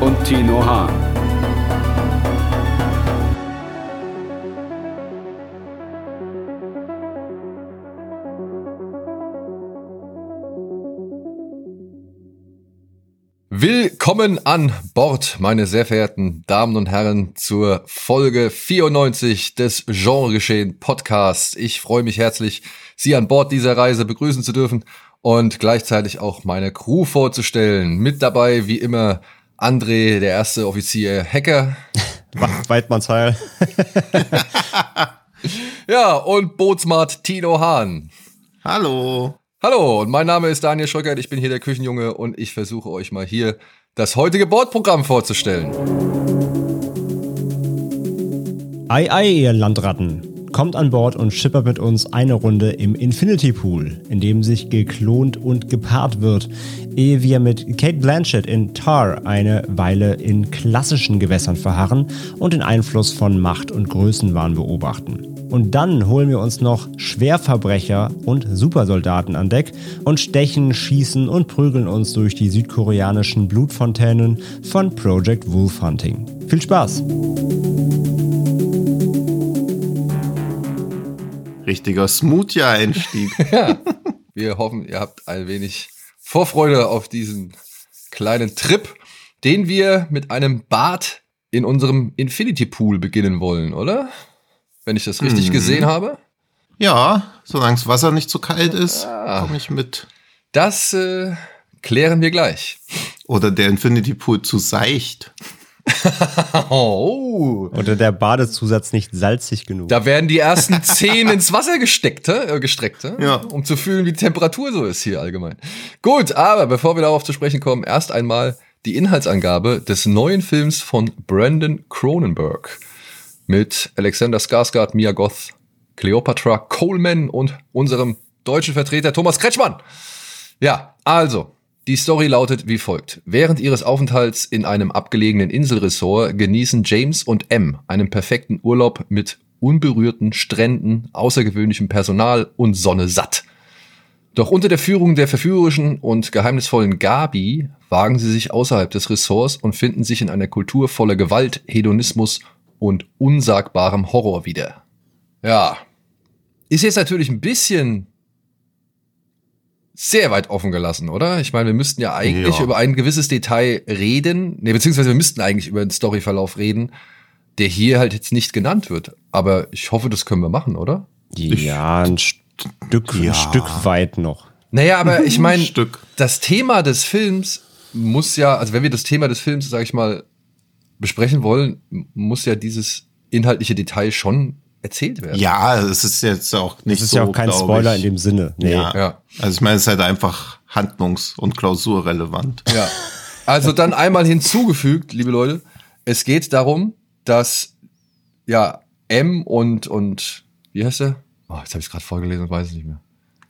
und Tino Hahn. Willkommen an Bord, meine sehr verehrten Damen und Herren, zur Folge 94 des Genregeschehen Podcasts. Ich freue mich herzlich, Sie an Bord dieser Reise begrüßen zu dürfen und gleichzeitig auch meine Crew vorzustellen. Mit dabei, wie immer, André, der erste Offizier Hacker. Weidmannsheil. ja, und Bootsmart Tino Hahn. Hallo. Hallo, und mein Name ist Daniel Schröckert, ich bin hier der Küchenjunge und ich versuche euch mal hier das heutige Bordprogramm vorzustellen. Ei, ei, ihr Landratten. Kommt an Bord und schippert mit uns eine Runde im Infinity Pool, in dem sich geklont und gepaart wird, ehe wir mit Kate Blanchett in Tar eine Weile in klassischen Gewässern verharren und den Einfluss von Macht und Größenwahn beobachten. Und dann holen wir uns noch Schwerverbrecher und Supersoldaten an Deck und stechen, schießen und prügeln uns durch die südkoreanischen Blutfontänen von Project Wolf Hunting. Viel Spaß! Richtiger Smoothie-Einstieg. ja, wir hoffen, ihr habt ein wenig Vorfreude auf diesen kleinen Trip, den wir mit einem Bad in unserem Infinity Pool beginnen wollen, oder? Wenn ich das richtig mhm. gesehen habe. Ja, solange das Wasser nicht zu kalt ist, ah, komme ich mit. Das äh, klären wir gleich. Oder der Infinity Pool zu seicht. oh. Oder der Badezusatz nicht salzig genug. Da werden die ersten zehn ins Wasser gesteckt, äh, gestreckt, ja. um zu fühlen, wie die Temperatur so ist hier allgemein. Gut, aber bevor wir darauf zu sprechen kommen, erst einmal die Inhaltsangabe des neuen Films von Brandon Cronenberg mit Alexander Skarsgård, Mia Goth, Cleopatra Coleman und unserem deutschen Vertreter Thomas Kretschmann. Ja, also, die Story lautet wie folgt. Während ihres Aufenthalts in einem abgelegenen Inselresort genießen James und M einen perfekten Urlaub mit unberührten Stränden, außergewöhnlichem Personal und Sonne satt. Doch unter der Führung der verführerischen und geheimnisvollen Gabi wagen sie sich außerhalb des Ressorts und finden sich in einer Kultur voller Gewalt, Hedonismus und unsagbarem Horror wieder. Ja. Ist jetzt natürlich ein bisschen sehr weit offen gelassen, oder? Ich meine, wir müssten ja eigentlich ja. über ein gewisses Detail reden, nee, beziehungsweise wir müssten eigentlich über den Storyverlauf reden, der hier halt jetzt nicht genannt wird. Aber ich hoffe, das können wir machen, oder? Ja, ein Stück, ja. ein Stück weit noch. Naja, aber ich meine, das Thema des Films muss ja, also wenn wir das Thema des Films, sag ich mal, besprechen wollen, muss ja dieses inhaltliche Detail schon erzählt werden. Ja, es ist jetzt auch nicht so. Es ist so, ja auch kein Spoiler ich. in dem Sinne. Nee. Ja. ja. Also ich meine, es ist halt einfach handlungs- und klausurrelevant. Ja. Also dann einmal hinzugefügt, liebe Leute, es geht darum, dass ja M und und wie heißt er? Oh, jetzt habe ich gerade vorgelesen und weiß es nicht mehr.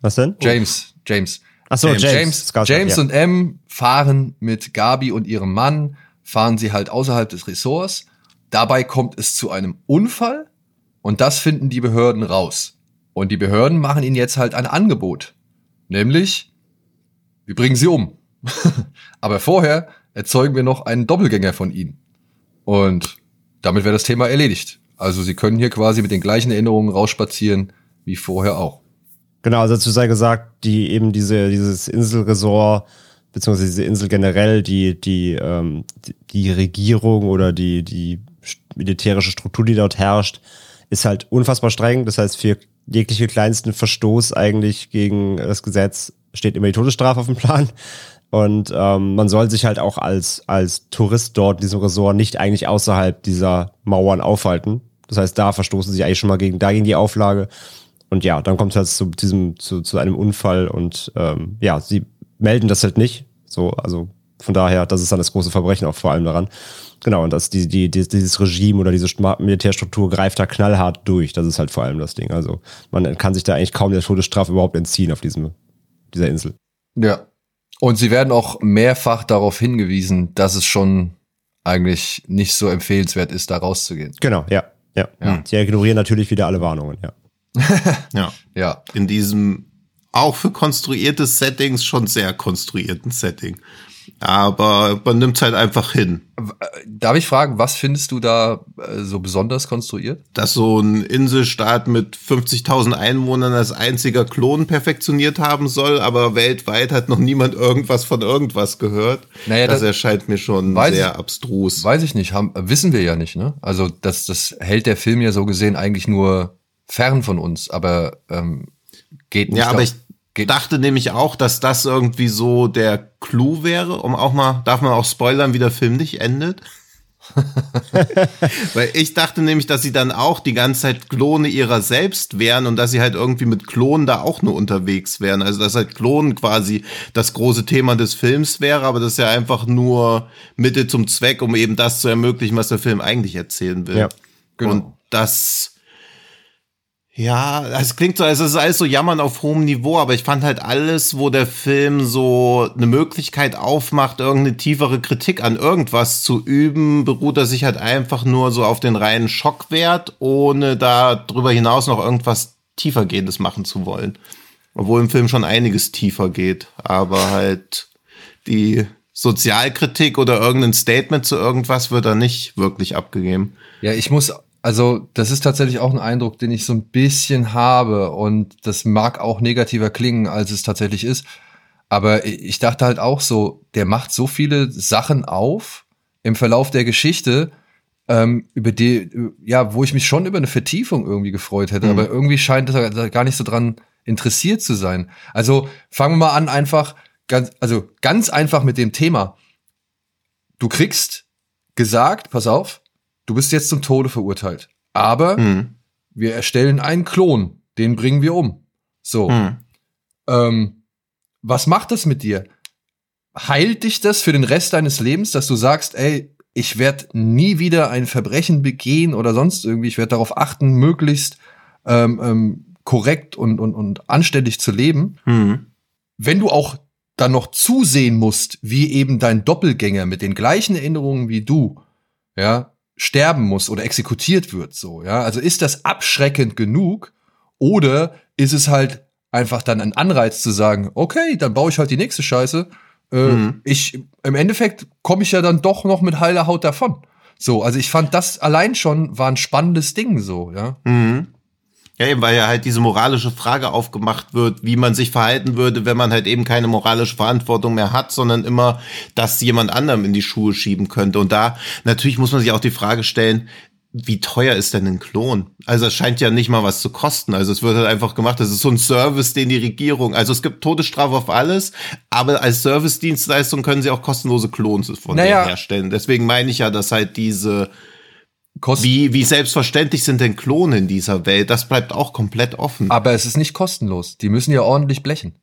Was denn? James, James. Ach so, James. James, James, James ja. und M fahren mit Gabi und ihrem Mann, fahren sie halt außerhalb des Ressorts. Dabei kommt es zu einem Unfall und das finden die Behörden raus. Und die Behörden machen ihnen jetzt halt ein Angebot. Nämlich, wir bringen sie um. Aber vorher erzeugen wir noch einen Doppelgänger von ihnen. Und damit wäre das Thema erledigt. Also sie können hier quasi mit den gleichen Erinnerungen rausspazieren wie vorher auch. Genau, also dazu sei gesagt, die eben diese, dieses Inselresort, beziehungsweise diese Insel generell, die, die, ähm, die Regierung oder die, die militärische Struktur, die dort herrscht, ist halt unfassbar streng. Das heißt, für jegliche kleinsten Verstoß eigentlich gegen das Gesetz steht immer die Todesstrafe auf dem Plan. Und ähm, man soll sich halt auch als, als Tourist dort in diesem Resort nicht eigentlich außerhalb dieser Mauern aufhalten. Das heißt, da verstoßen sie eigentlich schon mal gegen, dagegen die Auflage. Und ja, dann kommt es halt zu diesem, zu, zu einem Unfall und ähm, ja, sie melden das halt nicht. So, also von daher, das ist dann das große Verbrechen auch vor allem daran. Genau, und das, die, die, dieses Regime oder diese Militärstruktur greift da knallhart durch. Das ist halt vor allem das Ding. Also man kann sich da eigentlich kaum der Todesstrafe überhaupt entziehen auf diesem, dieser Insel. Ja. Und sie werden auch mehrfach darauf hingewiesen, dass es schon eigentlich nicht so empfehlenswert ist, da rauszugehen. Genau, ja. Ja. ja. Sie ignorieren natürlich wieder alle Warnungen, ja. ja. Ja. In diesem auch für konstruierte Settings schon sehr konstruierten Setting. Aber man nimmt es halt einfach hin. Darf ich fragen, was findest du da äh, so besonders konstruiert? Dass so ein Inselstaat mit 50.000 Einwohnern als einziger Klon perfektioniert haben soll, aber weltweit hat noch niemand irgendwas von irgendwas gehört. Naja, das, das erscheint mir schon sehr ich, abstrus. Weiß ich nicht, haben, wissen wir ja nicht, ne? Also das, das hält der Film ja so gesehen eigentlich nur fern von uns, aber ähm, geht nicht. Ja, aber ich dachte nämlich auch, dass das irgendwie so der Clou wäre, um auch mal, darf man auch spoilern, wie der Film nicht endet? Weil ich dachte nämlich, dass sie dann auch die ganze Zeit Klone ihrer selbst wären und dass sie halt irgendwie mit Klonen da auch nur unterwegs wären. Also dass halt Klonen quasi das große Thema des Films wäre, aber das ist ja einfach nur Mittel zum Zweck, um eben das zu ermöglichen, was der Film eigentlich erzählen will. Ja, genau. Und das ja, es klingt so, es ist alles so jammern auf hohem Niveau, aber ich fand halt alles, wo der Film so eine Möglichkeit aufmacht, irgendeine tiefere Kritik an irgendwas zu üben, beruht er sich halt einfach nur so auf den reinen Schockwert, ohne da drüber hinaus noch irgendwas tiefergehendes machen zu wollen. Obwohl im Film schon einiges tiefer geht, aber halt die Sozialkritik oder irgendein Statement zu irgendwas wird da nicht wirklich abgegeben. Ja, ich muss also, das ist tatsächlich auch ein Eindruck, den ich so ein bisschen habe. Und das mag auch negativer klingen, als es tatsächlich ist. Aber ich dachte halt auch so, der macht so viele Sachen auf im Verlauf der Geschichte, ähm, über die, ja, wo ich mich schon über eine Vertiefung irgendwie gefreut hätte. Mhm. Aber irgendwie scheint er gar nicht so dran interessiert zu sein. Also fangen wir mal an, einfach, ganz, also ganz einfach mit dem Thema. Du kriegst gesagt, pass auf, du bist jetzt zum Tode verurteilt. Aber mhm. wir erstellen einen Klon, den bringen wir um. So. Mhm. Ähm, was macht das mit dir? Heilt dich das für den Rest deines Lebens, dass du sagst, ey, ich werde nie wieder ein Verbrechen begehen oder sonst irgendwie, ich werde darauf achten, möglichst ähm, ähm, korrekt und, und, und anständig zu leben. Mhm. Wenn du auch dann noch zusehen musst, wie eben dein Doppelgänger mit den gleichen Erinnerungen wie du, ja, sterben muss oder exekutiert wird, so, ja. Also ist das abschreckend genug oder ist es halt einfach dann ein Anreiz zu sagen, okay, dann baue ich halt die nächste Scheiße. Äh, mhm. Ich, im Endeffekt komme ich ja dann doch noch mit heiler Haut davon. So, also ich fand das allein schon war ein spannendes Ding, so, ja. Mhm. Ja, eben, weil ja halt diese moralische Frage aufgemacht wird, wie man sich verhalten würde, wenn man halt eben keine moralische Verantwortung mehr hat, sondern immer das jemand anderem in die Schuhe schieben könnte. Und da natürlich muss man sich auch die Frage stellen, wie teuer ist denn ein Klon? Also es scheint ja nicht mal was zu kosten. Also es wird halt einfach gemacht. Das ist so ein Service, den die Regierung, also es gibt Todesstrafe auf alles, aber als Service-Dienstleistung können sie auch kostenlose Klons von naja. herstellen. Deswegen meine ich ja, dass halt diese wie, wie selbstverständlich sind denn Klone in dieser Welt? Das bleibt auch komplett offen. Aber es ist nicht kostenlos. Die müssen ja ordentlich blechen.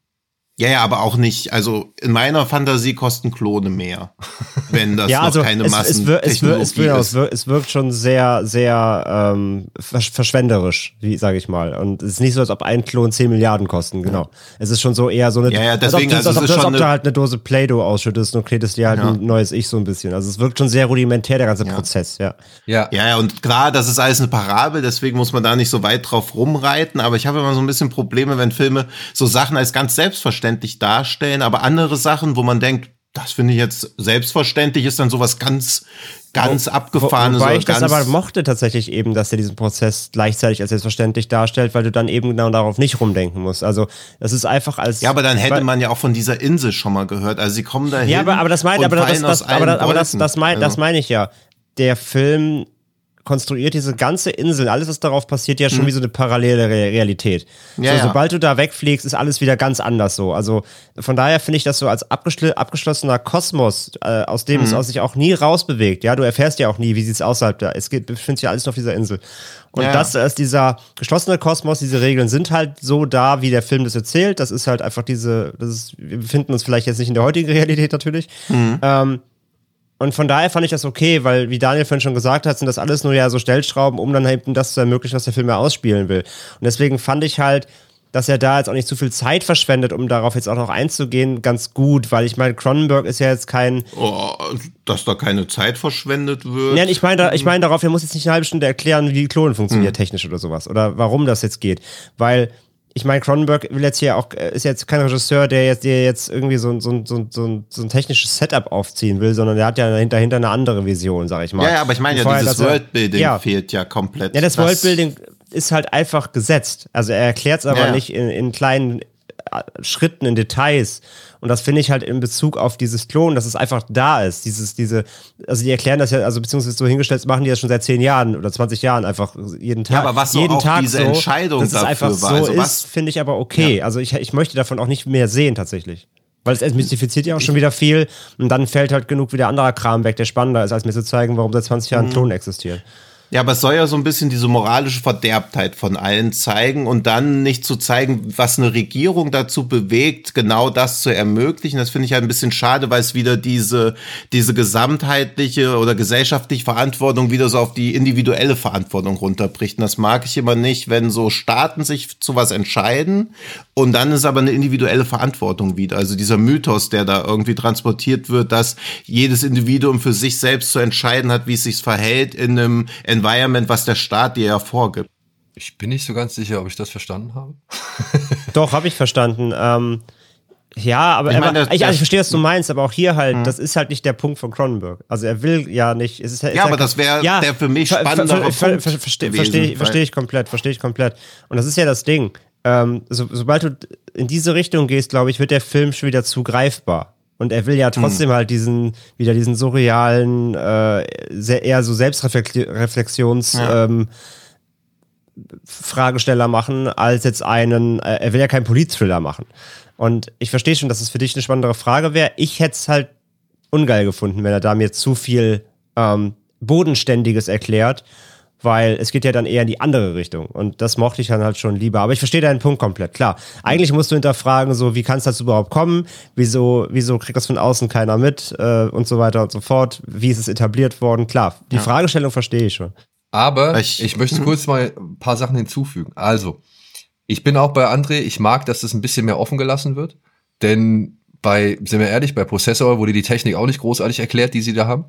Ja, ja, aber auch nicht. Also in meiner Fantasie kosten Klone mehr, wenn das ja, also noch keine Massen es, es, es, es, wirkt, es wirkt schon sehr, sehr ähm, verschwenderisch, wie sage ich mal. Und es ist nicht so, als ob ein Klon 10 Milliarden kosten. Genau. Es ist schon so eher so eine. Ja, ja deswegen als ob, also als ob, als ob du halt eine Dose Play-Doh ausschüttest und kletest dir halt ja. ein neues Ich so ein bisschen. Also es wirkt schon sehr rudimentär der ganze ja. Prozess. Ja. ja. Ja, ja. Und klar, das ist alles eine Parabel. Deswegen muss man da nicht so weit drauf rumreiten. Aber ich habe immer so ein bisschen Probleme, wenn Filme so Sachen als ganz selbstverständlich selbstverständlich darstellen, aber andere Sachen, wo man denkt, das finde ich jetzt selbstverständlich, ist dann sowas ganz, ganz Wo, abgefahrenes. Wobei ich das aber mochte tatsächlich eben, dass er diesen Prozess gleichzeitig als selbstverständlich darstellt, weil du dann eben genau darauf nicht rumdenken musst. Also das ist einfach als. Ja, aber dann hätte man ja auch von dieser Insel schon mal gehört. Also sie kommen da hin. Ja, aber, aber das meine, aber das, das, aber, aber das, das, mein, das also meine ich ja. Der Film konstruiert diese ganze Insel, alles, was darauf passiert, ja schon mhm. wie so eine parallele Re Realität. Ja, so, ja. Sobald du da wegfliegst, ist alles wieder ganz anders so. Also von daher finde ich das so als abgeschl abgeschlossener Kosmos, äh, aus dem mhm. es aus sich auch nie rausbewegt. Ja, du erfährst ja auch nie, wie sieht es außerhalb da. Es geht, befindet sich alles nur auf dieser Insel. Und ja. das ist dieser geschlossene Kosmos, diese Regeln sind halt so da, wie der Film das erzählt. Das ist halt einfach diese, das ist, wir befinden uns vielleicht jetzt nicht in der heutigen Realität natürlich. Mhm. Ähm, und von daher fand ich das okay, weil, wie Daniel vorhin schon gesagt hat, sind das alles nur ja so Stellschrauben, um dann eben das zu ermöglichen, was der Film ja ausspielen will. Und deswegen fand ich halt, dass er da jetzt auch nicht zu viel Zeit verschwendet, um darauf jetzt auch noch einzugehen, ganz gut, weil ich meine, Cronenberg ist ja jetzt kein. Oh, dass da keine Zeit verschwendet wird. Nein, ich meine ich mein darauf, er muss jetzt nicht eine halbe Stunde erklären, wie die Klonen funktionieren mhm. technisch oder sowas. Oder warum das jetzt geht. Weil ich meine, Cronenberg will jetzt hier auch, äh, ist jetzt kein Regisseur, der jetzt, der jetzt irgendwie so, so, so, so, so ein technisches Setup aufziehen will, sondern der hat ja dahinter, dahinter eine andere Vision, sag ich mal. Ja, ja aber ich meine ja, dieses Worldbuilding ja, fehlt ja komplett. Ja, das, das Worldbuilding ist halt einfach gesetzt. Also er erklärt es aber ja. nicht in, in kleinen äh, Schritten, in Details. Und das finde ich halt in Bezug auf dieses Klon, dass es einfach da ist. Dieses, diese, also die erklären das ja, also beziehungsweise so hingestellt, machen die das schon seit zehn Jahren oder 20 Jahren einfach jeden Tag. Ja, aber was so jeden auch Tag diese so, Entscheidung dass es dafür einfach war. so also ist, finde ich aber okay. Ja. Also ich, ich möchte davon auch nicht mehr sehen tatsächlich. Weil es entmystifiziert ja auch schon wieder viel und dann fällt halt genug wieder anderer Kram weg, der spannender ist, als mir zu zeigen, warum seit 20 Jahren mhm. Klon existiert. Ja, aber es soll ja so ein bisschen diese moralische Verderbtheit von allen zeigen und dann nicht zu zeigen, was eine Regierung dazu bewegt, genau das zu ermöglichen. Das finde ich halt ein bisschen schade, weil es wieder diese, diese gesamtheitliche oder gesellschaftliche Verantwortung wieder so auf die individuelle Verantwortung runterbricht. Und das mag ich immer nicht, wenn so Staaten sich zu was entscheiden und dann ist aber eine individuelle Verantwortung wieder. Also dieser Mythos, der da irgendwie transportiert wird, dass jedes Individuum für sich selbst zu entscheiden hat, wie es sich verhält in einem Environment, was der Staat dir ja vorgibt. Ich bin nicht so ganz sicher, ob ich das verstanden habe. Doch, habe ich verstanden. Ähm, ja, aber, ich, meine, aber, ich, also ich verstehe, was du meinst, aber auch hier halt, mhm. das ist halt nicht der Punkt von Cronenberg. Also er will ja nicht. Es ist, ist ja, aber das wäre ja, der für mich spannendere ver, ver, ver, Verstehe versteh, versteh ich komplett, verstehe ich komplett. Und das ist ja das Ding. Ähm, so, sobald du in diese Richtung gehst, glaube ich, wird der Film schon wieder zu greifbar. Und er will ja trotzdem hm. halt diesen, wieder diesen surrealen, äh, sehr, eher so Selbstreflexions, ja. ähm, Fragesteller machen, als jetzt einen, äh, er will ja keinen Politthriller machen. Und ich verstehe schon, dass es für dich eine spannendere Frage wäre. Ich hätte es halt ungeil gefunden, wenn er da mir zu viel ähm, Bodenständiges erklärt weil es geht ja dann eher in die andere Richtung. Und das mochte ich dann halt schon lieber. Aber ich verstehe deinen Punkt komplett, klar. Eigentlich musst du hinterfragen, so, wie kann es dazu überhaupt kommen? Wieso, wieso kriegt das von außen keiner mit? Äh, und so weiter und so fort. Wie ist es etabliert worden? Klar, die ja. Fragestellung verstehe ich schon. Aber ich, ich möchte kurz mal ein paar Sachen hinzufügen. Also, ich bin auch bei André, ich mag, dass das ein bisschen mehr offen gelassen wird. Denn bei, sind wir ehrlich, bei Prozessor wurde die Technik auch nicht großartig erklärt, die sie da haben.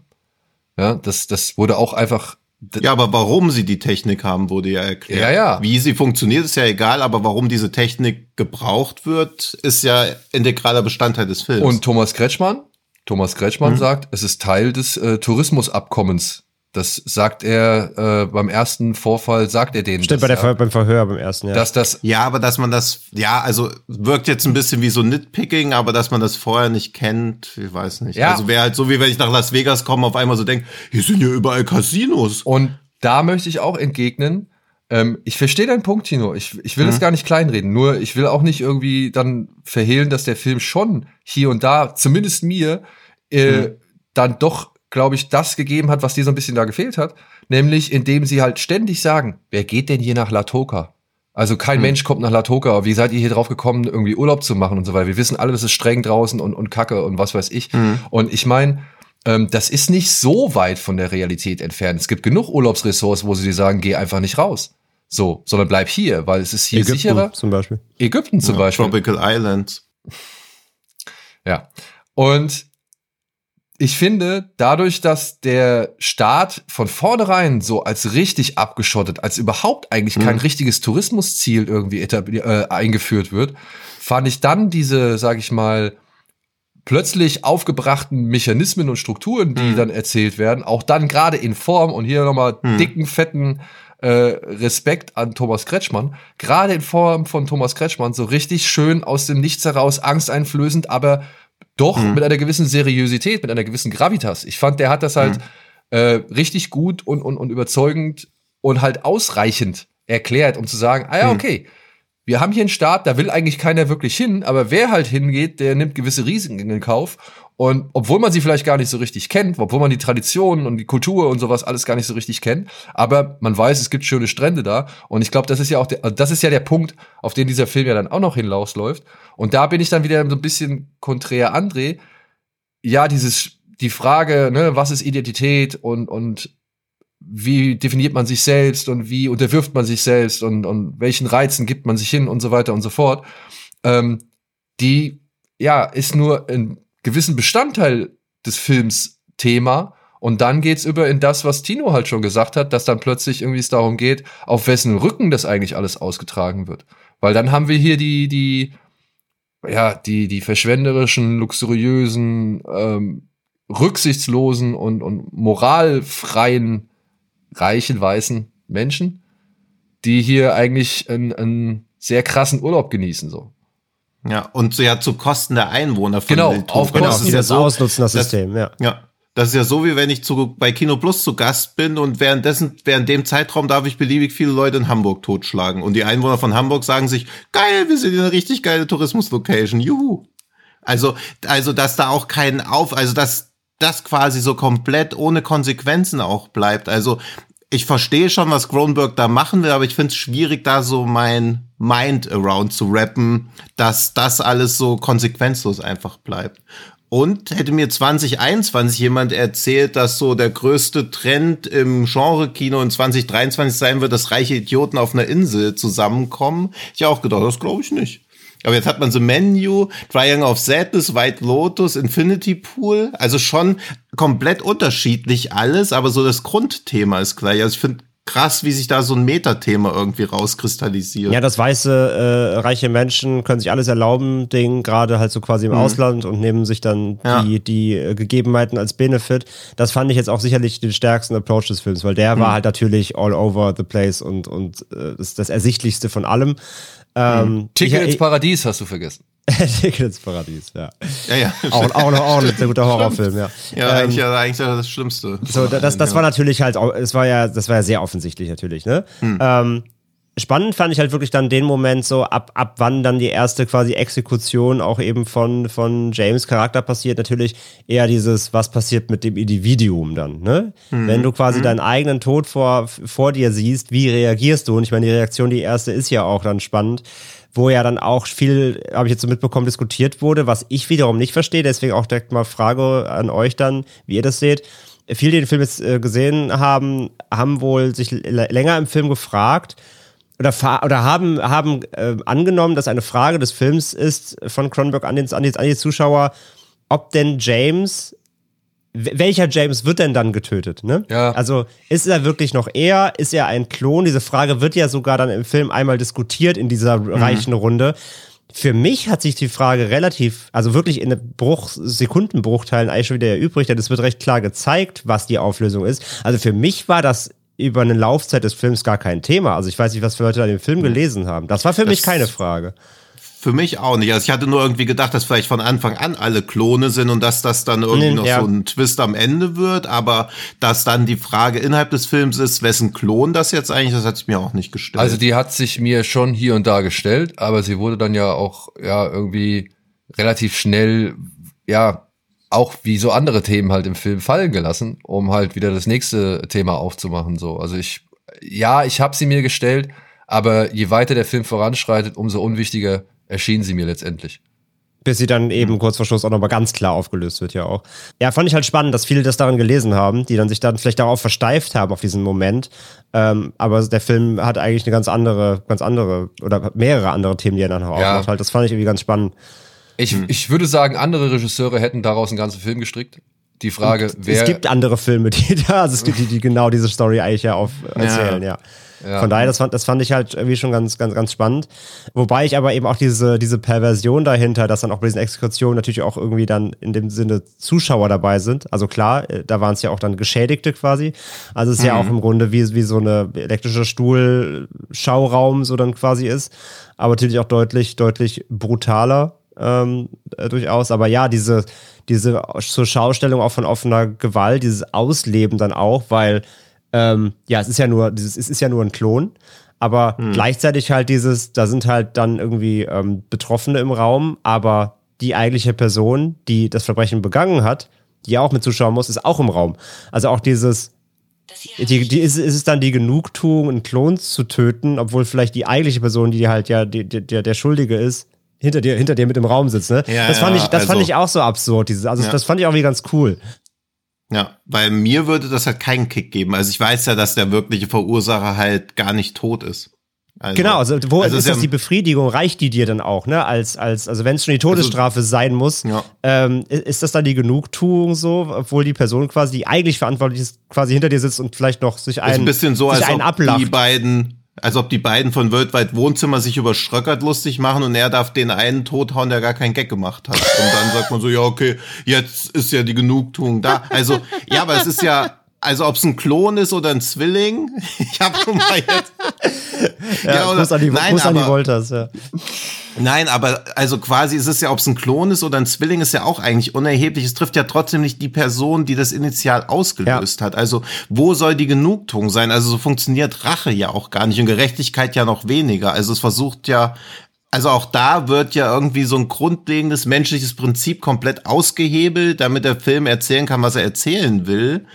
Ja, das, das wurde auch einfach ja, aber warum sie die Technik haben, wurde ja erklärt. Ja, ja. Wie sie funktioniert, ist ja egal, aber warum diese Technik gebraucht wird, ist ja integraler Bestandteil des Films. Und Thomas Kretschmann, Thomas Kretschmann mhm. sagt, es ist Teil des äh, Tourismusabkommens das sagt er äh, beim ersten Vorfall, sagt er denen. Stimmt, bei der, ja, beim Verhör beim ersten, ja. Dass das ja, aber dass man das, ja, also wirkt jetzt ein bisschen wie so Nitpicking, aber dass man das vorher nicht kennt, ich weiß nicht. Ja. Also wäre halt so, wie wenn ich nach Las Vegas komme, auf einmal so denke, hier sind ja überall Casinos. Und da möchte ich auch entgegnen, ähm, ich verstehe deinen Punkt, Tino. Ich, ich will mhm. es gar nicht kleinreden. Nur ich will auch nicht irgendwie dann verhehlen, dass der Film schon hier und da, zumindest mir, äh, mhm. dann doch glaube ich, das gegeben hat, was dir so ein bisschen da gefehlt hat. Nämlich, indem sie halt ständig sagen, wer geht denn hier nach Latoka? Also kein hm. Mensch kommt nach Latoka. Wie seid ihr hier drauf gekommen, irgendwie Urlaub zu machen und so weiter? Wir wissen alle, das ist streng draußen und, und Kacke und was weiß ich. Hm. Und ich meine, ähm, das ist nicht so weit von der Realität entfernt. Es gibt genug Urlaubsressorts, wo sie dir sagen, geh einfach nicht raus. So, sondern bleib hier, weil es ist hier Ägypten sicherer. Zum Beispiel. Ägypten zum ja, Beispiel. Tropical Islands. Ja. Und ich finde, dadurch, dass der Staat von vornherein so als richtig abgeschottet, als überhaupt eigentlich kein mhm. richtiges Tourismusziel irgendwie äh, eingeführt wird, fand ich dann diese, sag ich mal, plötzlich aufgebrachten Mechanismen und Strukturen, die mhm. dann erzählt werden, auch dann gerade in Form und hier nochmal mhm. dicken, fetten äh, Respekt an Thomas Kretschmann, gerade in Form von Thomas Kretschmann, so richtig schön aus dem Nichts heraus, angsteinflößend, aber doch mhm. mit einer gewissen Seriosität, mit einer gewissen Gravitas. Ich fand, der hat das halt mhm. äh, richtig gut und, und, und überzeugend und halt ausreichend erklärt, um zu sagen, ah ja, hm. okay, wir haben hier einen Staat, da will eigentlich keiner wirklich hin, aber wer halt hingeht, der nimmt gewisse Risiken in den Kauf. Und obwohl man sie vielleicht gar nicht so richtig kennt, obwohl man die Traditionen und die Kultur und sowas alles gar nicht so richtig kennt, aber man weiß, es gibt schöne Strände da. Und ich glaube, das ist ja auch der, also das ist ja der Punkt, auf den dieser Film ja dann auch noch hinausläuft. Und da bin ich dann wieder so ein bisschen konträr André. Ja, dieses, die Frage, ne, was ist Identität und, und wie definiert man sich selbst und wie unterwirft man sich selbst und, und welchen Reizen gibt man sich hin und so weiter und so fort. Ähm, die, ja, ist nur ein gewissen Bestandteil des Films Thema. Und dann geht's über in das, was Tino halt schon gesagt hat, dass dann plötzlich irgendwie es darum geht, auf wessen Rücken das eigentlich alles ausgetragen wird. Weil dann haben wir hier die, die, ja, die, die verschwenderischen, luxuriösen, ähm, rücksichtslosen und, und moralfreien reichen weißen Menschen, die hier eigentlich einen, einen sehr krassen Urlaub genießen so. Ja, und so ja zu Kosten der Einwohner von genau, Auf Kosten das ist ja so, ausnutzen das System, ja. Ja. Das ist ja so, wie wenn ich zu, bei Kino Plus zu Gast bin und währenddessen, während dem Zeitraum darf ich beliebig viele Leute in Hamburg totschlagen. Und die Einwohner von Hamburg sagen sich, geil, wir sind in einer richtig geile Tourismuslocation, juhu. Also, also, dass da auch kein Auf, also, dass das quasi so komplett ohne Konsequenzen auch bleibt. Also, ich verstehe schon, was Kronberg da machen will, aber ich finde es schwierig, da so mein Mind around zu rappen, dass das alles so konsequenzlos einfach bleibt. Und hätte mir 2021 jemand erzählt, dass so der größte Trend im Genre-Kino in 2023 sein wird, dass reiche Idioten auf einer Insel zusammenkommen, ich auch gedacht, das glaube ich nicht. Aber jetzt hat man so Menu, Triangle of Sadness, White Lotus, Infinity Pool. Also schon komplett unterschiedlich alles, aber so das Grundthema ist gleich. Also ich finde krass, wie sich da so ein Metathema irgendwie rauskristallisiert. Ja, das weiße, äh, reiche Menschen können sich alles erlauben, Ding, gerade halt so quasi im mhm. Ausland und nehmen sich dann ja. die, die äh, Gegebenheiten als Benefit. Das fand ich jetzt auch sicherlich den stärksten Approach des Films, weil der mhm. war halt natürlich all over the place und, und äh, das, das Ersichtlichste von allem. Ähm, Ticket ich, ins Paradies hast du vergessen. Ticket ins Paradies, ja. Ja, ja. Auch, auch, noch, auch ein sehr guter Horrorfilm, ja. Ja, ähm, eigentlich, ja, eigentlich das Schlimmste. So, das, das war natürlich halt, es war ja, das war ja sehr offensichtlich natürlich, ne? Hm. Ähm, spannend fand ich halt wirklich dann den Moment so, ab, ab wann dann die erste quasi Exekution auch eben von, von James Charakter passiert. Natürlich eher dieses, was passiert mit dem Individuum dann, ne? Mhm. Wenn du quasi mhm. deinen eigenen Tod vor, vor dir siehst, wie reagierst du? Und ich meine, die Reaktion, die erste ist ja auch dann spannend wo ja dann auch viel, habe ich jetzt so mitbekommen, diskutiert wurde, was ich wiederum nicht verstehe. Deswegen auch direkt mal Frage an euch dann, wie ihr das seht. Viele, die den Film jetzt äh, gesehen haben, haben wohl sich länger im Film gefragt, oder, oder haben, haben äh, angenommen, dass eine Frage des Films ist von Cronenberg an, den, an, die, an die Zuschauer, ob denn James welcher James wird denn dann getötet? Ne? Ja. Also ist er wirklich noch er? Ist er ein Klon? Diese Frage wird ja sogar dann im Film einmal diskutiert in dieser mhm. reichen Runde. Für mich hat sich die Frage relativ, also wirklich in Bruch, Sekundenbruchteilen eigentlich schon wieder erübrigt, denn es wird recht klar gezeigt, was die Auflösung ist. Also für mich war das über eine Laufzeit des Films gar kein Thema. Also ich weiß nicht, was für Leute da den Film gelesen haben. Das war für das mich keine Frage. Für mich auch nicht. Also ich hatte nur irgendwie gedacht, dass vielleicht von Anfang an alle Klone sind und dass das dann irgendwie nee, noch ja. so ein Twist am Ende wird, aber dass dann die Frage innerhalb des Films ist, wessen Klon das jetzt eigentlich, das hat sich mir auch nicht gestellt. Also die hat sich mir schon hier und da gestellt, aber sie wurde dann ja auch ja irgendwie relativ schnell ja auch wie so andere Themen halt im Film fallen gelassen, um halt wieder das nächste Thema aufzumachen. So, also ich, ja, ich habe sie mir gestellt, aber je weiter der Film voranschreitet, umso unwichtiger erschien sie mir letztendlich. Bis sie dann eben kurz vor Schluss auch nochmal ganz klar aufgelöst wird, ja auch. Ja, fand ich halt spannend, dass viele das daran gelesen haben, die dann sich dann vielleicht darauf versteift haben, auf diesen Moment. Ähm, aber der Film hat eigentlich eine ganz andere, ganz andere oder mehrere andere Themen, die er dann noch ja. aufmacht. Halt, das fand ich irgendwie ganz spannend. Ich, hm. ich würde sagen, andere Regisseure hätten daraus einen ganzen Film gestrickt. Die Frage, Und wer. Es gibt andere Filme, die da, also die, die genau diese Story eigentlich ja auf erzählen, ja. ja. ja. Von daher, das fand, das fand ich halt irgendwie schon ganz, ganz, ganz spannend. Wobei ich aber eben auch diese, diese Perversion dahinter, dass dann auch bei diesen Exekutionen natürlich auch irgendwie dann in dem Sinne Zuschauer dabei sind. Also klar, äh, da waren es ja auch dann Geschädigte quasi. Also es ist mhm. ja auch im Grunde wie, wie so eine elektrische Stuhl-Schauraum so dann quasi ist. Aber natürlich auch deutlich, deutlich brutaler ähm, äh, durchaus. Aber ja, diese, diese zur Schaustellung auch von offener Gewalt, dieses Ausleben dann auch, weil ähm, ja, es ist ja nur, dieses, es ist ja nur ein Klon. Aber hm. gleichzeitig halt dieses, da sind halt dann irgendwie ähm, Betroffene im Raum, aber die eigentliche Person, die das Verbrechen begangen hat, die ja auch mit zuschauen muss, ist auch im Raum. Also auch dieses, die, die ist, ist es dann die Genugtuung, einen Klon zu töten, obwohl vielleicht die eigentliche Person, die halt ja die, die, der, der Schuldige ist, hinter dir, hinter dir mit im Raum sitzt, ne? Ja, das fand ja, ich, das also, fand ich auch so absurd. Dieses, also ja. das fand ich auch wie ganz cool. Ja, weil mir würde das halt keinen Kick geben. Also ich weiß ja, dass der wirkliche Verursacher halt gar nicht tot ist. Also, genau, also wo also ist das die Befriedigung? Reicht die dir dann auch, ne? Als, als, also wenn es schon die Todesstrafe also, sein muss, ja. ähm, ist das dann die Genugtuung so, obwohl die Person quasi, die eigentlich verantwortlich ist, quasi hinter dir sitzt und vielleicht noch sich einen, ein bisschen so, als einen ob ablacht. die beiden, als ob die beiden von Worldwide Wohnzimmer sich über Schröckert lustig machen und er darf den einen tothauen, der gar keinen Gag gemacht hat. Und dann sagt man so, ja, okay, jetzt ist ja die Genugtuung da. Also, ja, aber es ist ja, also ob es ein Klon ist oder ein Zwilling, ich habe schon mal jetzt. ja, ja oder, an die, nein, aber, an die Wolters, ja. Nein, aber also quasi ist es ja, ob es ein Klon ist oder ein Zwilling, ist ja auch eigentlich unerheblich. Es trifft ja trotzdem nicht die Person, die das initial ausgelöst ja. hat. Also wo soll die Genugtuung sein? Also so funktioniert Rache ja auch gar nicht und Gerechtigkeit ja noch weniger. Also es versucht ja also auch da wird ja irgendwie so ein grundlegendes menschliches Prinzip komplett ausgehebelt, damit der Film erzählen kann, was er erzählen will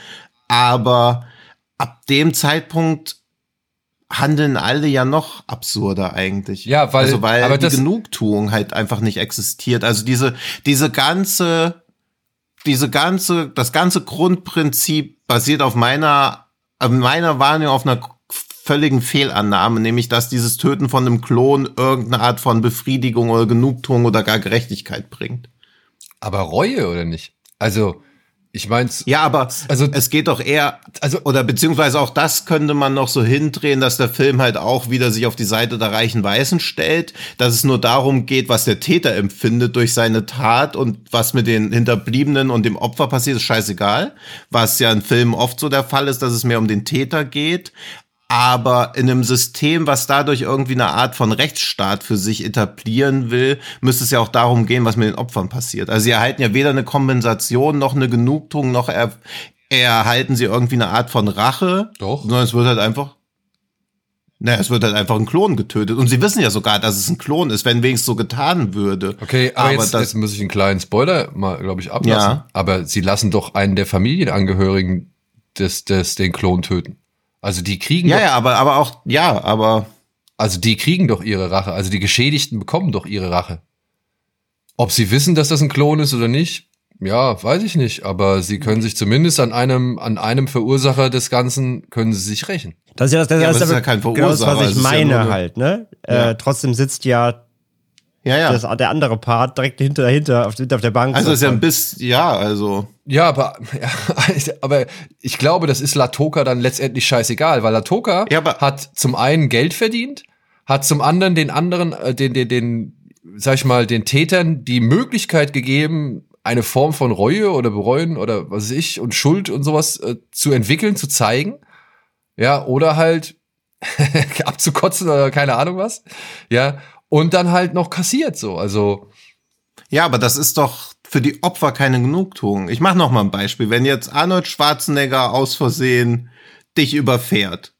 aber ab dem Zeitpunkt handeln alle ja noch absurder eigentlich. Ja, weil, also weil aber die Genugtuung halt einfach nicht existiert. Also diese, diese ganze, diese ganze, das ganze Grundprinzip basiert auf meiner, auf meiner Wahrnehmung auf einer völligen Fehlannahme, nämlich dass dieses Töten von einem Klon irgendeine Art von Befriedigung oder Genugtuung oder gar Gerechtigkeit bringt. Aber Reue oder nicht? Also, ich mein's. Ja, aber also es geht doch eher, also oder beziehungsweise auch das könnte man noch so hindrehen, dass der Film halt auch wieder sich auf die Seite der reichen Weißen stellt, dass es nur darum geht, was der Täter empfindet durch seine Tat und was mit den Hinterbliebenen und dem Opfer passiert, ist scheißegal. Was ja in Filmen oft so der Fall ist, dass es mehr um den Täter geht. Aber in einem System, was dadurch irgendwie eine Art von Rechtsstaat für sich etablieren will, müsste es ja auch darum gehen, was mit den Opfern passiert. Also sie erhalten ja weder eine Kompensation noch eine Genugtuung, noch er, erhalten sie irgendwie eine Art von Rache. Doch. Sondern es wird halt einfach. Naja, es wird halt einfach ein Klon getötet. Und sie wissen ja sogar, dass es ein Klon ist, wenn wenigstens so getan würde. Okay, aber, aber jetzt, das, jetzt muss ich einen kleinen Spoiler mal, glaube ich, ablassen. Ja. Aber sie lassen doch einen der Familienangehörigen des, des, den Klon töten. Also die kriegen Ja, ja, aber, aber auch, ja, aber. Also die kriegen doch ihre Rache. Also die Geschädigten bekommen doch ihre Rache. Ob sie wissen, dass das ein Klon ist oder nicht, ja, weiß ich nicht. Aber sie können sich zumindest an einem, an einem Verursacher des Ganzen, können sie sich rächen. Das ist ja, das, das, ja, das ist ja kein Verursacher. Genau das, was ich meine ja halt, ne? Ja. Äh, trotzdem sitzt ja ja, ja. Das, der andere Part direkt hinter, dahinter auf, auf der Bank. Also ist ja ein bisschen, ja, also. Ja, aber, ja, aber ich glaube, das ist Latoka dann letztendlich scheißegal, weil Latoka ja, hat zum einen Geld verdient, hat zum anderen den anderen, äh, den, den, den, sag ich mal, den Tätern die Möglichkeit gegeben, eine Form von Reue oder Bereuen oder was weiß ich und Schuld und sowas äh, zu entwickeln, zu zeigen. Ja, oder halt abzukotzen oder keine Ahnung was. Ja, und dann halt noch kassiert so. Also ja, aber das ist doch für die Opfer keine Genugtuung. Ich mache noch mal ein Beispiel. Wenn jetzt Arnold Schwarzenegger aus Versehen dich überfährt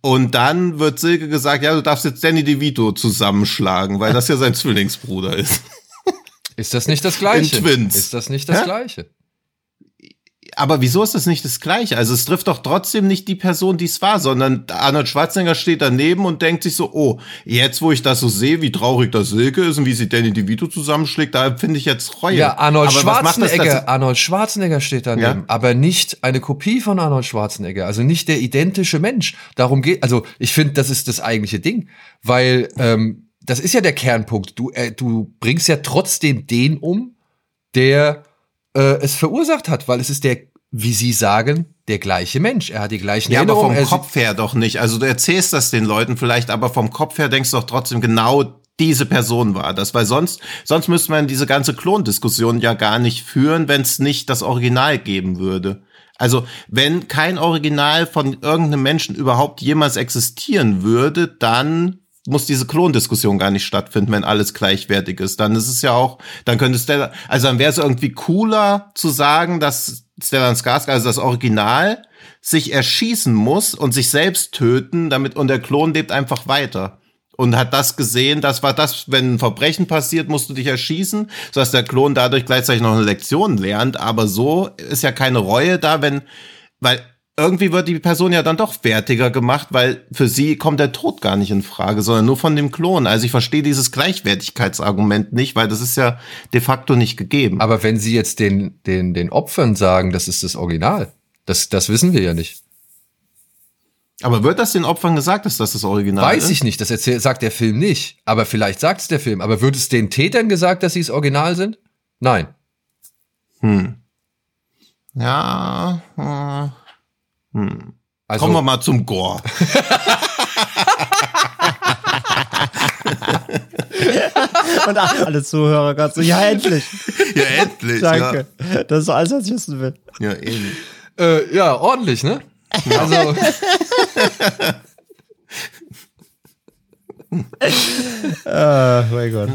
und dann wird Silke gesagt, ja, du darfst jetzt Danny DeVito zusammenschlagen, weil das ja sein Zwillingsbruder ist. Ist das nicht das Gleiche? In Twins. Ist das nicht das Hä? Gleiche? Aber wieso ist das nicht das Gleiche? Also es trifft doch trotzdem nicht die Person, die es war, sondern Arnold Schwarzenegger steht daneben und denkt sich so, oh, jetzt wo ich das so sehe, wie traurig das Silke ist und wie sie Danny DeVito zusammenschlägt, da finde ich jetzt Reue. Ja, Arnold aber Schwarzenegger, das, Arnold Schwarzenegger steht daneben, ja? aber nicht eine Kopie von Arnold Schwarzenegger, also nicht der identische Mensch. Darum geht, also ich finde, das ist das eigentliche Ding, weil ähm, das ist ja der Kernpunkt. Du, äh, du bringst ja trotzdem den um, der äh, es verursacht hat, weil es ist der, wie Sie sagen, der gleiche Mensch. Er hat die gleichen ja, Erinnerungen. aber vom Kopf her doch nicht. Also du erzählst das den Leuten vielleicht, aber vom Kopf her denkst du doch trotzdem genau diese Person war das, weil sonst sonst müsste man diese ganze Klondiskussion ja gar nicht führen, wenn es nicht das Original geben würde. Also wenn kein Original von irgendeinem Menschen überhaupt jemals existieren würde, dann muss diese Klondiskussion gar nicht stattfinden, wenn alles gleichwertig ist. Dann ist es ja auch, dann könnte Stellan, also dann wäre es irgendwie cooler zu sagen, dass Stellan Skarsgård, also das Original, sich erschießen muss und sich selbst töten, damit und der Klon lebt einfach weiter und hat das gesehen, das war das, wenn ein Verbrechen passiert, musst du dich erschießen, sodass der Klon dadurch gleichzeitig noch eine Lektion lernt, aber so ist ja keine Reue da, wenn, weil irgendwie wird die Person ja dann doch wertiger gemacht, weil für sie kommt der Tod gar nicht in Frage, sondern nur von dem Klon. Also ich verstehe dieses Gleichwertigkeitsargument nicht, weil das ist ja de facto nicht gegeben. Aber wenn sie jetzt den, den, den Opfern sagen, das ist das Original, das, das wissen wir ja nicht. Aber wird das den Opfern gesagt, dass das das Original Weiß ist? Weiß ich nicht, das erzählt, sagt der Film nicht. Aber vielleicht sagt es der Film. Aber wird es den Tätern gesagt, dass sie das Original sind? Nein. Hm. Ja. Äh, hm. Also, Kommen wir mal zum Gore. Und alle Zuhörer gerade so, ja, endlich. Ja, endlich. Danke. Ja. Das ist alles, was ich wissen will. Ja, ähnlich. Äh, ja, ordentlich, ne? Also. oh mein Gott.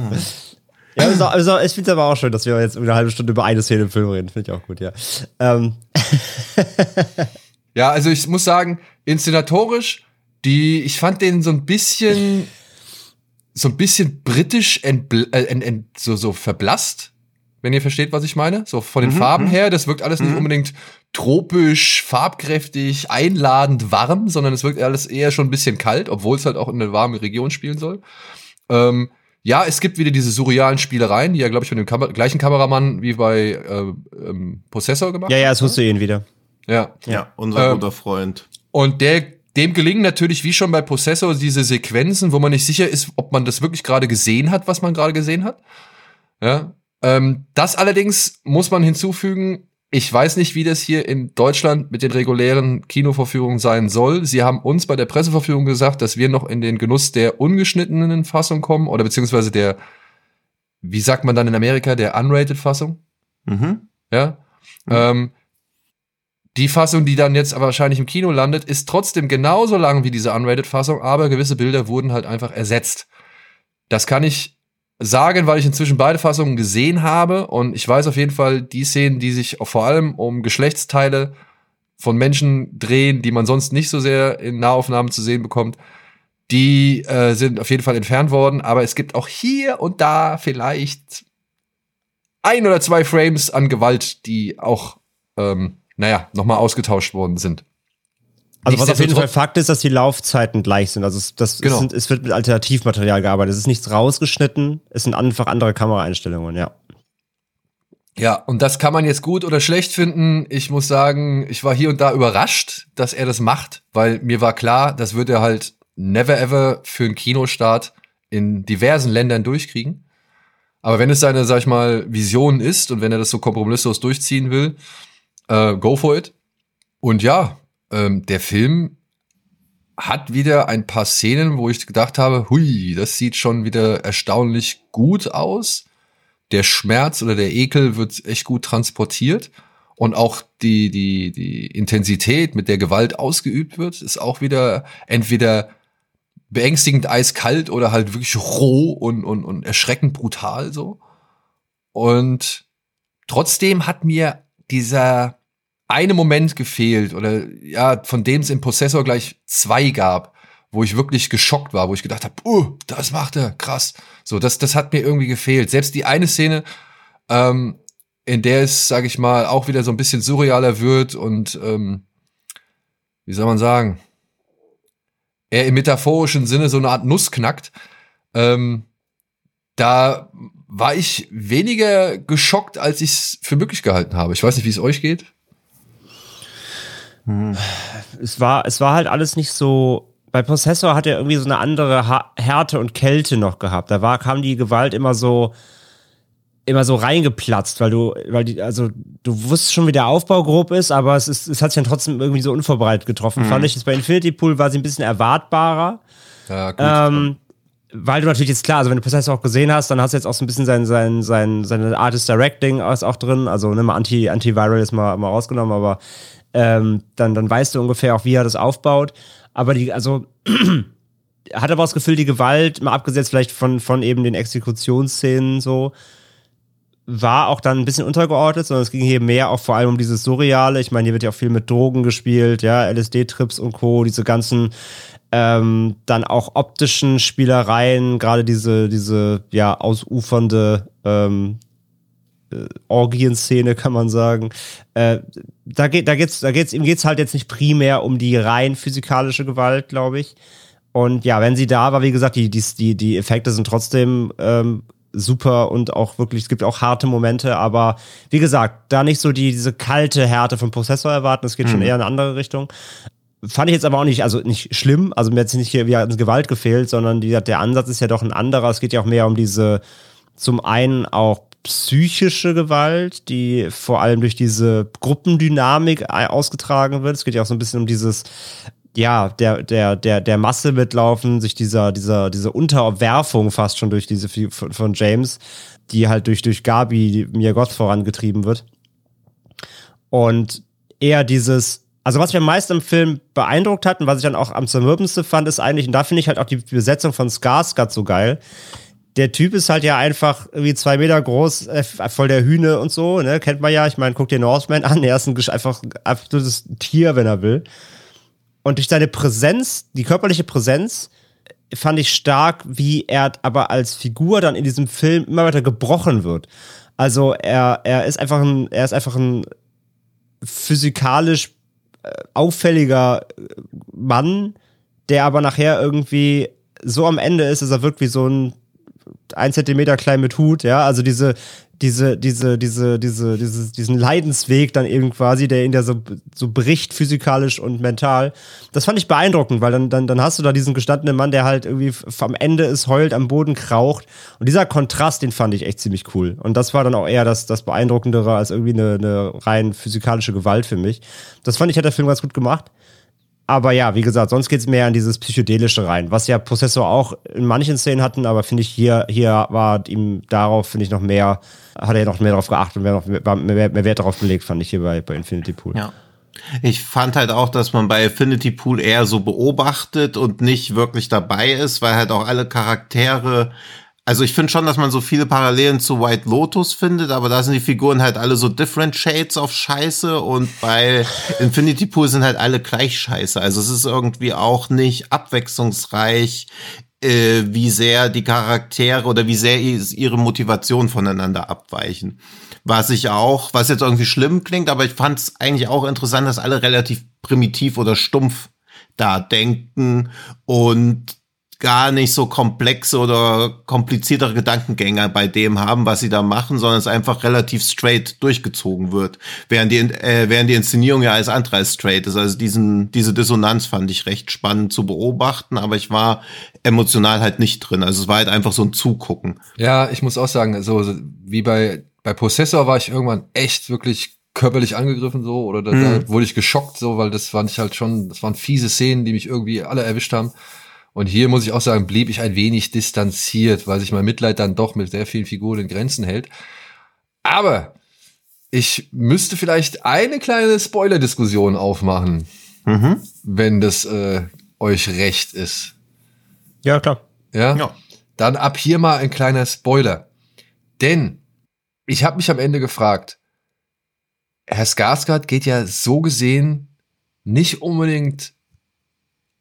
Ja, also, also ich finde es aber auch schön, dass wir jetzt eine halbe Stunde über eine Szene im Film reden. Finde ich auch gut, ja. Ähm. ja, also ich muss sagen, inszenatorisch, die, ich fand den so ein bisschen, so ein bisschen britisch ent, äh, ent, ent, so, so verblasst wenn ihr versteht, was ich meine. So von den mhm, Farben mhm. her, das wirkt alles nicht mhm. unbedingt tropisch, farbkräftig, einladend, warm, sondern es wirkt alles eher schon ein bisschen kalt, obwohl es halt auch in einer warmen Region spielen soll. Ähm, ja, es gibt wieder diese surrealen Spielereien, die ja, glaube ich, von dem Kam gleichen Kameramann wie bei äh, ähm, Possessor gemacht Ja, ja, das musst du ihn wieder. Ja. Ja, unser ähm, guter Freund. Und der, dem gelingen natürlich, wie schon bei Possessor, diese Sequenzen, wo man nicht sicher ist, ob man das wirklich gerade gesehen hat, was man gerade gesehen hat. Ja. Ähm, das allerdings muss man hinzufügen, ich weiß nicht, wie das hier in Deutschland mit den regulären Kinoverführungen sein soll. Sie haben uns bei der Presseverführung gesagt, dass wir noch in den Genuss der ungeschnittenen Fassung kommen oder beziehungsweise der, wie sagt man dann in Amerika, der unrated Fassung. Mhm. Ja. Mhm. Ähm, die Fassung, die dann jetzt wahrscheinlich im Kino landet, ist trotzdem genauso lang wie diese unrated Fassung, aber gewisse Bilder wurden halt einfach ersetzt. Das kann ich sagen, weil ich inzwischen beide Fassungen gesehen habe und ich weiß auf jeden Fall, die Szenen, die sich vor allem um Geschlechtsteile von Menschen drehen, die man sonst nicht so sehr in Nahaufnahmen zu sehen bekommt, die äh, sind auf jeden Fall entfernt worden. Aber es gibt auch hier und da vielleicht ein oder zwei Frames an Gewalt, die auch, ähm, naja, nochmal ausgetauscht worden sind. Also was auf jeden Fall Fakt ist, dass die Laufzeiten gleich sind. Also es, das genau. ist, es wird mit Alternativmaterial gearbeitet. Es ist nichts rausgeschnitten. Es sind einfach andere Kameraeinstellungen, ja. Ja, und das kann man jetzt gut oder schlecht finden. Ich muss sagen, ich war hier und da überrascht, dass er das macht, weil mir war klar, das wird er halt never ever für einen Kinostart in diversen Ländern durchkriegen. Aber wenn es seine, sag ich mal, Vision ist und wenn er das so kompromisslos durchziehen will, äh, go for it. Und ja, ähm, der Film hat wieder ein paar Szenen, wo ich gedacht habe, hui, das sieht schon wieder erstaunlich gut aus. Der Schmerz oder der Ekel wird echt gut transportiert. Und auch die, die, die Intensität, mit der Gewalt ausgeübt wird, ist auch wieder entweder beängstigend eiskalt oder halt wirklich roh und, und, und erschreckend brutal so. Und trotzdem hat mir dieser eine Moment gefehlt oder ja, von dem es im Prozessor gleich zwei gab, wo ich wirklich geschockt war, wo ich gedacht habe, uh, das macht er, krass. So, das, das hat mir irgendwie gefehlt. Selbst die eine Szene, ähm, in der es, sag ich mal, auch wieder so ein bisschen surrealer wird und ähm, wie soll man sagen, er im metaphorischen Sinne so eine Art Nuss knackt, ähm, da war ich weniger geschockt, als ich es für möglich gehalten habe. Ich weiß nicht, wie es euch geht. Hm. Es war, es war halt alles nicht so. Bei Possessor hat er irgendwie so eine andere ha Härte und Kälte noch gehabt. Da war, kam die Gewalt immer so, immer so reingeplatzt, weil du, weil die, also du wusstest schon, wie der Aufbau grob ist, aber es ist, es hat sich dann trotzdem irgendwie so unvorbereitet getroffen. Mhm. Fand ich jetzt bei Infinity Pool war sie ein bisschen erwartbarer. Ja, gut. Ähm, weil du natürlich jetzt klar, also wenn du Possessor auch gesehen hast, dann hast du jetzt auch so ein bisschen sein, sein, sein, seine Artist Directing auch drin. Also ne, mal Anti, Antiviral ist mal, mal rausgenommen, aber ähm, dann, dann weißt du ungefähr auch, wie er das aufbaut. Aber die, also hat aber das Gefühl, die Gewalt, mal abgesetzt vielleicht von, von eben den Exekutionsszenen so, war auch dann ein bisschen untergeordnet, sondern es ging hier mehr auch vor allem um dieses Surreale. Ich meine, hier wird ja auch viel mit Drogen gespielt, ja, LSD-Trips und Co., diese ganzen ähm, dann auch optischen Spielereien, gerade diese, diese ja ausufernde ähm, äh, Orgienszene, kann man sagen. Äh, da geht, da geht's, da geht's, ihm geht's halt jetzt nicht primär um die rein physikalische Gewalt, glaube ich. Und ja, wenn sie da war, wie gesagt, die, die, die Effekte sind trotzdem ähm, super und auch wirklich, es gibt auch harte Momente, aber wie gesagt, da nicht so die, diese kalte Härte vom Prozessor erwarten, es geht mhm. schon eher in eine andere Richtung. Fand ich jetzt aber auch nicht, also nicht schlimm, also mir hat jetzt nicht hier wieder Gewalt gefehlt, sondern die, der Ansatz ist ja doch ein anderer. Es geht ja auch mehr um diese, zum einen auch psychische Gewalt, die vor allem durch diese Gruppendynamik ausgetragen wird. Es geht ja auch so ein bisschen um dieses ja, der, der, der, der Masse mitlaufen, sich dieser, dieser, diese Unterwerfung fast schon durch diese von, von James, die halt durch, durch Gabi mir Gott vorangetrieben wird. Und eher dieses, also was mich am meisten im Film beeindruckt hat und was ich dann auch am zermürbendsten fand, ist eigentlich, und da finde ich halt auch die Besetzung von Skarsgård so geil. Der Typ ist halt ja einfach irgendwie zwei Meter groß, äh, voll der Hühne und so, ne, kennt man ja. Ich meine, guck dir Northman an, er ist ein, einfach ein absolutes Tier, wenn er will. Und durch seine Präsenz, die körperliche Präsenz, fand ich stark, wie er aber als Figur dann in diesem Film immer weiter gebrochen wird. Also er, er ist einfach ein, er ist einfach ein physikalisch äh, auffälliger äh, Mann, der aber nachher irgendwie so am Ende ist, dass er wirkt wie so ein ein Zentimeter klein mit Hut, ja, also diese, diese, diese, diese, diese, diese, diesen Leidensweg dann eben quasi, der ihn da so, so bricht, physikalisch und mental. Das fand ich beeindruckend, weil dann, dann, dann hast du da diesen gestandenen Mann, der halt irgendwie am Ende ist, heult, am Boden kraucht. Und dieser Kontrast, den fand ich echt ziemlich cool. Und das war dann auch eher das, das Beeindruckendere als irgendwie eine, eine rein physikalische Gewalt für mich. Das fand ich, hat der Film ganz gut gemacht. Aber ja, wie gesagt, sonst geht's mehr in dieses Psychedelische rein, was ja Prozessor auch in manchen Szenen hatten, aber finde ich hier, hier war ihm darauf, finde ich, noch mehr, hat er noch mehr darauf geachtet und mehr, noch, mehr, mehr Wert darauf gelegt, fand ich hier bei, bei Infinity Pool. Ja. Ich fand halt auch, dass man bei Infinity Pool eher so beobachtet und nicht wirklich dabei ist, weil halt auch alle Charaktere also ich finde schon, dass man so viele Parallelen zu White Lotus findet, aber da sind die Figuren halt alle so different shades of Scheiße und bei Infinity Pool sind halt alle gleich Scheiße. Also es ist irgendwie auch nicht abwechslungsreich, äh, wie sehr die Charaktere oder wie sehr ihre Motivation voneinander abweichen. Was ich auch, was jetzt irgendwie schlimm klingt, aber ich fand es eigentlich auch interessant, dass alle relativ primitiv oder stumpf da denken und gar nicht so komplexe oder kompliziertere Gedankengänge bei dem haben, was sie da machen, sondern es einfach relativ straight durchgezogen wird, während die, äh, während die Inszenierung ja alles andere als straight ist. Also diesen, diese Dissonanz fand ich recht spannend zu beobachten, aber ich war emotional halt nicht drin. Also es war halt einfach so ein Zugucken. Ja, ich muss auch sagen, so, so wie bei, bei Possessor war ich irgendwann echt wirklich körperlich angegriffen so oder da, hm. da wurde ich geschockt so, weil das fand ich halt schon, das waren fiese Szenen, die mich irgendwie alle erwischt haben. Und hier muss ich auch sagen, blieb ich ein wenig distanziert, weil sich mein Mitleid dann doch mit sehr vielen Figuren in Grenzen hält. Aber ich müsste vielleicht eine kleine Spoiler-Diskussion aufmachen, mhm. wenn das äh, euch recht ist. Ja, klar. Ja? ja. Dann ab hier mal ein kleiner Spoiler. Denn ich habe mich am Ende gefragt, Herr Skarsgård geht ja so gesehen nicht unbedingt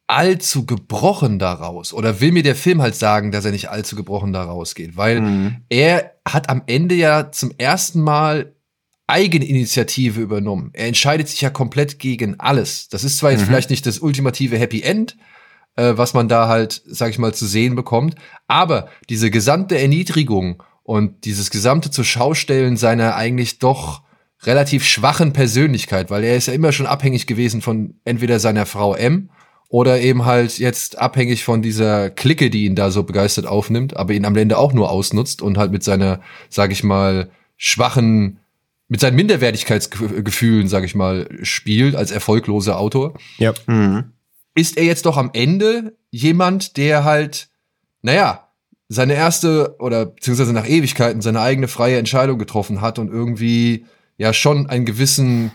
allzu gebrochen daraus. Oder will mir der Film halt sagen, dass er nicht allzu gebrochen daraus geht? Weil mhm. er hat am Ende ja zum ersten Mal Eigeninitiative übernommen. Er entscheidet sich ja komplett gegen alles. Das ist zwar jetzt mhm. vielleicht nicht das ultimative Happy End, äh, was man da halt, sag ich mal, zu sehen bekommt, aber diese gesamte Erniedrigung und dieses gesamte zur Schaustellen seiner eigentlich doch relativ schwachen Persönlichkeit, weil er ist ja immer schon abhängig gewesen von entweder seiner Frau M oder eben halt jetzt abhängig von dieser Clique, die ihn da so begeistert aufnimmt, aber ihn am Ende auch nur ausnutzt und halt mit seiner, sag ich mal, schwachen, mit seinen Minderwertigkeitsgefühlen, sag ich mal, spielt als erfolgloser Autor. Ja. Mhm. Ist er jetzt doch am Ende jemand, der halt, naja, seine erste oder beziehungsweise nach Ewigkeiten seine eigene freie Entscheidung getroffen hat und irgendwie ja schon einen gewissen,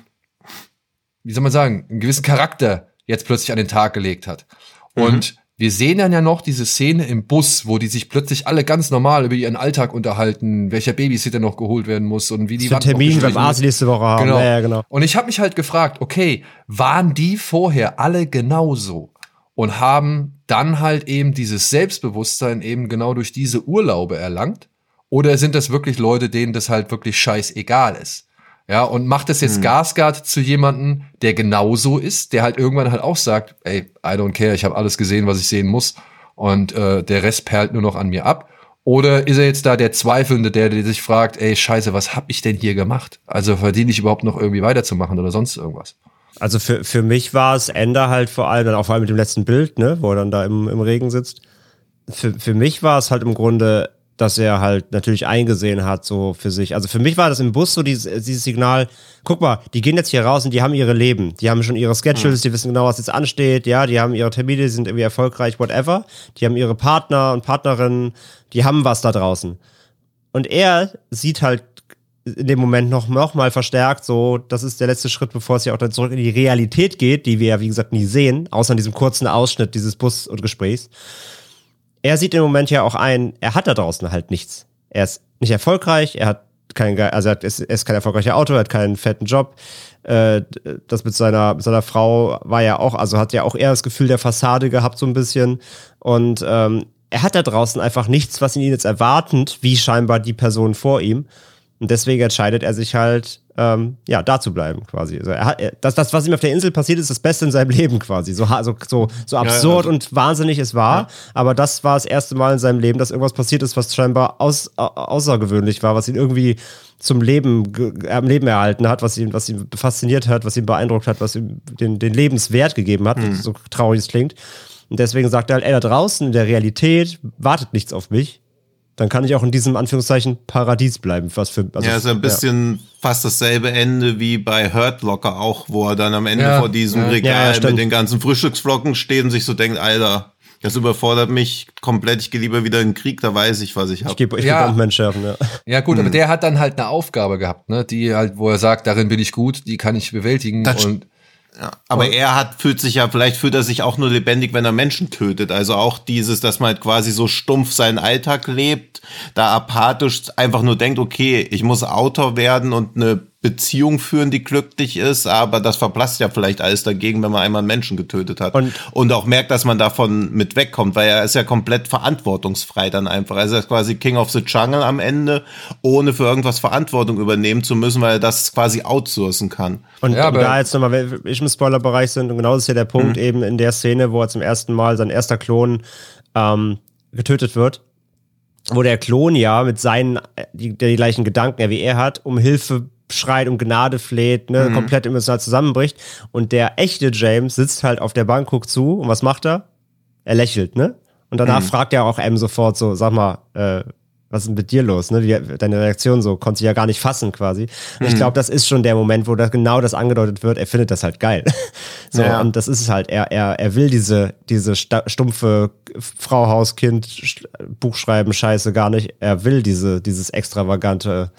wie soll man sagen, einen gewissen Charakter jetzt plötzlich an den Tag gelegt hat. Und mhm. wir sehen dann ja noch diese Szene im Bus, wo die sich plötzlich alle ganz normal über ihren Alltag unterhalten, welcher Babysitter noch geholt werden muss und wie die Wand Termin beim Arzt nächste Woche haben. Genau. Ja, genau. Und ich habe mich halt gefragt, okay, waren die vorher alle genauso und haben dann halt eben dieses Selbstbewusstsein eben genau durch diese Urlaube erlangt? Oder sind das wirklich Leute, denen das halt wirklich scheißegal ist? Ja, und macht es jetzt hm. Gasgard zu jemanden, der genauso ist, der halt irgendwann halt auch sagt, ey, I don't care, ich habe alles gesehen, was ich sehen muss und äh, der Rest perlt nur noch an mir ab. Oder ist er jetzt da der Zweifelnde, der, der sich fragt, ey, scheiße, was hab ich denn hier gemacht? Also verdiene ich überhaupt noch irgendwie weiterzumachen oder sonst irgendwas? Also für, für mich war es Ender halt vor allem, dann auch vor allem mit dem letzten Bild, ne, wo er dann da im, im Regen sitzt. Für, für mich war es halt im Grunde dass er halt natürlich eingesehen hat, so für sich. Also für mich war das im Bus so dieses, dieses Signal, guck mal, die gehen jetzt hier raus und die haben ihre Leben. Die haben schon ihre Schedules, mhm. die wissen genau, was jetzt ansteht, ja, die haben ihre Termine, die sind irgendwie erfolgreich, whatever. Die haben ihre Partner und Partnerinnen, die haben was da draußen. Und er sieht halt in dem Moment noch, noch mal verstärkt, so, das ist der letzte Schritt, bevor es ja auch dann zurück in die Realität geht, die wir ja, wie gesagt, nie sehen, außer in diesem kurzen Ausschnitt dieses Bus- und Gesprächs er sieht im Moment ja auch ein, er hat da draußen halt nichts. Er ist nicht erfolgreich, er hat kein, also er ist, er ist kein erfolgreicher Autor, er hat keinen fetten Job. Äh, das mit seiner, mit seiner Frau war ja auch, also hat ja auch eher das Gefühl der Fassade gehabt, so ein bisschen. Und ähm, er hat da draußen einfach nichts, was ihn jetzt erwartet, wie scheinbar die Person vor ihm. Und deswegen entscheidet er sich halt, ähm, ja, da zu bleiben quasi. Also er hat, er, das, das, was ihm auf der Insel passiert ist, das Beste in seinem Leben quasi. So, so, so, so absurd ja, also, und wahnsinnig es war. Ja. Aber das war das erste Mal in seinem Leben, dass irgendwas passiert ist, was scheinbar aus, außergewöhnlich war, was ihn irgendwie zum Leben, am Leben erhalten hat, was ihn, was ihn fasziniert hat, was ihn beeindruckt hat, was ihm den, den Lebenswert gegeben hat, mhm. so traurig es klingt. Und deswegen sagt er halt, ey, da draußen in der Realität wartet nichts auf mich dann kann ich auch in diesem Anführungszeichen Paradies bleiben. Was für, also, ja, ist ein bisschen ja. fast dasselbe Ende wie bei Hurt Locker auch, wo er dann am Ende ja, vor diesem ja, Regal mit den ganzen Frühstücksflocken steht und sich so denkt, Alter, das überfordert mich komplett. Ich gehe lieber wieder in den Krieg, da weiß ich, was ich habe. Ich gebe ich ja. Bombmen schärfen, ja. Ja, gut, hm. aber der hat dann halt eine Aufgabe gehabt, ne? Die halt, wo er sagt, darin bin ich gut, die kann ich bewältigen. Das und ja, aber und er hat, fühlt sich ja, vielleicht fühlt er sich auch nur lebendig, wenn er Menschen tötet. Also auch dieses, dass man halt quasi so stumpf seinen Alltag lebt, da apathisch einfach nur denkt, okay, ich muss Autor werden und eine Beziehung führen, die glücklich ist, aber das verblasst ja vielleicht alles dagegen, wenn man einmal einen Menschen getötet hat. Und, und auch merkt, dass man davon mit wegkommt, weil er ist ja komplett verantwortungsfrei dann einfach. Also er ist quasi King of the Jungle am Ende, ohne für irgendwas Verantwortung übernehmen zu müssen, weil er das quasi outsourcen kann. Und ja, da jetzt nochmal, wenn ich im Spoilerbereich sind, und genau das ist ja der Punkt mhm. eben in der Szene, wo er zum ersten Mal sein erster Klon ähm, getötet wird wo der Klon ja mit seinen, äh, die, die gleichen Gedanken wie er hat, um Hilfe schreit und Gnade fleht, ne, mhm. komplett emotional zusammenbricht. Und der echte James sitzt halt auf der Bank, guckt zu und was macht er? Er lächelt, ne? Und danach mhm. fragt er auch M sofort so, sag mal, äh, was ist denn mit dir los? Ne? Wie, deine Reaktion so, konnte sich ja gar nicht fassen quasi. Und ich mhm. glaube, das ist schon der Moment, wo das genau das angedeutet wird, er findet das halt geil. so, ja. und das ist es halt, er, er, er will diese, diese stumpfe Frau, Haus, Kind, Buchschreiben, Scheiße gar nicht. Er will diese, dieses extravagante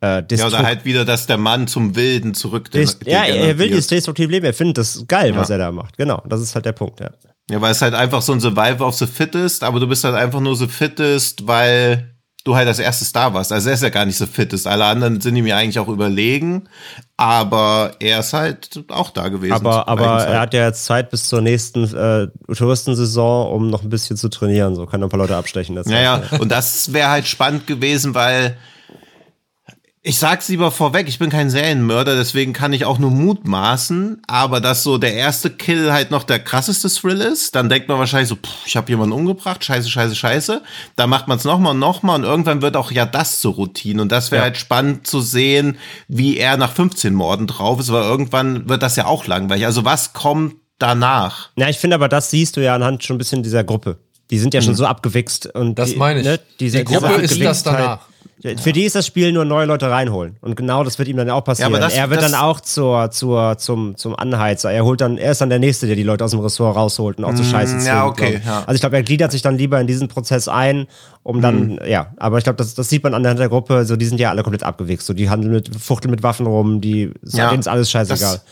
äh, ja, oder halt wieder, dass der Mann zum Wilden zurück. Ja, er will dieses destruktive Leben, er findet das geil, ja. was er da macht. Genau, das ist halt der Punkt, ja. Ja, weil es halt einfach so ein Survival of the Fittest, aber du bist halt einfach nur so fittest, weil du halt als erstes da warst. Also er ist ja gar nicht so fittest. Alle anderen sind ihm ja eigentlich auch überlegen, aber er ist halt auch da gewesen. Aber, aber er hat ja jetzt Zeit bis zur nächsten äh, Touristensaison, um noch ein bisschen zu trainieren. So kann ein paar Leute abstechen. Das ja, ja, und das wäre halt spannend gewesen, weil ich sag's lieber vorweg, ich bin kein Serienmörder, deswegen kann ich auch nur mutmaßen, aber dass so der erste Kill halt noch der krasseste Thrill ist, dann denkt man wahrscheinlich so, pff, ich habe jemanden umgebracht, scheiße, scheiße, scheiße. Da macht man es nochmal und nochmal und irgendwann wird auch ja das zur Routine und das wäre ja. halt spannend zu sehen, wie er nach 15 Morden drauf ist, weil irgendwann wird das ja auch langweilig. Also was kommt danach? Ja, ich finde aber, das siehst du ja anhand schon ein bisschen dieser Gruppe. Die sind ja schon mhm. so abgewichst und das meine ich. Ne, diese, die Gruppe ist das danach. Für die ist das Spiel nur neue Leute reinholen. Und genau das wird ihm dann auch passieren. Ja, das, er wird dann auch zur, zur, zum, zum Anheizer. Er holt dann, er ist dann der Nächste, der die Leute aus dem Ressort rausholt und auch zu so mm, Scheiße zwingt. Ja, okay. Ja. Also ich glaube, er gliedert sich dann lieber in diesen Prozess ein, um dann, mhm. ja, aber ich glaube, das, das sieht man an der, der Gruppe, so die sind ja alle komplett abgewichst. So, die handeln mit, fuchteln mit Waffen rum, die ja, ist alles scheißegal. Das,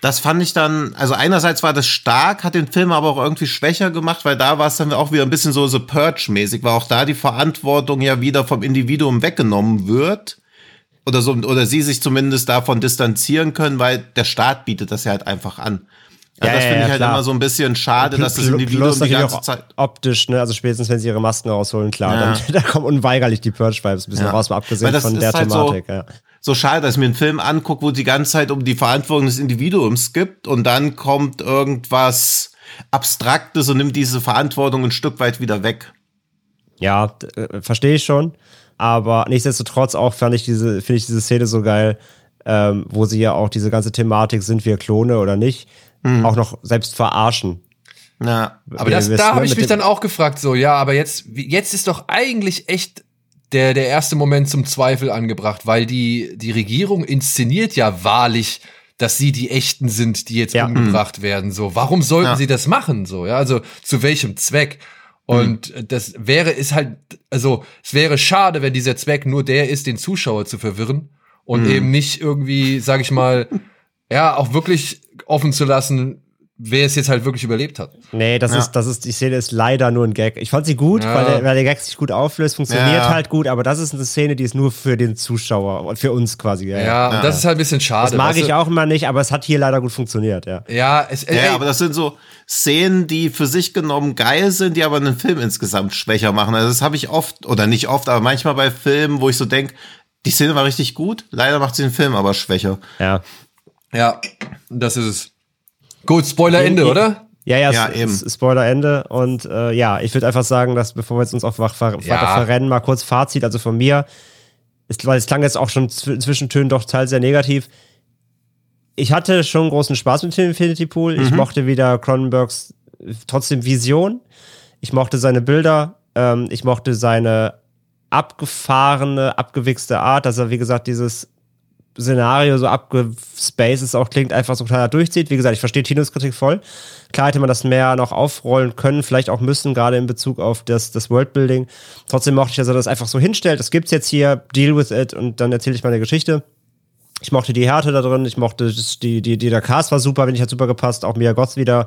das fand ich dann, also einerseits war das stark, hat den Film aber auch irgendwie schwächer gemacht, weil da war es dann auch wieder ein bisschen so The Purge-mäßig, weil auch da die Verantwortung ja wieder vom Individuum weggenommen wird. Oder so, oder sie sich zumindest davon distanzieren können, weil der Staat bietet das ja halt einfach an. Ja, ja das finde ja, ich halt klar. immer so ein bisschen schade, dass das Individuum die ganze Zeit. Optisch, ne? Also spätestens, wenn sie ihre Masken rausholen, klar, ja. dann da kommen unweigerlich die Purge-Vibes ein bisschen raus, mal abgesehen von der halt Thematik, so, ja so schade, dass ich mir einen Film angucke, wo die ganze Zeit um die Verantwortung des Individuums gibt und dann kommt irgendwas Abstraktes und nimmt diese Verantwortung ein Stück weit wieder weg. Ja, äh, verstehe ich schon. Aber nichtsdestotrotz auch fand ich diese, finde ich diese Szene so geil, ähm, wo sie ja auch diese ganze Thematik, sind wir Klone oder nicht, mhm. auch noch selbst verarschen. Ja, aber das, da habe ich mich dann auch gefragt, so, ja, aber jetzt, jetzt ist doch eigentlich echt der, der erste Moment zum Zweifel angebracht, weil die, die Regierung inszeniert ja wahrlich, dass sie die Echten sind, die jetzt ja. umgebracht mhm. werden. So, warum sollten ja. sie das machen? So, ja, also zu welchem Zweck? Und mhm. das wäre, ist halt, also es wäre schade, wenn dieser Zweck nur der ist, den Zuschauer zu verwirren und mhm. eben nicht irgendwie, sag ich mal, ja, auch wirklich offen zu lassen, wer es jetzt halt wirklich überlebt hat. Nee, das ja. ist, das ist, die Szene ist leider nur ein Gag. Ich fand sie gut, ja. weil, der, weil der Gag sich gut auflöst, funktioniert ja. halt gut, aber das ist eine Szene, die ist nur für den Zuschauer und für uns quasi. Ja, ja, und das ist halt ein bisschen schade. Das mag ich auch immer nicht, aber es hat hier leider gut funktioniert, ja. Ja, es, ey, ja aber das sind so Szenen, die für sich genommen geil sind, die aber einen Film insgesamt schwächer machen. Also das habe ich oft, oder nicht oft, aber manchmal bei Filmen, wo ich so denke, die Szene war richtig gut, leider macht sie den Film aber schwächer. Ja. Ja, das ist es. Gut, Spoiler Ende, oder? Ja, ja, ja eben. Spoiler Ende. Und äh, ja, ich würde einfach sagen, dass bevor wir jetzt uns auf weiter ja. verrennen, mal kurz Fazit, also von mir, ist, weil es klang jetzt auch schon zwischentönen doch teils sehr negativ. Ich hatte schon großen Spaß mit dem Infinity Pool. Mhm. Ich mochte wieder Cronenbergs trotzdem Vision. Ich mochte seine Bilder. Ähm, ich mochte seine abgefahrene, abgewichste Art, dass er, wie gesagt, dieses Szenario so abgespaced auch klingt, einfach so kleiner durchzieht. Wie gesagt, ich verstehe Tinos Kritik voll. Klar hätte man das mehr noch aufrollen können, vielleicht auch müssen, gerade in Bezug auf das, das Worldbuilding. Trotzdem mochte ich, dass er das einfach so hinstellt. Das gibt's jetzt hier, deal with it und dann erzähle ich meine Geschichte. Ich mochte die Härte da drin, ich mochte die, die, die, der Cast war super, wenn ich hat super gepasst. Auch Mia Gotts wieder,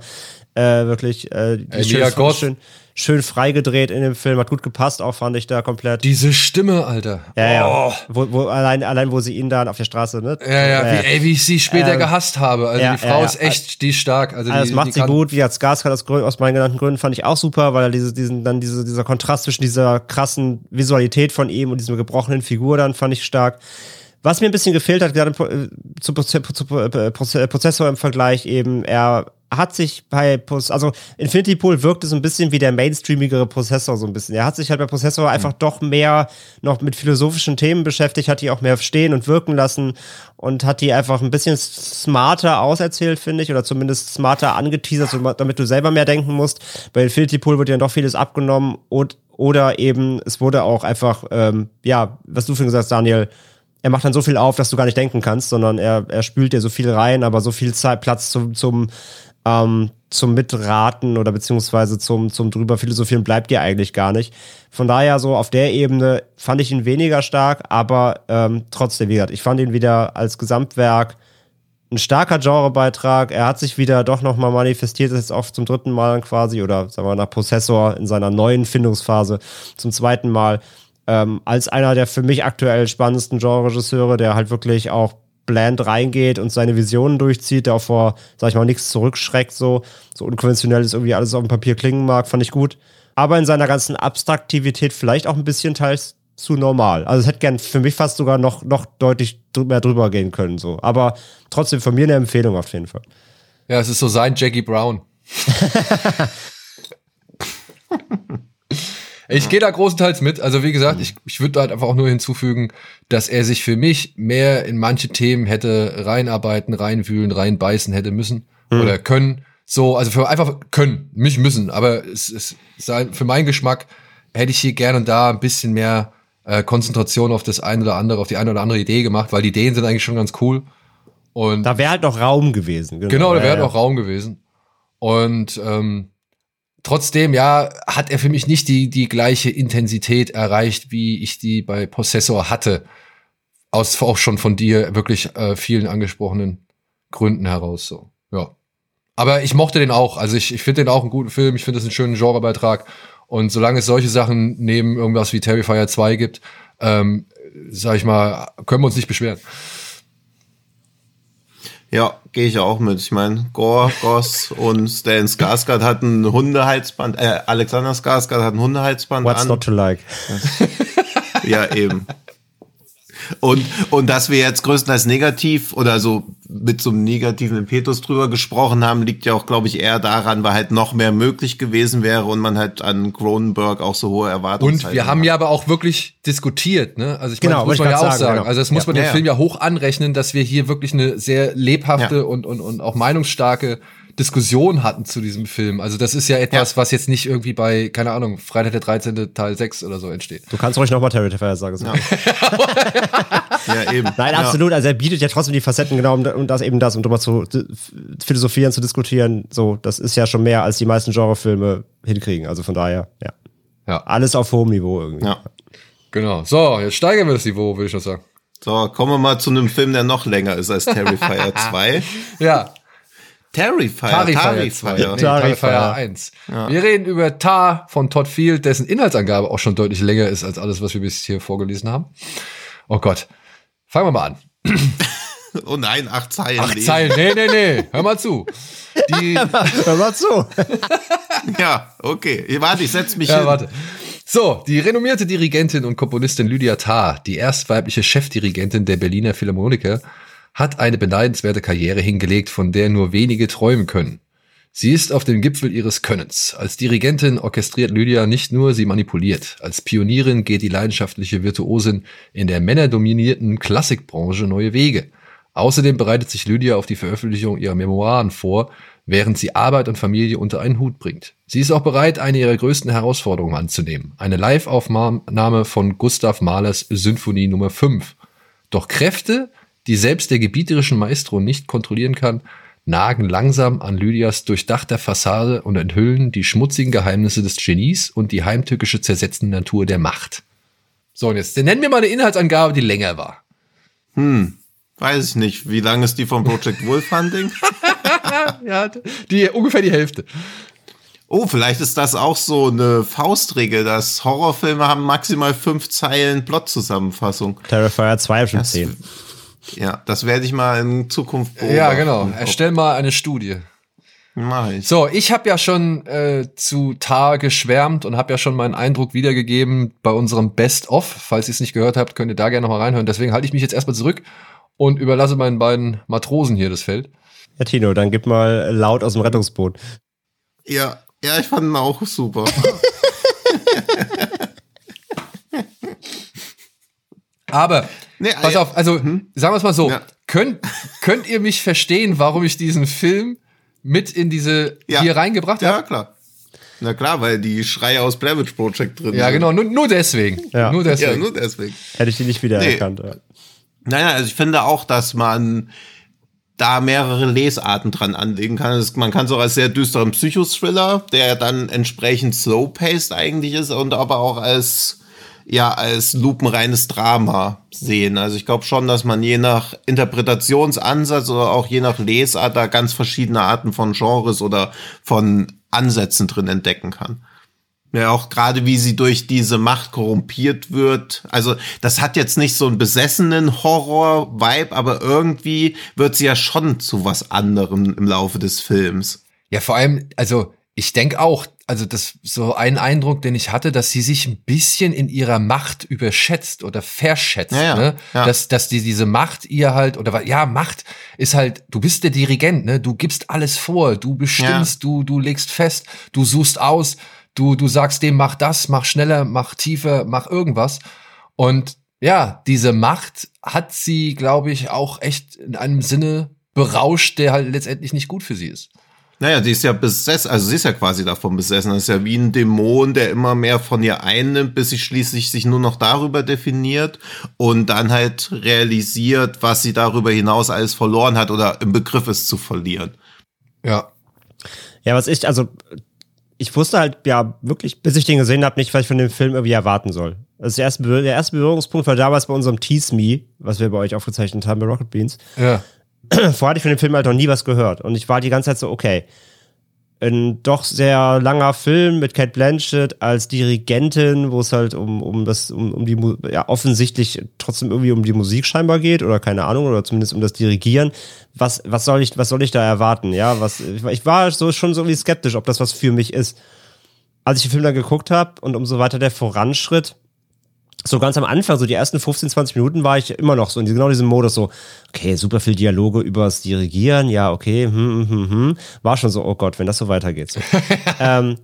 äh, wirklich, äh, die Ey, Mia Gotts. schön, schön freigedreht in dem Film, hat gut gepasst, auch fand ich da komplett. Diese Stimme, Alter. Ja, ja. Oh. Wo, wo, allein, allein, wo sie ihn dann auf der Straße, ne? Ja, ja, äh, wie, ey, wie ich sie später äh, gehasst habe. Also ja, die Frau ja, ist echt, die ist stark. Also, also die, das macht sie gut, wie hat Skarsgård aus, aus meinen genannten Gründen fand ich auch super, weil er diese, diesen, dann diese, dieser Kontrast zwischen dieser krassen Visualität von ihm und diesem gebrochenen Figur dann fand ich stark. Was mir ein bisschen gefehlt hat, gerade äh, zu, zu, zu, zu Prozessor im Vergleich eben, er hat sich bei, also Infinity Pool wirkte so ein bisschen wie der mainstreamigere Prozessor so ein bisschen. Er hat sich halt bei Prozessor mhm. einfach doch mehr noch mit philosophischen Themen beschäftigt, hat die auch mehr stehen und wirken lassen und hat die einfach ein bisschen smarter auserzählt, finde ich, oder zumindest smarter angeteasert, damit du selber mehr denken musst. Bei Infinity Pool wird ja doch vieles abgenommen und oder eben es wurde auch einfach, ähm, ja, was du vorhin gesagt hast, Daniel, er macht dann so viel auf, dass du gar nicht denken kannst, sondern er, er spült dir so viel rein, aber so viel Zeit, Platz zum, zum ähm, zum Mitraten oder beziehungsweise zum, zum drüber philosophieren bleibt dir eigentlich gar nicht. Von daher so auf der Ebene fand ich ihn weniger stark, aber ähm, trotzdem, wie gesagt, ich fand ihn wieder als Gesamtwerk ein starker Genrebeitrag. Er hat sich wieder doch nochmal manifestiert, jetzt auch zum dritten Mal quasi, oder sagen wir nach Prozessor in seiner neuen Findungsphase zum zweiten Mal, ähm, als einer der für mich aktuell spannendsten Genre-Regisseure, der halt wirklich auch bland reingeht und seine Visionen durchzieht, der auch vor, sag ich mal, nichts zurückschreckt, so, so unkonventionell ist irgendwie alles auf dem Papier klingen mag, fand ich gut. Aber in seiner ganzen Abstraktivität vielleicht auch ein bisschen teils zu normal. Also es hätte gern für mich fast sogar noch, noch deutlich mehr drüber gehen können, so. Aber trotzdem von mir eine Empfehlung auf jeden Fall. Ja, es ist so sein Jackie Brown. Ich gehe da großenteils mit. Also wie gesagt, ich, ich würde halt einfach auch nur hinzufügen, dass er sich für mich mehr in manche Themen hätte reinarbeiten, reinwühlen, reinbeißen hätte müssen mhm. oder können. So, also für einfach können, mich müssen. Aber es ist für meinen Geschmack hätte ich hier gerne und da ein bisschen mehr äh, Konzentration auf das eine oder andere, auf die eine oder andere Idee gemacht, weil die Ideen sind eigentlich schon ganz cool. Und da wäre halt noch Raum gewesen. Genau, genau da wäre halt noch Raum gewesen. Und ähm, Trotzdem, ja, hat er für mich nicht die, die gleiche Intensität erreicht, wie ich die bei Possessor hatte. Aus auch schon von dir wirklich äh, vielen angesprochenen Gründen heraus so. Ja. Aber ich mochte den auch. Also ich, ich finde den auch einen guten Film. Ich finde das einen schönen Genrebeitrag. Und solange es solche Sachen neben irgendwas wie Terrifier 2 gibt, ähm, sag ich mal, können wir uns nicht beschweren. Ja, gehe ich auch mit. Ich meine, Gore, Goss und Stan Skarsgård hatten ein Hundehalsband, äh, Alexander Skarsgård hat ein Hundehalsband What's an. not to like? Ja, eben. Und, und dass wir jetzt größtenteils negativ oder so mit so einem negativen Impetus drüber gesprochen haben, liegt ja auch, glaube ich, eher daran, weil halt noch mehr möglich gewesen wäre und man halt an Cronenberg auch so hohe Erwartungen Und wir haben ja aber auch wirklich diskutiert, ne? Also ich Genau, meine, das muss man ja auch sagen. sagen, genau. Also das muss man Ja, dem ja. Film ja hoch anrechnen, dass wir hier wirklich eine sehr lebhafte Ja. und, und, und auch meinungsstarke Diskussion hatten zu diesem Film. Also das ist ja etwas, Ja. was jetzt nicht irgendwie bei, keine Ahnung, Freitag der 13. Teil 6 oder so entsteht. Du kannst ruhig nochmal Terrifier sagen. Ja. ja, eben. Nein, ja. absolut. Also er bietet ja trotzdem die Facetten genau, um, um das eben das, um drüber zu philosophieren, zu diskutieren. So, das ist ja schon mehr, als die meisten Genrefilme hinkriegen. Also von daher, ja. Ja. Alles auf hohem Niveau irgendwie. Ja. Genau. So, jetzt steigern wir das Niveau, würde ich noch sagen. So, kommen wir mal zu einem Film, der noch länger ist als Terrifier 2. Ja, Terrifier. Tarifier 2. Nee, Terrifier. Tarifier Tarifier 1. Wir reden über Tar von Todd Field, dessen Inhaltsangabe auch schon deutlich länger ist als alles, was wir bis hier vorgelesen haben. Oh Gott. Fangen wir mal an. Oh nein, acht Zeilen. Acht. Zeilen. Nee, nee, nee. Hör mal zu. Die, Hör mal zu. Ja, okay. Warte, ich setz mich ja, hin. warte. So, die renommierte Dirigentin und Komponistin Lydia Tarr, die erstweibliche Chefdirigentin der Berliner Philharmoniker, hat eine beneidenswerte Karriere hingelegt, von der nur wenige träumen können. Sie ist auf dem Gipfel ihres Könnens. Als Dirigentin orchestriert Lydia nicht nur, sie manipuliert. Als Pionierin geht die leidenschaftliche Virtuosin in der männerdominierten Klassikbranche neue Wege. Außerdem bereitet sich Lydia auf die Veröffentlichung ihrer Memoiren vor, während sie Arbeit und Familie unter einen Hut bringt. Sie ist auch bereit, eine ihrer größten Herausforderungen anzunehmen. Eine Live-Aufnahme von Gustav Mahlers Symphonie Nummer 5. Doch Kräfte, die selbst der gebieterischen Maestro nicht kontrollieren kann, nagen langsam an Lydias durchdachter Fassade und enthüllen die schmutzigen Geheimnisse des Genies und die heimtückische zersetzende Natur der Macht. So, und jetzt nennen wir mal eine Inhaltsangabe, die länger war. Weiß ich nicht. Wie lang ist die vom Project Wolf Hunting? Ja, die ungefähr die Hälfte. Oh, vielleicht ist das auch so eine Faustregel, dass Horrorfilme haben maximal fünf Zeilen Plot-Zusammenfassung. Terrifier 2 schon Das- 10. Ja, das werde ich mal in Zukunft beobachten. Ja, genau. Erstell mal eine Studie. Mach ich. So, ich habe ja schon äh, zu Tar geschwärmt und habe ja schon meinen Eindruck wiedergegeben bei unserem Best-of. Falls ihr es nicht gehört habt, könnt ihr da gerne noch mal reinhören. Deswegen halte ich mich jetzt erstmal zurück und überlasse meinen beiden Matrosen hier das Feld. Ja, Tino, dann gib mal laut aus dem Rettungsboot. Ja, ja, ich fand ihn auch super. Aber, Nee, pass auf, also sagen wir es mal so, Ja. könnt, könnt ihr mich verstehen, warum ich diesen Film mit in diese Ja. hier reingebracht ja, habe? klar. Na klar, weil die Schreie aus Blair Witch Project drin Ja, sind. genau, nur, nur deswegen. Ja. Nur Ja, deswegen. nur deswegen. Hätte ich die nicht wiedererkannt. Ja. Naja, also ich finde auch, dass man da mehrere Lesarten dran anlegen kann. Es- Man kann es auch als sehr düsteren Psychothriller, der dann entsprechend slow-paced eigentlich ist und aber auch als ja als lupenreines Drama sehen. Also ich glaube schon, dass man je nach Interpretationsansatz oder auch je nach Lesart da ganz verschiedene Arten von Genres oder von Ansätzen drin entdecken kann. Ja, auch gerade wie sie durch diese Macht korrumpiert wird. Also, das hat jetzt nicht so einen besessenen Horror-Vibe, aber irgendwie wird sie ja schon zu was anderem im Laufe des Films. Ja, vor allem, also ich denke auch, also das so ein Eindruck, den ich hatte, dass sie sich ein bisschen in ihrer Macht überschätzt oder verschätzt, Ja, ja, ne? ja. Dass, dass die, diese Macht ihr halt, oder ja, Macht ist halt, du bist der Dirigent, ne? Du gibst alles vor, du bestimmst, du, du legst fest, du suchst aus, du, du sagst dem, mach das, mach schneller, mach tiefer, mach irgendwas. Und ja, diese Macht hat sie, glaube ich, auch echt in einem Sinne berauscht, der halt letztendlich nicht gut für sie ist. Naja, sie ist ja besessen, also sie ist ja quasi davon besessen. Das ist ja wie ein Dämon, der immer mehr von ihr einnimmt, bis sie schließlich sich nur noch darüber definiert und dann halt realisiert, was sie darüber hinaus alles verloren hat oder im Begriff ist zu verlieren. Ja, Ja, was ich, also, ich wusste halt, ja, wirklich, bis ich den gesehen habe, nicht, was ich von dem Film irgendwie erwarten soll. Also der erste, Be- der erste Berührungspunkt war damals bei unserem Tease Me, was wir bei euch aufgezeichnet haben bei Rocket Beans. ja. vorher hatte ich von dem Film halt noch nie was gehört. Und ich war die ganze Zeit so, okay, ein doch sehr langer Film mit Kate Blanchett als Dirigentin, wo es halt um, um das, um, um die, ja, offensichtlich trotzdem irgendwie um die Musik scheinbar geht oder keine Ahnung, oder zumindest um das Dirigieren. Was, was soll ich, was soll ich da erwarten? Ja, was, ich war so schon so irgendwie skeptisch, ob das was für mich ist. Als ich den Film dann geguckt habe und umso weiter der voranschritt, so ganz am Anfang, so die ersten 15, 20 Minuten war ich immer noch so in genau diesem Modus so, okay, super viel Dialoge übers Dirigieren, ja, okay, hm, hm, hm, hm. war schon so, oh Gott, wenn das so weitergeht. So. ähm,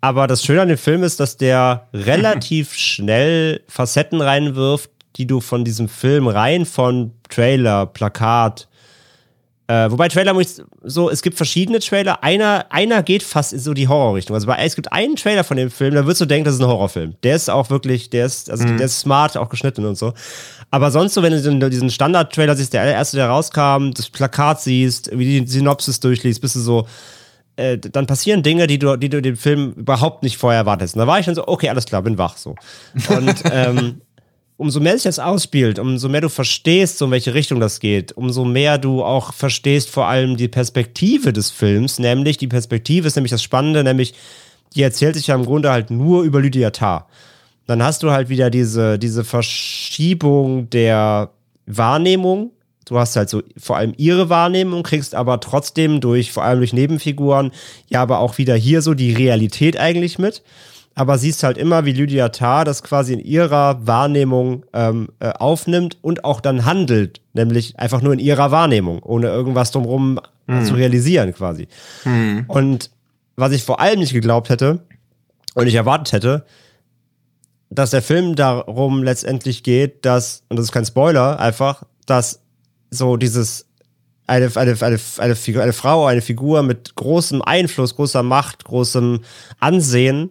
aber das Schöne an dem Film ist, dass der relativ schnell Facetten reinwirft, die du von diesem Film rein von Trailer, Plakat, äh, wobei Trailer muss ich so, es gibt verschiedene Trailer. Einer, einer geht fast in so die Horrorrichtung. Also bei, es gibt einen Trailer von dem Film, da würdest du denken, das ist ein Horrorfilm. Der ist auch wirklich, der ist, also mhm. der ist smart, auch geschnitten und so. Aber sonst so, wenn du diesen Standard-Trailer siehst, der erste, der rauskam, das Plakat siehst, wie die Synopsis durchliest, bist du so, äh, dann passieren Dinge, die du, die du dem Film überhaupt nicht vorher erwartest. Und da war ich dann so, okay, alles klar, bin wach so. Und ähm, umso mehr sich das ausspielt, umso mehr du verstehst, so in welche Richtung das geht, umso mehr du auch verstehst vor allem die Perspektive des Films, nämlich die Perspektive ist nämlich das Spannende, nämlich die erzählt sich ja im Grunde halt nur über Lydia Tarr. Dann hast du halt wieder diese, diese Verschiebung der Wahrnehmung. Du hast halt so vor allem ihre Wahrnehmung, kriegst aber trotzdem durch, vor allem durch Nebenfiguren, ja, aber auch wieder hier so die Realität eigentlich mit aber siehst halt immer, wie Lydia Tarr das quasi in ihrer Wahrnehmung ähm, äh, aufnimmt und auch dann handelt, nämlich einfach nur in ihrer Wahrnehmung, ohne irgendwas drumherum mhm. zu realisieren quasi. Mhm. Und was ich vor allem nicht geglaubt hätte und ich erwartet hätte, dass der Film darum letztendlich geht, dass, und das ist kein Spoiler, einfach, dass so dieses eine, eine, eine, eine, Figur, eine Frau, eine Figur mit großem Einfluss, großer Macht, großem Ansehen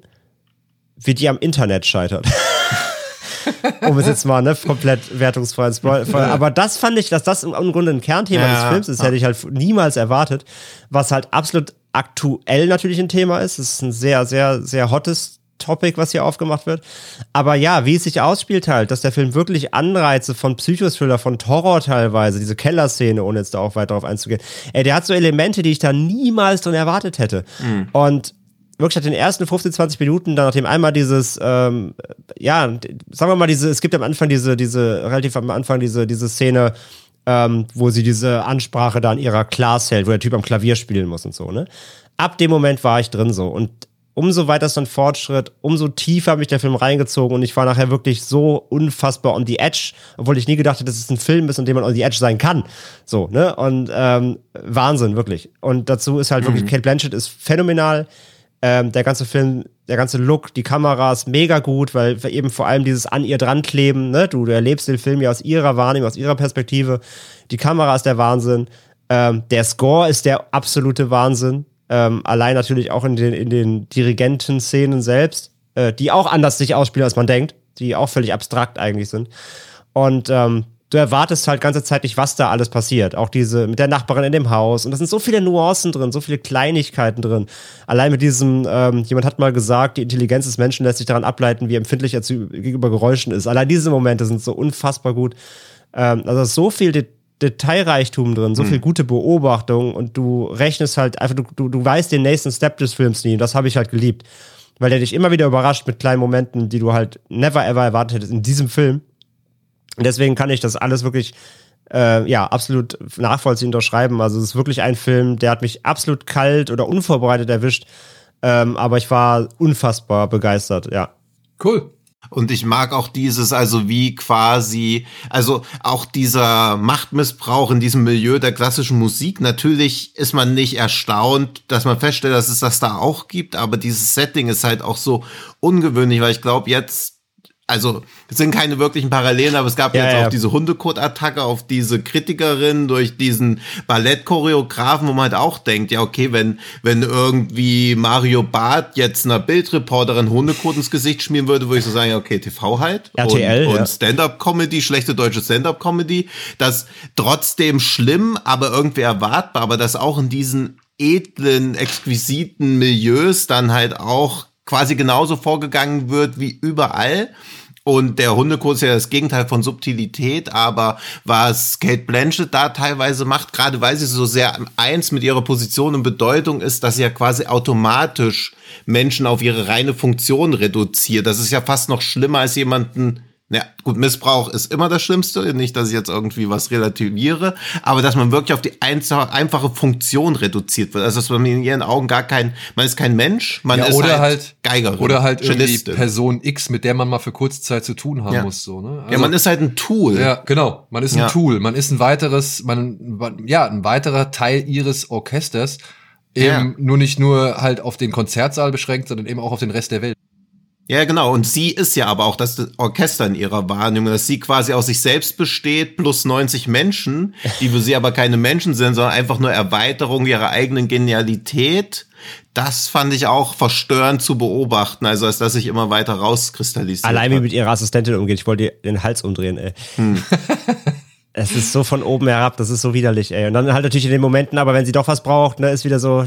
wie die am Internet scheitert. um es jetzt mal ne, komplett wertungsfrei zu Aber das fand ich, dass das im Grunde ein Kernthema ja, des Films ist, hätte ich halt niemals erwartet. Was halt absolut aktuell natürlich ein Thema ist. Es ist ein sehr, sehr, sehr hottes Topic, was hier aufgemacht wird. Aber ja, wie es sich ausspielt halt, dass der Film wirklich Anreize von Psychothriller, von Horror teilweise, diese Kellerszene, ohne jetzt da auch weiter darauf einzugehen, ey, der hat so Elemente, die ich da niemals drin erwartet hätte. Mhm. Und wirklich nach den ersten 15, 20 Minuten, dann nachdem einmal dieses, ähm, ja, sagen wir mal, diese, es gibt am Anfang diese, diese, relativ am Anfang diese, diese Szene, ähm, wo sie diese Ansprache da in ihrer Class hält, wo der Typ am Klavier spielen muss und so, ne? Ab dem Moment war ich drin so. Und umso weiter es dann fortschritt, umso tiefer hat mich der Film reingezogen und ich war nachher wirklich so unfassbar on the edge, obwohl ich nie gedacht hätte, dass es ein Film ist, in dem man on the edge sein kann. So, ne? Und ähm, Wahnsinn, wirklich. Und dazu ist halt mhm. wirklich, Kate Blanchett ist phänomenal. Ähm, der ganze Film, der ganze Look, die Kamera ist mega gut, weil eben vor allem dieses an ihr dran kleben, ne? Du, du erlebst den Film ja aus ihrer Wahrnehmung, aus ihrer Perspektive. Die Kamera ist der Wahnsinn. Ähm, der Score ist der absolute Wahnsinn. Ähm, allein natürlich auch in den, in den Dirigenten-Szenen selbst, äh, die auch anders sich ausspielen, als man denkt, die auch völlig abstrakt eigentlich sind. Und ähm, du erwartest halt ganze Zeit nicht, was da alles passiert. Auch diese mit der Nachbarin in dem Haus. Und da sind so viele Nuancen drin, so viele Kleinigkeiten drin. Allein mit diesem, ähm, jemand hat mal gesagt, die Intelligenz des Menschen lässt sich daran ableiten, wie empfindlich er zu, gegenüber Geräuschen ist. Allein diese Momente sind so unfassbar gut. Ähm, also so viel De Detailreichtum drin, so mhm. viel gute Beobachtung und du rechnest halt einfach, du, du, du weißt den nächsten Step des Films nie. Und das habe ich halt geliebt. Weil der dich immer wieder überrascht mit kleinen Momenten, die du halt never ever erwartet hättest in diesem Film. Deswegen kann ich das alles wirklich äh, ja, absolut nachvollziehend unterschreiben. Also es ist wirklich ein Film, der hat mich absolut kalt oder unvorbereitet erwischt. Ähm, aber ich war unfassbar begeistert, ja. Cool. Und ich mag auch dieses, also wie quasi, also auch dieser Machtmissbrauch in diesem Milieu der klassischen Musik. Natürlich ist man nicht erstaunt, dass man feststellt, dass es das da auch gibt, aber dieses Setting ist halt auch so ungewöhnlich, weil ich glaube, jetzt also es sind keine wirklichen Parallelen, aber es gab ja, jetzt ja. auch diese Hundekot-Attacke auf diese Kritikerin durch diesen Ballettchoreografen, wo man halt auch denkt, ja okay, wenn wenn irgendwie Mario Barth jetzt einer Bildreporterin Hundekot ins Gesicht schmieren würde, würde ich so sagen, ja okay, TV halt RTL und, und Stand-up-Comedy, schlechte deutsche Stand-up-Comedy, das trotzdem schlimm, aber irgendwie erwartbar, aber das auch in diesen edlen, exquisiten Milieus dann halt auch quasi genauso vorgegangen wird wie überall Und der Hundekurs ist ja das Gegenteil von Subtilität, aber was Kate Blanchett da teilweise macht, gerade weil sie so sehr eins mit ihrer Position und Bedeutung ist, dass sie ja quasi automatisch Menschen auf ihre reine Funktion reduziert. Das ist ja fast noch schlimmer als jemanden ja, gut, Missbrauch ist immer das Schlimmste. Nicht, dass ich jetzt irgendwie was relativiere, aber dass man wirklich auf die einfache Funktion reduziert wird. Also, dass man in ihren Augen gar kein, man ist kein Mensch, man ja, ist oder halt, halt Geigerin. Oder halt irgendwie. Person X, mit der man mal für kurze Zeit zu tun haben Ja. muss, so, ne? ja, man ist halt ein Tool. Ja, genau. Man ist ein Ja. Tool. Man ist ein weiteres, man, ja, ein weiterer Teil ihres Orchesters. Eben nur nicht nur halt auf den Konzertsaal beschränkt, sondern eben auch auf den Rest der Welt. Ja, genau. Und sie ist ja aber auch das Orchester in ihrer Wahrnehmung, dass sie quasi aus sich selbst besteht, plus 90 Menschen, die für sie aber keine Menschen sind, sondern einfach nur Erweiterung ihrer eigenen Genialität. Das fand ich auch verstörend zu beobachten, also als das sich immer weiter rauskristallisiert. Allein wie mit ihrer Assistentin umgeht. Ich wollte ihr den Hals umdrehen, ey. Hm. Es ist so von oben herab, das ist so widerlich, ey. Und dann halt natürlich in den Momenten, aber wenn sie doch was braucht, ne, ist wieder so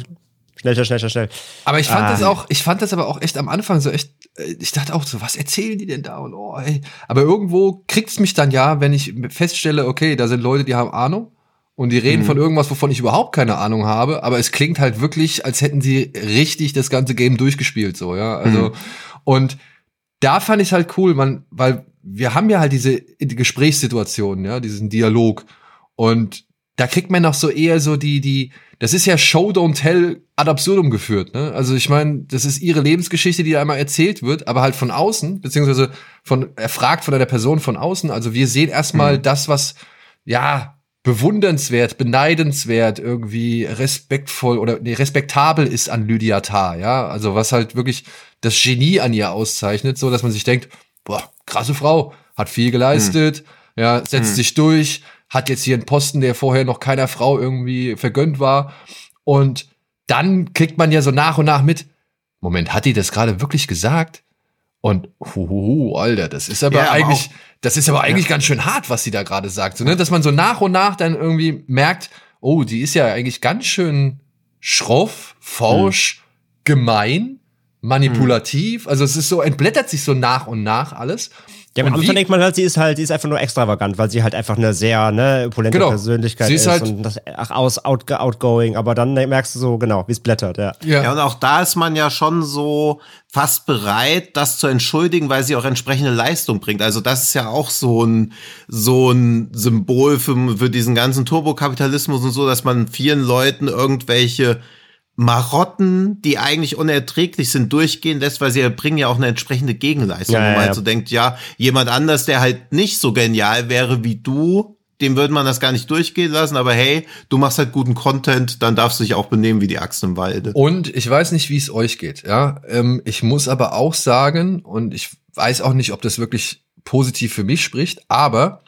schnell, schnell, schnell, schnell. Aber ich fand Ah. das auch, ich fand das aber auch echt am Anfang so echt, äh, ich dachte auch so, was erzählen die denn da? Und oh, ey. Aber irgendwo kriegt's mich dann ja, wenn ich feststelle, okay, da sind Leute, die haben Ahnung und die reden von irgendwas, wovon ich überhaupt keine Ahnung habe, aber es klingt halt wirklich, als hätten sie richtig das ganze Game durchgespielt, so, ja. Also, und da fand ich halt cool, man, weil wir haben ja halt diese die Gesprächssituationen, ja, diesen Dialog. Und da kriegt man noch so eher so die, die, das ist ja Show Don't Tell ad absurdum geführt, ne? Also ich meine, das ist ihre Lebensgeschichte, die da einmal erzählt wird, aber halt von außen, beziehungsweise von, erfragt von einer Person von außen. Also wir sehen erstmal das, was, ja, bewundernswert, beneidenswert, irgendwie respektvoll oder nee, respektabel ist an Lydia Tarr, ja? Also was halt wirklich das Genie an ihr auszeichnet, so dass man sich denkt, boah, krasse Frau, hat viel geleistet, ja, setzt sich durch, hat jetzt hier einen Posten, der vorher noch keiner Frau irgendwie vergönnt war. Und dann kriegt man ja so nach und nach mit, Moment, hat die das gerade wirklich gesagt? Und huhuhu, Alter, das ist aber Ja, aber eigentlich, auch- das ist aber eigentlich ganz schön hart, was sie da gerade sagt. So, ne? Dass man so nach und nach dann irgendwie merkt, oh, die ist ja eigentlich ganz schön schroff, forsch, gemein, manipulativ. Also es ist so, entblättert sich so nach und nach alles. Ja, am Und Anfang denkt man halt, sie ist halt, sie ist einfach nur extravagant, weil sie halt einfach eine sehr, ne, opulente Genau. Persönlichkeit Sie ist, ist halt- und das ach, aus, out, outgoing, aber dann merkst du so, genau, wie es blättert, ja. Ja, und auch da ist man ja schon so fast bereit, das zu entschuldigen, weil sie auch entsprechende Leistung bringt. Also das ist ja auch so ein, so ein Symbol für, für diesen ganzen Turbokapitalismus und so, dass man vielen Leuten irgendwelche Marotten, die eigentlich unerträglich sind, durchgehen lässt, weil sie erbringen ja auch eine entsprechende Gegenleistung. Ja, wo man ja, halt ja. so denkt, ja, jemand anders, der halt nicht so genial wäre wie du, dem würde man das gar nicht durchgehen lassen, aber hey, du machst halt guten Content, dann darfst du dich auch benehmen wie die Axt im Walde. Und ich weiß nicht, wie es euch geht. Ja, ähm, ich muss aber auch sagen, und ich weiß auch nicht, ob das wirklich positiv für mich spricht, aber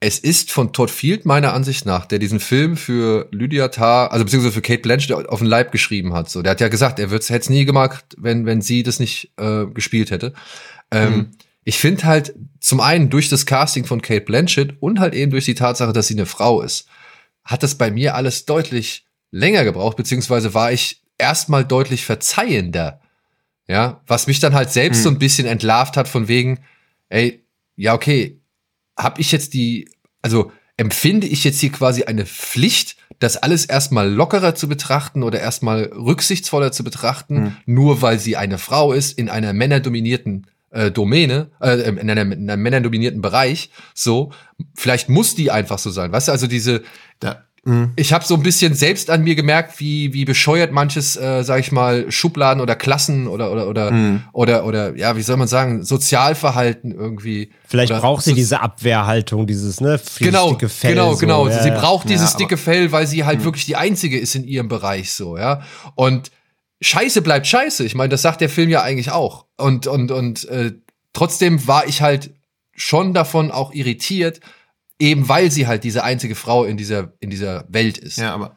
es ist von Todd Field meiner Ansicht nach, der diesen Film für Lydia Tarr, also beziehungsweise für Kate Blanchett auf den Leib geschrieben hat. So, der hat ja gesagt, er hätte es nie gemacht, wenn wenn sie das nicht äh, gespielt hätte. Ähm, Ich finde halt zum einen durch das Casting von Kate Blanchett und halt eben durch die Tatsache, dass sie eine Frau ist, hat das bei mir alles deutlich länger gebraucht, beziehungsweise war ich erstmal deutlich verzeihender. Ja, was mich dann halt selbst Hm. so ein bisschen entlarvt hat von wegen, ey, ja, okay, hab ich jetzt die, also empfinde ich jetzt hier quasi eine Pflicht, das alles erstmal lockerer zu betrachten oder erstmal rücksichtsvoller zu betrachten, Hm. nur weil sie eine Frau ist in einer männerdominierten äh, Domäne, äh, in, einer, in einem männerdominierten Bereich, so, vielleicht muss die einfach so sein, weißt du, also diese, Da, mh. ich habe so ein bisschen selbst an mir gemerkt, wie wie bescheuert manches, äh, sag ich mal, Schubladen oder Klassen oder oder oder Mhm. oder oder ja, wie soll man sagen, Sozialverhalten irgendwie. Vielleicht oder braucht sie so- diese Abwehrhaltung, dieses, ne, Genau, dicke Fell. genau, so, genau. ja, sie ja. braucht dieses Ja, dicke Fell, weil sie halt wirklich die einzige ist in ihrem Bereich so, ja. Und Scheiße bleibt Scheiße. Ich meine, das sagt der Film ja eigentlich auch. Und und und äh, trotzdem war ich halt schon davon auch irritiert, eben weil sie halt diese einzige Frau in dieser in dieser Welt ist. Ja, aber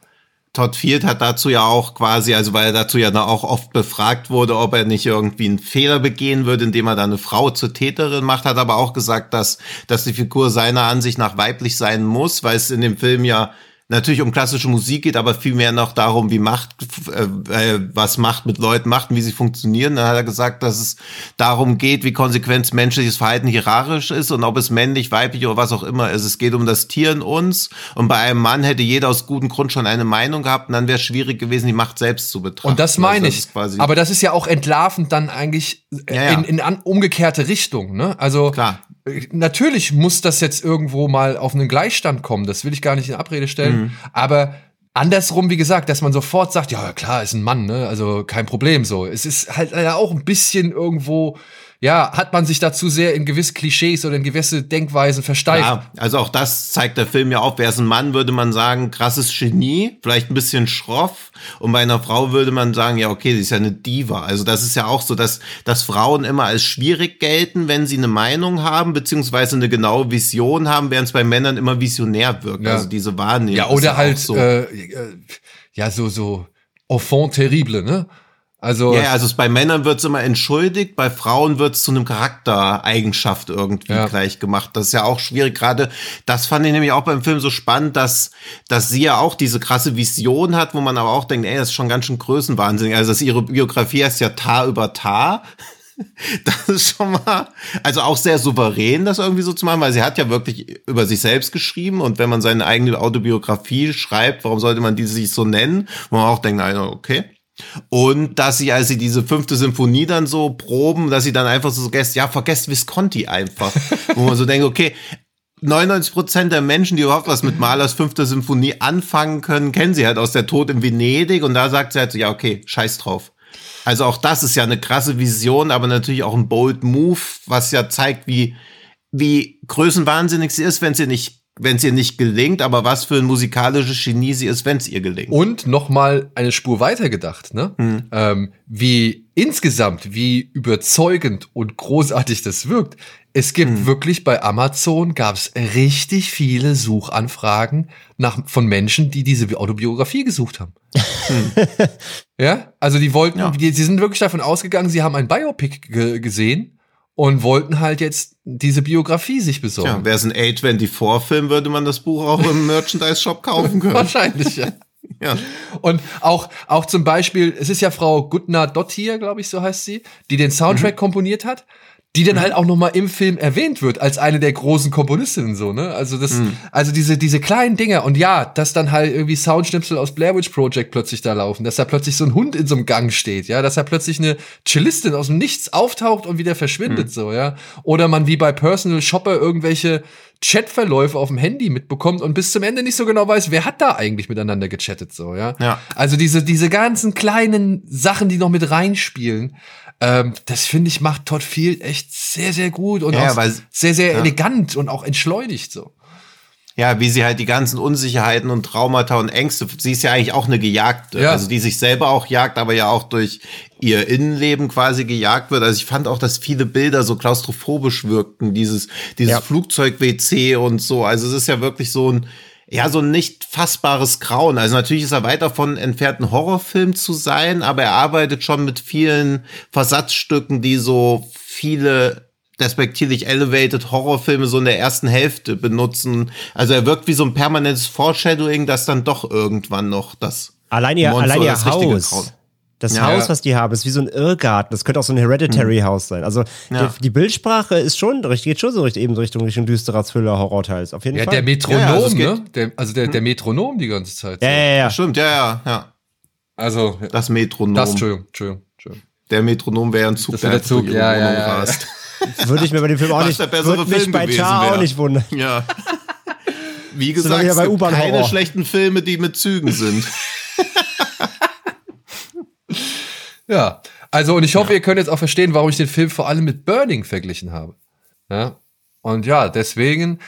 Todd Field hat dazu ja auch quasi, also weil er dazu ja dann auch oft befragt wurde, ob er nicht irgendwie einen Fehler begehen würde, indem er da eine Frau zur Täterin macht, hat aber auch gesagt, dass, dass die Figur seiner Ansicht nach weiblich sein muss, weil es in dem Film ja natürlich um klassische Musik geht, aber vielmehr noch darum, wie Macht, äh, äh, was Macht mit Leuten macht und wie sie funktionieren. Dann hat er gesagt, dass es darum geht, wie konsequent menschliches Verhalten hierarchisch ist und ob es männlich, weiblich oder was auch immer ist. Es geht um das Tier in uns und bei einem Mann hätte jeder aus gutem Grund schon eine Meinung gehabt und dann wäre es schwierig gewesen, die Macht selbst zu betrachten. Und das meine also, das ich. Aber das ist ja auch entlarvend dann eigentlich äh, ja, ja. in, in umgekehrte Richtung. Ne? Also Klar natürlich muss das jetzt irgendwo mal auf einen Gleichstand kommen. Das will ich gar nicht in Abrede stellen. Mhm. Aber andersrum, wie gesagt, dass man sofort sagt, ja klar, ist ein Mann, ne? Also kein Problem so. Es ist halt ja auch ein bisschen irgendwo ja, hat man sich dazu sehr in gewisse Klischees oder in gewisse Denkweisen versteift. Ja, also auch das zeigt der Film ja auf. Wer ist ein Mann, würde man sagen, krasses Genie, vielleicht ein bisschen schroff. Und bei einer Frau würde man sagen, ja, okay, sie ist ja eine Diva. Also das ist ja auch so, dass, dass Frauen immer als schwierig gelten, wenn sie eine Meinung haben, beziehungsweise eine genaue Vision haben, während es bei Männern immer visionär wirkt. Ja. Also diese Wahrnehmung. Ja, oder halt, so. äh, äh, ja, so, so, enfant terrible, ne? Also ja, also bei Männern wird's immer entschuldigt, bei Frauen wird's zu einem Charaktereigenschaft irgendwie ja. gleich gemacht. Das ist ja auch schwierig. Gerade das fand ich nämlich auch beim Film so spannend, dass dass sie ja auch diese krasse Vision hat, wo man aber auch denkt, ey, das ist schon ganz schön Größenwahnsinnig. Also dass ihre Biografie heißt ja Tar über Tar. Das ist schon mal, also auch sehr souverän, das irgendwie so zu machen, weil sie hat ja wirklich über sich selbst geschrieben und wenn man seine eigene Autobiografie schreibt, warum sollte man die sich so nennen? Wo man auch denkt, okay. Und dass sie, als sie diese fünfte Symphonie dann so proben, dass sie dann einfach so vergesst, ja, vergesst Visconti einfach. Wo man so denkt, okay, 99 Prozent der Menschen, die überhaupt was mit Mahlers fünfter Symphonie anfangen können, kennen sie halt aus der Tod in Venedig. Und da sagt sie halt so, ja, okay, scheiß drauf. Also auch das ist ja eine krasse Vision, aber natürlich auch ein bold Move, was ja zeigt, wie, wie größenwahnsinnig sie ist, wenn sie nicht wenn es ihr nicht gelingt, aber was für ein musikalisches Genie sie ist, wenn es ihr gelingt. Und noch mal eine Spur weiter gedacht, ne? Mhm. Ähm, wie insgesamt, wie überzeugend und großartig das wirkt. Es gibt mhm. wirklich bei Amazon gab es richtig viele Suchanfragen nach, von Menschen, die diese Autobiografie gesucht haben. Mhm. ja, also die wollten, ja. die, die sind wirklich davon ausgegangen, sie haben ein Biopic gesehen und wollten halt jetzt diese Biografie sich besorgen. Ja, wäre es ein A24-Film, würde man das Buch auch im Merchandise-Shop kaufen können. Wahrscheinlich, ja. ja. Und auch, auch zum Beispiel, es ist ja Frau Gutner Dottier, glaube ich, so heißt sie, die den Soundtrack mhm. komponiert hat die dann halt auch noch mal im Film erwähnt wird als eine der großen Komponistinnen so, ne? Also das mhm. also diese diese kleinen Dinge und ja, dass dann halt irgendwie Soundschnipsel aus Blair Witch Project plötzlich da laufen, dass da plötzlich so ein Hund in so einem Gang steht, ja, dass da plötzlich eine Cellistin aus dem Nichts auftaucht und wieder verschwindet mhm. so, ja? Oder man wie bei Personal Shopper irgendwelche Chatverläufe auf dem Handy mitbekommt und bis zum Ende nicht so genau weiß, wer hat da eigentlich miteinander gechattet so, ja? ja. Also diese diese ganzen kleinen Sachen, die noch mit reinspielen. Ähm, das finde ich macht Todd Field echt sehr, sehr gut und ja, auch weil, sehr, sehr ja. elegant und auch entschleunigt so. Ja, wie sie halt die ganzen Unsicherheiten und Traumata und Ängste, sie ist ja eigentlich auch eine Gejagte, ja. also die sich selber auch jagt, aber ja auch durch ihr Innenleben quasi gejagt wird. Also ich fand auch, dass viele Bilder so klaustrophobisch wirkten, dieses, dieses. Flugzeug-WC und so. Also es ist ja wirklich so ein, ja, so ein nicht fassbares Grauen. Also natürlich ist er weit davon entfernt, ein Horrorfilm zu sein, aber er arbeitet schon mit vielen Versatzstücken, die so viele respektierlich elevated Horrorfilme so in der ersten Hälfte benutzen. Also er wirkt wie so ein permanentes Foreshadowing, dass dann doch irgendwann noch das Allein ihr, allein ihr Haus. Das ja. Haus, was die haben, ist wie so ein Irrgarten. Das könnte auch so ein Hereditary-Haus sein. Also ja. die, die, Bildsprache ist schon, geht schon so richtig, eben so Richtung, Richtung düsterer Thriller-Horror-Teils. Auf jeden ja, Fall. Der Metronom, ja, also ne? Der, also der, der hm. Metronom die ganze Zeit. So. Ja, ja, ja. Stimmt, ja, ja, ja. Also. Das Metronom. Das, Entschuldigung, Entschuldigung, Entschuldigung. Der Metronom wäre ein Zug, das der Zug, ja, ja, ja, ja. Würde ich mir bei dem Film auch nicht, würde mich bei Char auch nicht wundern. Ja. Wie gesagt, es gibt keine schlechten Filme, die mit Zügen sind. Ja, also und ich hoffe, ja. ihr könnt jetzt auch verstehen, warum ich den Film vor allem mit Burning verglichen habe. Ja, und ja, deswegen,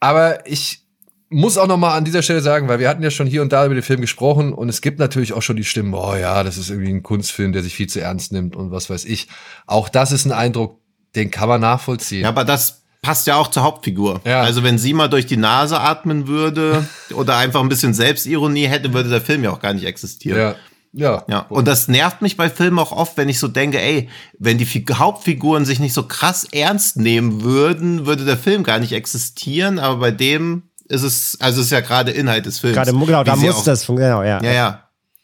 aber ich muss auch noch mal an dieser Stelle sagen, weil wir hatten ja schon hier und da über den Film gesprochen und es gibt natürlich auch schon die Stimmen, oh ja, das ist irgendwie ein Kunstfilm, der sich viel zu ernst nimmt und was weiß ich. Auch das ist ein Eindruck, den kann man nachvollziehen. Ja, aber das passt ja auch zur Hauptfigur. Ja. Also wenn sie mal durch die Nase atmen würde oder einfach ein bisschen Selbstironie hätte, würde der Film ja auch gar nicht existieren. Ja. Ja. ja. Und das nervt mich bei Filmen auch oft, wenn ich so denke, ey, wenn die Hauptfiguren sich nicht so krass ernst nehmen würden, würde der Film gar nicht existieren. Aber bei dem ist es, also es ist ja gerade Inhalt des Films. Gerade, genau, da muss auch, das funktionieren, genau, ja. Ja, ja.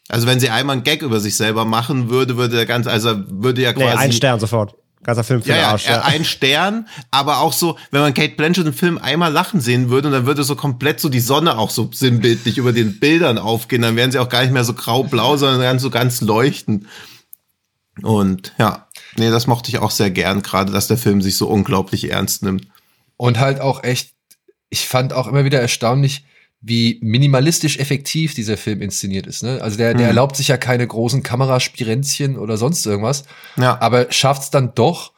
Also wenn sie einmal einen Gag über sich selber machen würde, würde der ganz, also würde ja quasi. Nee, ein Stern sofort. Ganzer Film für ja, den ja, Arsch. Ja, ein Stern, aber auch so, wenn man Kate Blanchett im Film einmal lachen sehen würde, und dann würde so komplett so die Sonne auch so sinnbildlich über den Bildern aufgehen, dann wären sie auch gar nicht mehr so grau-blau, sondern ganz so ganz leuchten. Und ja, nee, das mochte ich auch sehr gern, gerade, dass der Film sich so unglaublich ernst nimmt. Und halt auch echt, ich fand auch immer wieder erstaunlich, wie minimalistisch effektiv dieser Film inszeniert ist. Ne? Also der, der Mhm. erlaubt sich ja keine großen Kameraspirenzchen oder sonst irgendwas, Ja. aber schafft es dann doch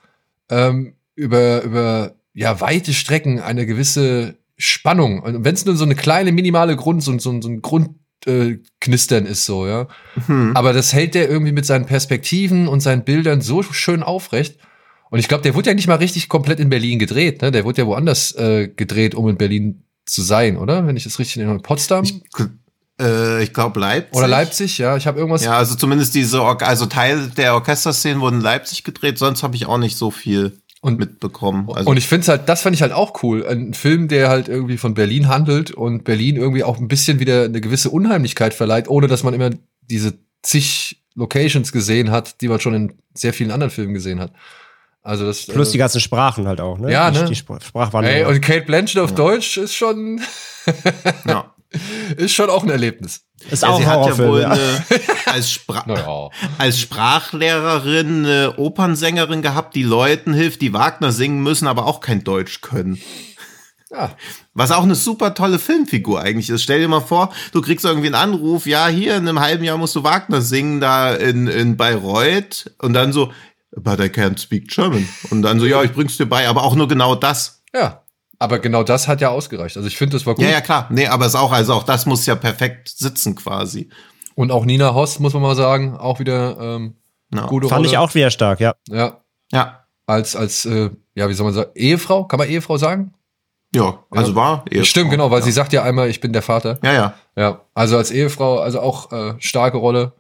ähm, über, über ja, weite Strecken eine gewisse Spannung. Und wenn es nur so eine kleine minimale Grund, so, so, so ein Grundknistern äh, Knistern ist so, ja. Mhm. Aber das hält der irgendwie mit seinen Perspektiven und seinen Bildern so schön aufrecht. Und ich glaube, der wurde ja nicht mal richtig komplett in Berlin gedreht, ne? Der wurde ja woanders äh, gedreht, um in Berlin zu sein, oder? Wenn ich das richtig erinnere. Potsdam Ich, äh, ich glaube Leipzig. oder Leipzig, ja. Ich habe irgendwas. Ja, also zumindest diese, Or also Teil der Orchesterszenen wurden in Leipzig gedreht, sonst habe ich auch nicht so viel Und- mitbekommen. Also, und ich finde halt, das fand ich halt auch cool. Ein Film, der halt irgendwie von Berlin handelt und Berlin irgendwie auch ein bisschen wieder eine gewisse Unheimlichkeit verleiht, ohne dass man immer diese zig Locations gesehen hat, die man schon in sehr vielen anderen Filmen gesehen hat. Also das Plus äh, die ganzen Sprachen halt auch, ne? Ja, die, ne? Die Spr Sprachwandlung. Ey, und Kate Blanchett auf Deutsch ist schon ja. ist schon auch ein Erlebnis. ist Ja, auch sie hat ja wohl Ja, eine, als, Spra Naja. als Sprachlehrerin eine Opernsängerin gehabt, die Leuten hilft, die Wagner singen müssen, aber auch kein Deutsch können. Ja. Was auch eine super tolle Filmfigur eigentlich ist. Stell dir mal vor, du kriegst irgendwie einen Anruf, ja, hier in einem halben Jahr musst du Wagner singen, da in, in Bayreuth. Und dann so, but I can't speak German. Und dann so, ja, ich bring's dir bei, aber auch nur genau das. Ja. Aber genau das hat ja ausgereicht. Also ich finde, das war gut. Ja, ja, klar. Nee, aber es auch, also auch das muss ja perfekt sitzen quasi. Und auch Nina Hoss, muss man mal sagen, auch wieder ähm, Ja. gute Fand Rolle. ich auch wieder stark, ja. Ja. Ja. Als, als, äh, ja, wie soll man sagen, Ehefrau? Kann man Ehefrau sagen? Ja, also Ja. war. Ehefrau. Stimmt, genau, weil ja. sie sagt ja einmal, ich bin der Vater. Ja, ja. Ja. Also als Ehefrau, also auch äh, starke Rolle.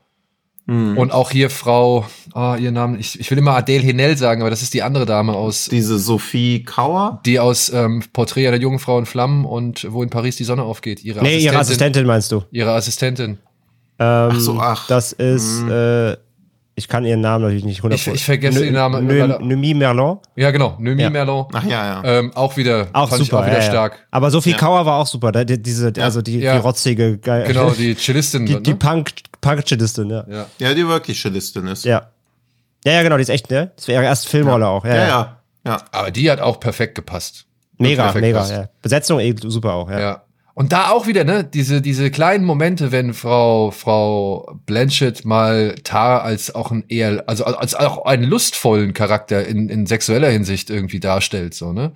Mhm. Und auch hier Frau, ah, ihr Name, ich, ich will immer Adele Henel sagen, aber das ist die andere Dame aus, Diese Sophie Kauer. die aus ähm, Porträt einer jungen Frau in Flammen und wo in Paris die Sonne aufgeht. Ihre Nee, ihre Assistentin meinst du. Ihre Assistentin. Ähm, Ach so, ach. Das ist, äh, ich kann ihren Namen natürlich nicht 100%. Ich- ich vergesse den Namen. Noemi Merlon. Ja, genau. Noemi Ja. Merlon. Ach ja, ja. Ähm, auch wieder, Auch fand ich super, auch wieder ja, ja. stark. Aber Sophie Ja. Kauer war auch super. Da, die, diese, also die, Ja. die rotzige, geil. Genau, die Cellistin. die, ne? die Punk, Punk-Cellistin, ja. ja. Ja, die wirklich Cellistin ist. ja. Ja, ja, genau, die ist echt, ne? Das wäre ihre erste Filmrolle auch. Ja, Ja, ja. ja. Ja. Aber die hat auch perfekt gepasst. Mega, Perfekt mega, passt. ja. Besetzung eh super auch, ja. Ja. Und da auch wieder, ne, diese, diese kleinen Momente, wenn Frau, Frau Blanchett mal Tar als auch ein eher, also als auch einen lustvollen Charakter in, in sexueller Hinsicht irgendwie darstellt, so, ne?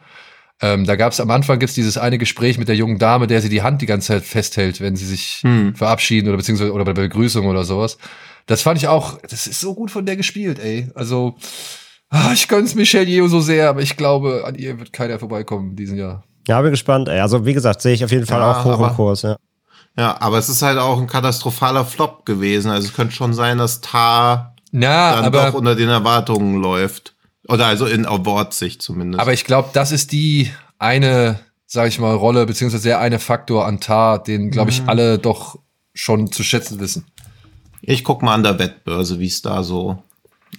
Ähm, da gab es am Anfang gibt's dieses eine Gespräch mit der jungen Dame, der sie die Hand die ganze Zeit festhält, wenn sie sich Hm. verabschieden oder beziehungsweise oder bei der Begrüßung oder sowas. Das fand ich auch, das ist so gut von der gespielt, ey. Also, ah, ich gönn's Michelle Yeoh so sehr, aber ich glaube, an ihr wird keiner vorbeikommen in diesem Jahr. Ja, bin gespannt. Ey. Also, wie gesagt, sehe ich auf jeden Fall Ja, auch hoch aber- im Kurs, ja. Ja, aber es ist halt auch ein katastrophaler Flop gewesen. Also es könnte schon sein, dass Tar Na, dann aber doch unter den Erwartungen läuft. Oder also in Award-Sicht zumindest. Aber ich glaube, das ist die eine, sag ich mal, Rolle, beziehungsweise der eine Faktor an Tar, den, glaube ich, alle doch schon zu schätzen wissen. ich guck mal an der Wettbörse, wie es da so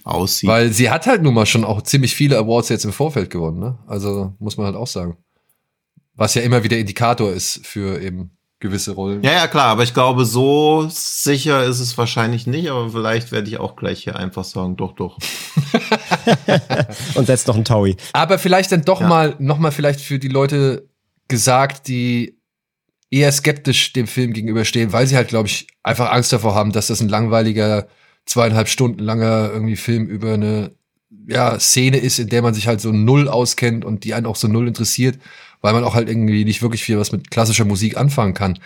aussieht. Weil sie hat halt nun mal schon auch ziemlich viele Awards jetzt im Vorfeld gewonnen, ne? Also muss man halt auch sagen. Was ja immer wieder Indikator ist für eben gewisse Rollen. ja, ja, klar, aber ich glaube, so sicher ist es wahrscheinlich nicht, aber vielleicht werde ich auch gleich hier einfach sagen, doch, doch. Und setzt noch einen Taui. Aber vielleicht dann doch Ja. mal, noch mal vielleicht für die Leute gesagt, die eher skeptisch dem Film gegenüberstehen, weil sie halt, glaube ich, einfach Angst davor haben, dass das ein langweiliger, zweieinhalb Stunden langer irgendwie Film über eine ja, Szene ist, in der man sich halt so null auskennt und die einen auch so null interessiert, weil man auch halt irgendwie nicht wirklich viel was mit klassischer Musik anfangen kann.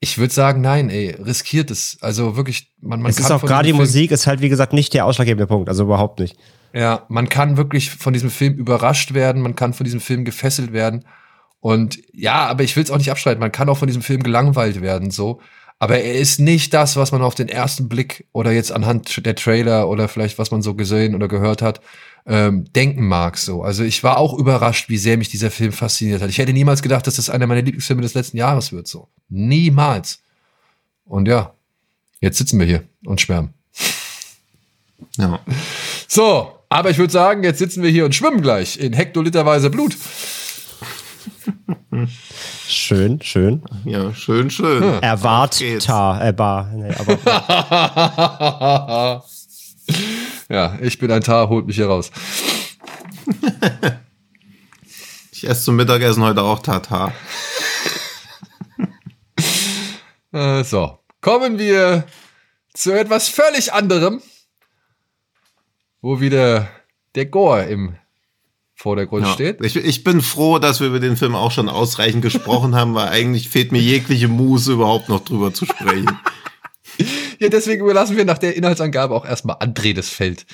Ich würde sagen, nein, ey, riskiert es. Also wirklich, man, man es kann ist auch gerade die Film- Musik, ist halt, wie gesagt, nicht der ausschlaggebende Punkt. Also überhaupt nicht. Ja, man kann wirklich von diesem Film überrascht werden, man kann von diesem Film gefesselt werden. Und ja, aber ich will es auch nicht abstreiten, man kann auch von diesem Film gelangweilt werden, so. Aber er ist nicht das, was man auf den ersten Blick oder jetzt anhand der Trailer oder vielleicht was man so gesehen oder gehört hat, ähm, denken mag. So, also ich war auch überrascht, wie sehr mich dieser Film fasziniert hat. Ich hätte niemals gedacht, dass das einer meiner Lieblingsfilme des letzten Jahres wird. So, niemals. Und ja, jetzt sitzen wir hier und schwärmen. Ja. So, aber ich würde sagen, jetzt sitzen wir hier und schwimmen gleich in hektoliterweise Blut. Schön, schön. Ja, schön, schön. Hm. Erwartbar, äh, bar. Nee, aber ja, ich bin ein Tar, holt mich hier raus. ich esse zum Mittagessen heute auch Tatar. äh, so, kommen wir zu etwas völlig anderem, wo wieder der Gore im Vordergrund ja. steht. Ich, ich, bin froh, dass wir über den Film auch schon ausreichend gesprochen haben, weil eigentlich fehlt mir jegliche Muße, überhaupt noch drüber zu sprechen. ja, deswegen überlassen wir nach der Inhaltsangabe auch erstmal André das Feld.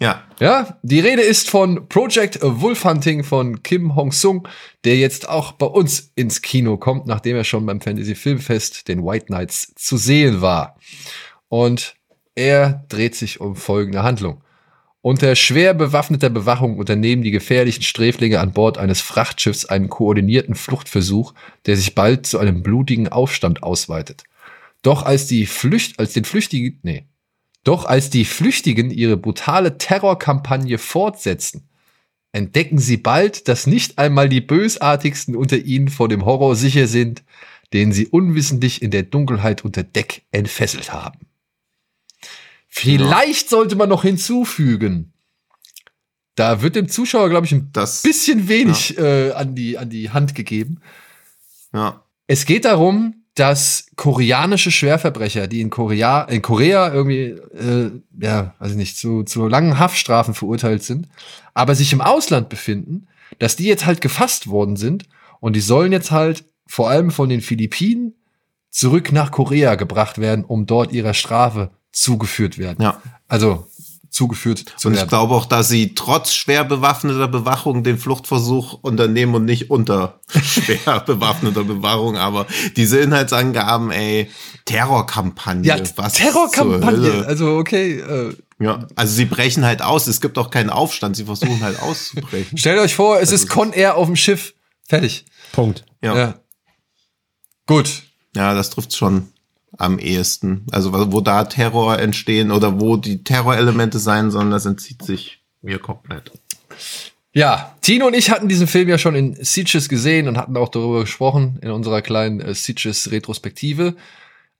Ja. Ja, die Rede ist von Project Wolf Hunting von Kim Hong-sung, der jetzt auch bei uns ins Kino kommt, nachdem er schon beim Fantasy Filmfest den White Knights zu sehen war. Und er dreht sich um folgende Handlung. Unter schwer bewaffneter Bewachung unternehmen die gefährlichen Sträflinge an Bord eines Frachtschiffs einen koordinierten Fluchtversuch, der sich bald zu einem blutigen Aufstand ausweitet. Doch als die Flücht, als den Flüchtigen, nee, doch als die Flüchtigen ihre brutale Terrorkampagne fortsetzen, entdecken sie bald, dass nicht einmal die bösartigsten unter ihnen vor dem Horror sicher sind, den sie unwissentlich in der Dunkelheit unter Deck entfesselt haben. Vielleicht sollte man noch hinzufügen, da wird dem Zuschauer, glaube ich, ein das, bisschen wenig ja. äh, an, die, an die Hand gegeben. Ja. Es geht darum, dass koreanische Schwerverbrecher, die in Korea, in Korea irgendwie, äh, ja, weiß ich nicht, zu, zu langen Haftstrafen verurteilt sind, aber sich im Ausland befinden, dass die jetzt halt gefasst worden sind und die sollen jetzt halt vor allem von den Philippinen zurück nach Korea gebracht werden, um dort ihrer Strafe zugeführt werden. Ja. Also zugeführt zu Und ich glaube auch, dass sie trotz schwer bewaffneter Bewachung den Fluchtversuch unternehmen und nicht unter schwer bewaffneter Bewachung. Aber diese Inhaltsangaben, ey, Terrorkampagne. Ja, was Terrorkampagne. Also okay. Äh, ja, also sie brechen halt aus. Es gibt auch keinen Aufstand. Sie versuchen halt auszubrechen. Stellt euch vor, es also ist Con Air auf dem Schiff. Fertig. Punkt. Ja. ja. Gut. Ja, das trifft schon am ehesten. Also wo da Terror entstehen oder wo die Terrorelemente sein sollen, das entzieht sich mir komplett. Ja, Tino und ich hatten diesen Film ja schon in Sieges gesehen und hatten auch darüber gesprochen in unserer kleinen äh, Sieges Retrospektive.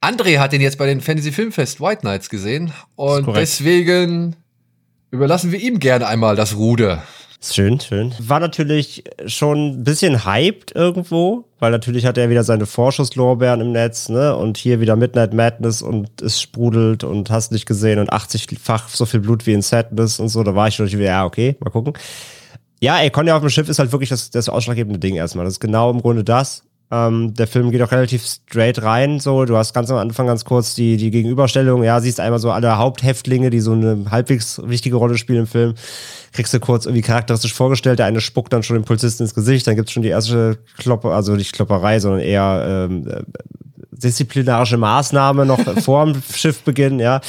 André hat den jetzt bei den Fantasy Filmfest White Knights gesehen und deswegen überlassen wir ihm gerne einmal das Ruder. Schön, schön. War natürlich schon ein bisschen hyped irgendwo, weil natürlich hat er wieder seine Vorschusslorbeeren im Netz, ne? Und hier wieder Midnight Madness und es sprudelt und hast nicht gesehen und 80-fach so viel Blut wie in Sadness und so. Da war ich natürlich wieder, ja, okay, mal gucken. Ja, ey, Conny auf dem Schiff ist halt wirklich das, das ausschlaggebende Ding erstmal. Das ist genau im Grunde das. Ähm, der Film geht auch relativ straight rein, so. Du hast ganz am Anfang ganz kurz die, die Gegenüberstellung. Ja, siehst einmal so alle Haupthäftlinge, die so eine halbwegs wichtige Rolle spielen im Film. Kriegst du kurz irgendwie charakteristisch vorgestellt. Der eine spuckt dann schon den Polizisten ins Gesicht. Dann gibt's schon die erste Kloppe, also nicht Klopperei, sondern eher, ähm, äh, disziplinarische Maßnahme noch vor dem Schiffbeginn, ja.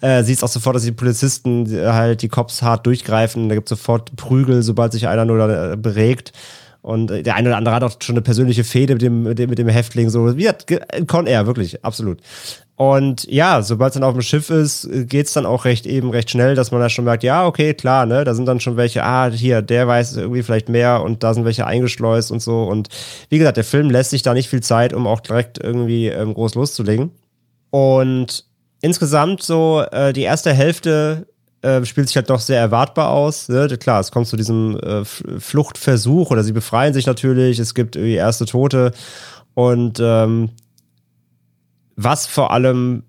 Äh, siehst auch sofort, dass die Polizisten halt die Cops hart durchgreifen. Da gibt's sofort Prügel, sobald sich einer nur da äh, beregt. Und der eine oder andere hat auch schon eine persönliche Fehde mit dem, mit dem, mit dem Häftling, so wie hat Con Air, wirklich, absolut. Und ja, sobald es dann auf dem Schiff ist, geht's dann auch recht eben recht schnell, dass man da schon merkt, ja, okay, klar, ne, da sind dann schon welche, ah, hier, der weiß irgendwie vielleicht mehr und da sind welche eingeschleust und so. Und wie gesagt, der Film lässt sich da nicht viel Zeit, um auch direkt irgendwie ähm, groß loszulegen. Und insgesamt so äh, die erste Hälfte äh, spielt sich halt doch sehr erwartbar aus. Ne? Klar, es kommt zu diesem äh, Fluchtversuch oder sie befreien sich natürlich, es gibt irgendwie erste Tote und ähm, was vor allem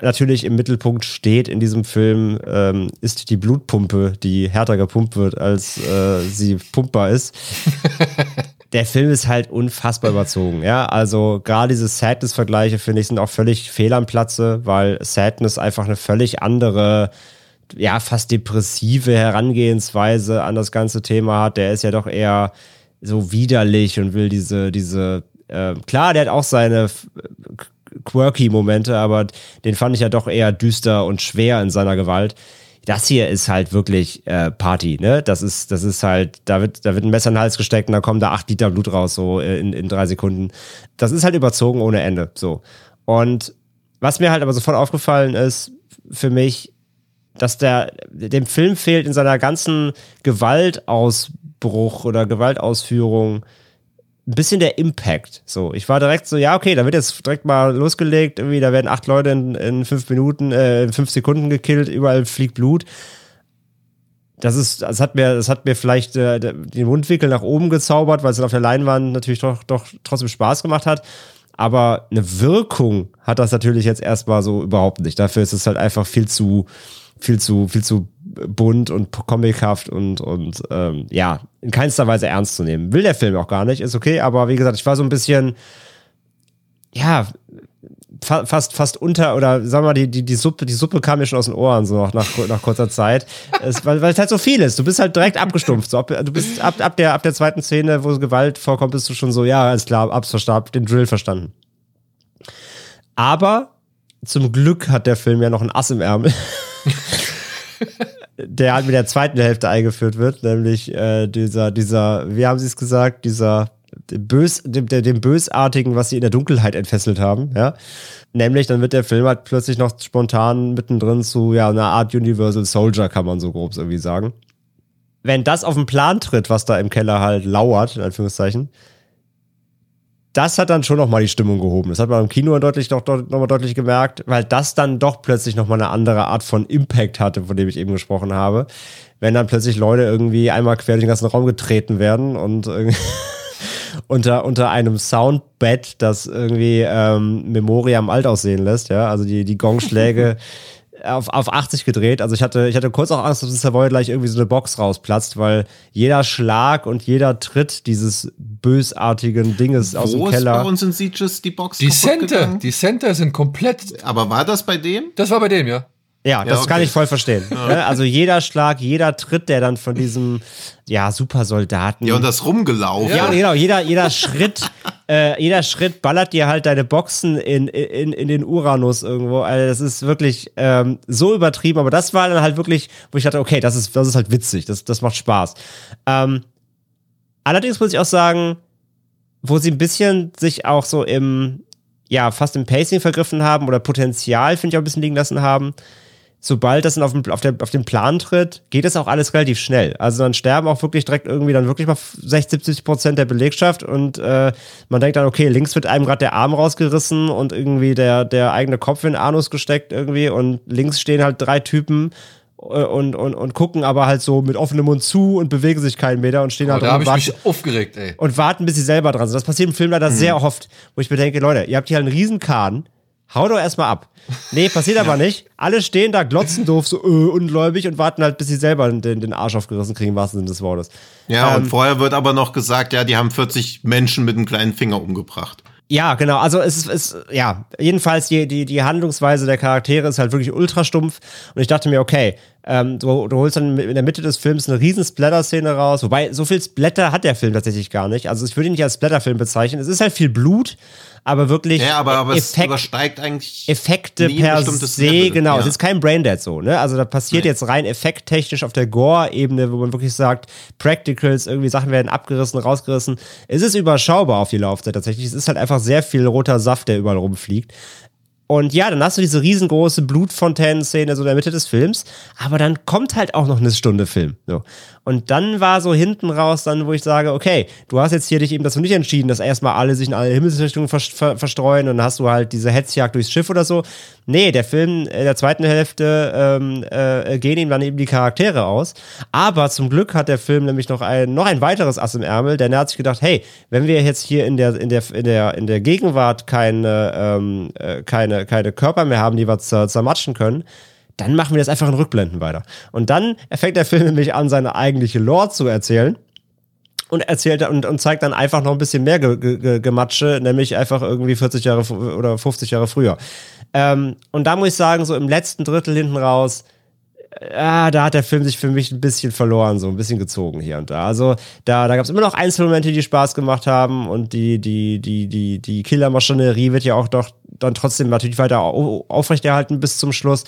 natürlich im Mittelpunkt steht in diesem Film, ähm, ist die Blutpumpe, die härter gepumpt wird, als äh, sie pumpbar ist. der Film ist halt unfassbar überzogen, ja. Also gerade diese Sadness-Vergleiche, finde ich, sind auch völlig fehl am Platze, weil Sadness einfach eine völlig andere ja, fast depressive Herangehensweise an das ganze Thema hat. Der ist ja doch eher so widerlich und will diese, diese, äh, klar, der hat auch seine quirky Momente, aber den fand ich ja doch eher düster und schwer in seiner Gewalt. Das hier ist halt wirklich äh, Party, ne? Das ist, das ist halt, da wird, da wird ein Messer in den Hals gesteckt und dann kommen da acht Liter Blut raus, so äh, in, in drei Sekunden. Das ist halt überzogen ohne Ende, so. Und was mir halt aber sofort aufgefallen ist, für mich, dass der, dem Film fehlt in seiner ganzen Gewaltausbruch oder Gewaltausführung ein bisschen der Impact. So, ich war direkt so, ja, okay, da wird jetzt direkt mal losgelegt, irgendwie, da werden acht Leute in, in fünf Minuten, äh, in fünf Sekunden gekillt, überall fliegt Blut. Das ist, das hat mir, das hat mir vielleicht äh, den Mundwinkel nach oben gezaubert, weil es dann auf der Leinwand natürlich doch, doch trotzdem Spaß gemacht hat. Aber eine Wirkung hat das natürlich jetzt erstmal so überhaupt nicht. Dafür ist es halt einfach viel zu, viel zu, viel zu bunt und comichaft und, und ähm, ja, in keinster Weise ernst zu nehmen. Will der Film auch gar nicht, ist okay, aber wie gesagt, ich war so ein bisschen, ja, fa fast, fast unter, oder sagen wir mal, die, die, die Suppe, die Suppe kam mir schon aus den Ohren, so nach, nach, kurzer Zeit. es, weil, weil es halt so viel ist. Du bist halt direkt abgestumpft. So, du bist ab, ab, der, ab der zweiten Szene, wo Gewalt vorkommt, bist du schon so, ja, alles klar, abs verstarb, den Drill verstanden. Aber zum Glück hat der Film ja noch ein Ass im Ärmel. Der halt mit der zweiten Hälfte eingeführt wird, nämlich äh, dieser, dieser, wie haben sie es gesagt, dieser Bös, dem, dem Bösartigen, was sie in der Dunkelheit entfesselt haben, ja. Nämlich, dann wird der Film halt plötzlich noch spontan mittendrin zu, ja, einer Art Universal Soldier, kann man so grob irgendwie sagen. Wenn das auf den Plan tritt, was da im Keller halt lauert, in Anführungszeichen, das hat dann schon nochmal die Stimmung gehoben. Das hat man im Kino deutlich noch, noch mal deutlich gemerkt, weil das dann doch plötzlich nochmal eine andere Art von Impact hatte, von dem ich eben gesprochen habe. Wenn dann plötzlich Leute irgendwie einmal quer durch den ganzen Raum getreten werden und unter, unter einem Soundbed, das irgendwie ähm, Memoria am Alt aussehen lässt, ja. Also die, die Gongschläge auf, auf 80 gedreht. Also ich hatte, ich hatte kurz auch Angst, dass in Savoy gleich irgendwie so eine Box rausplatzt, weil jeder Schlag und jeder Tritt dieses bösartigen Dinges Wo aus dem Keller. Ist bei uns in Sieges die Box Die Center, die Center sind komplett. Aber war das bei dem? Das war bei dem, ja. Ja, das ja, okay. kann ich voll verstehen. Ja. Also jeder Schlag, jeder Tritt, der dann von diesem ja Supersoldaten. Ja und das rumgelaufen. Ja, genau. Jeder jeder Schritt, äh, jeder Schritt ballert dir halt deine Boxen in in in den Uranus irgendwo. Also das ist wirklich ähm, so übertrieben. Aber das war dann halt wirklich, wo ich dachte, okay, das ist das ist halt witzig. Das das macht Spaß. Ähm, allerdings muss ich auch sagen, wo sie ein bisschen sich auch so im ja fast im Pacing vergriffen haben oder Potenzial finde ich auch ein bisschen liegen lassen haben sobald das dann auf, den, auf, der, auf den Plan tritt, geht es auch alles relativ schnell. Also dann sterben auch wirklich direkt irgendwie dann wirklich mal 60, 70 Prozent der Belegschaft und äh, man denkt dann, okay, links wird einem gerade der Arm rausgerissen und irgendwie der, der eigene Kopf in den Anus gesteckt irgendwie und links stehen halt drei Typen äh, und, und, und gucken aber halt so mit offenem Mund zu und bewegen sich keinen Meter und stehen oh, halt da habe ich mich aufgeregt, ey. Und warten, bis sie selber dran sind. Das passiert im Film leider mhm. sehr oft, wo ich mir denke, Leute, ihr habt hier einen riesen Kahn, hau doch erstmal ab. Nee, passiert aber nicht. Alle stehen da, glotzen doof, so äh, ungläubig und warten halt, bis sie selber den, den Arsch aufgerissen kriegen, was Sinne des Wortes. Ja, ähm, und vorher wird aber noch gesagt, ja, die haben 40 Menschen mit einem kleinen Finger umgebracht. Ja, genau. Also es ist, es, ja, jedenfalls die, die, die Handlungsweise der Charaktere ist halt wirklich ultra stumpf. Und ich dachte mir, okay, ähm, du, du holst dann in der Mitte des Films eine riesen Splatter-Szene raus. Wobei, so viel Splatter hat der Film tatsächlich gar nicht. Also ich würde ihn nicht als Splatter-Film bezeichnen. Es ist halt viel Blut, aber wirklich ja, aber, aber Effekt, es übersteigt eigentlich Effekte per se, Level. genau. Ja. Es ist kein Braindead so, ne? Also da passiert nee. jetzt rein effekttechnisch auf der Gore-Ebene, wo man wirklich sagt, Practicals, irgendwie Sachen werden abgerissen, rausgerissen. Es ist überschaubar auf die Laufzeit tatsächlich. Es ist halt einfach sehr viel roter Saft, der überall rumfliegt. Und ja, dann hast du diese riesengroße Blutfontänen-Szene so in der Mitte des Films, aber dann kommt halt auch noch eine Stunde Film. So. Und dann war so hinten raus dann, wo ich sage, okay, du hast jetzt hier dich eben dazu nicht entschieden, dass erstmal alle sich in alle Himmelsrichtungen verstreuen und dann hast du halt diese Hetzjagd durchs Schiff oder so. Nee, der Film in der zweiten Hälfte ähm, äh, gehen ihm dann eben die Charaktere aus. Aber zum Glück hat der Film nämlich noch ein, noch ein weiteres Ass im Ärmel, denn er hat sich gedacht, hey, wenn wir jetzt hier in der, in der, in der, in der Gegenwart keine, ähm, äh, keine, keine Körper mehr haben, die wir zermatschen können, dann machen wir das einfach in Rückblenden weiter. Und dann fängt der Film nämlich an, seine eigentliche Lore zu erzählen und erzählt und, und zeigt dann einfach noch ein bisschen mehr Ge Ge Gematsche, nämlich einfach irgendwie 40 Jahre oder 50 Jahre früher. Ähm, und da muss ich sagen, so im letzten Drittel hinten raus, ah, da hat der Film sich für mich ein bisschen verloren, so ein bisschen gezogen hier und da. Also da, da gab es immer noch Einzelmomente, die Spaß gemacht haben und die, die, die, die, die Killermaschinerie wird ja auch doch dann trotzdem natürlich weiter aufrechterhalten bis zum Schluss.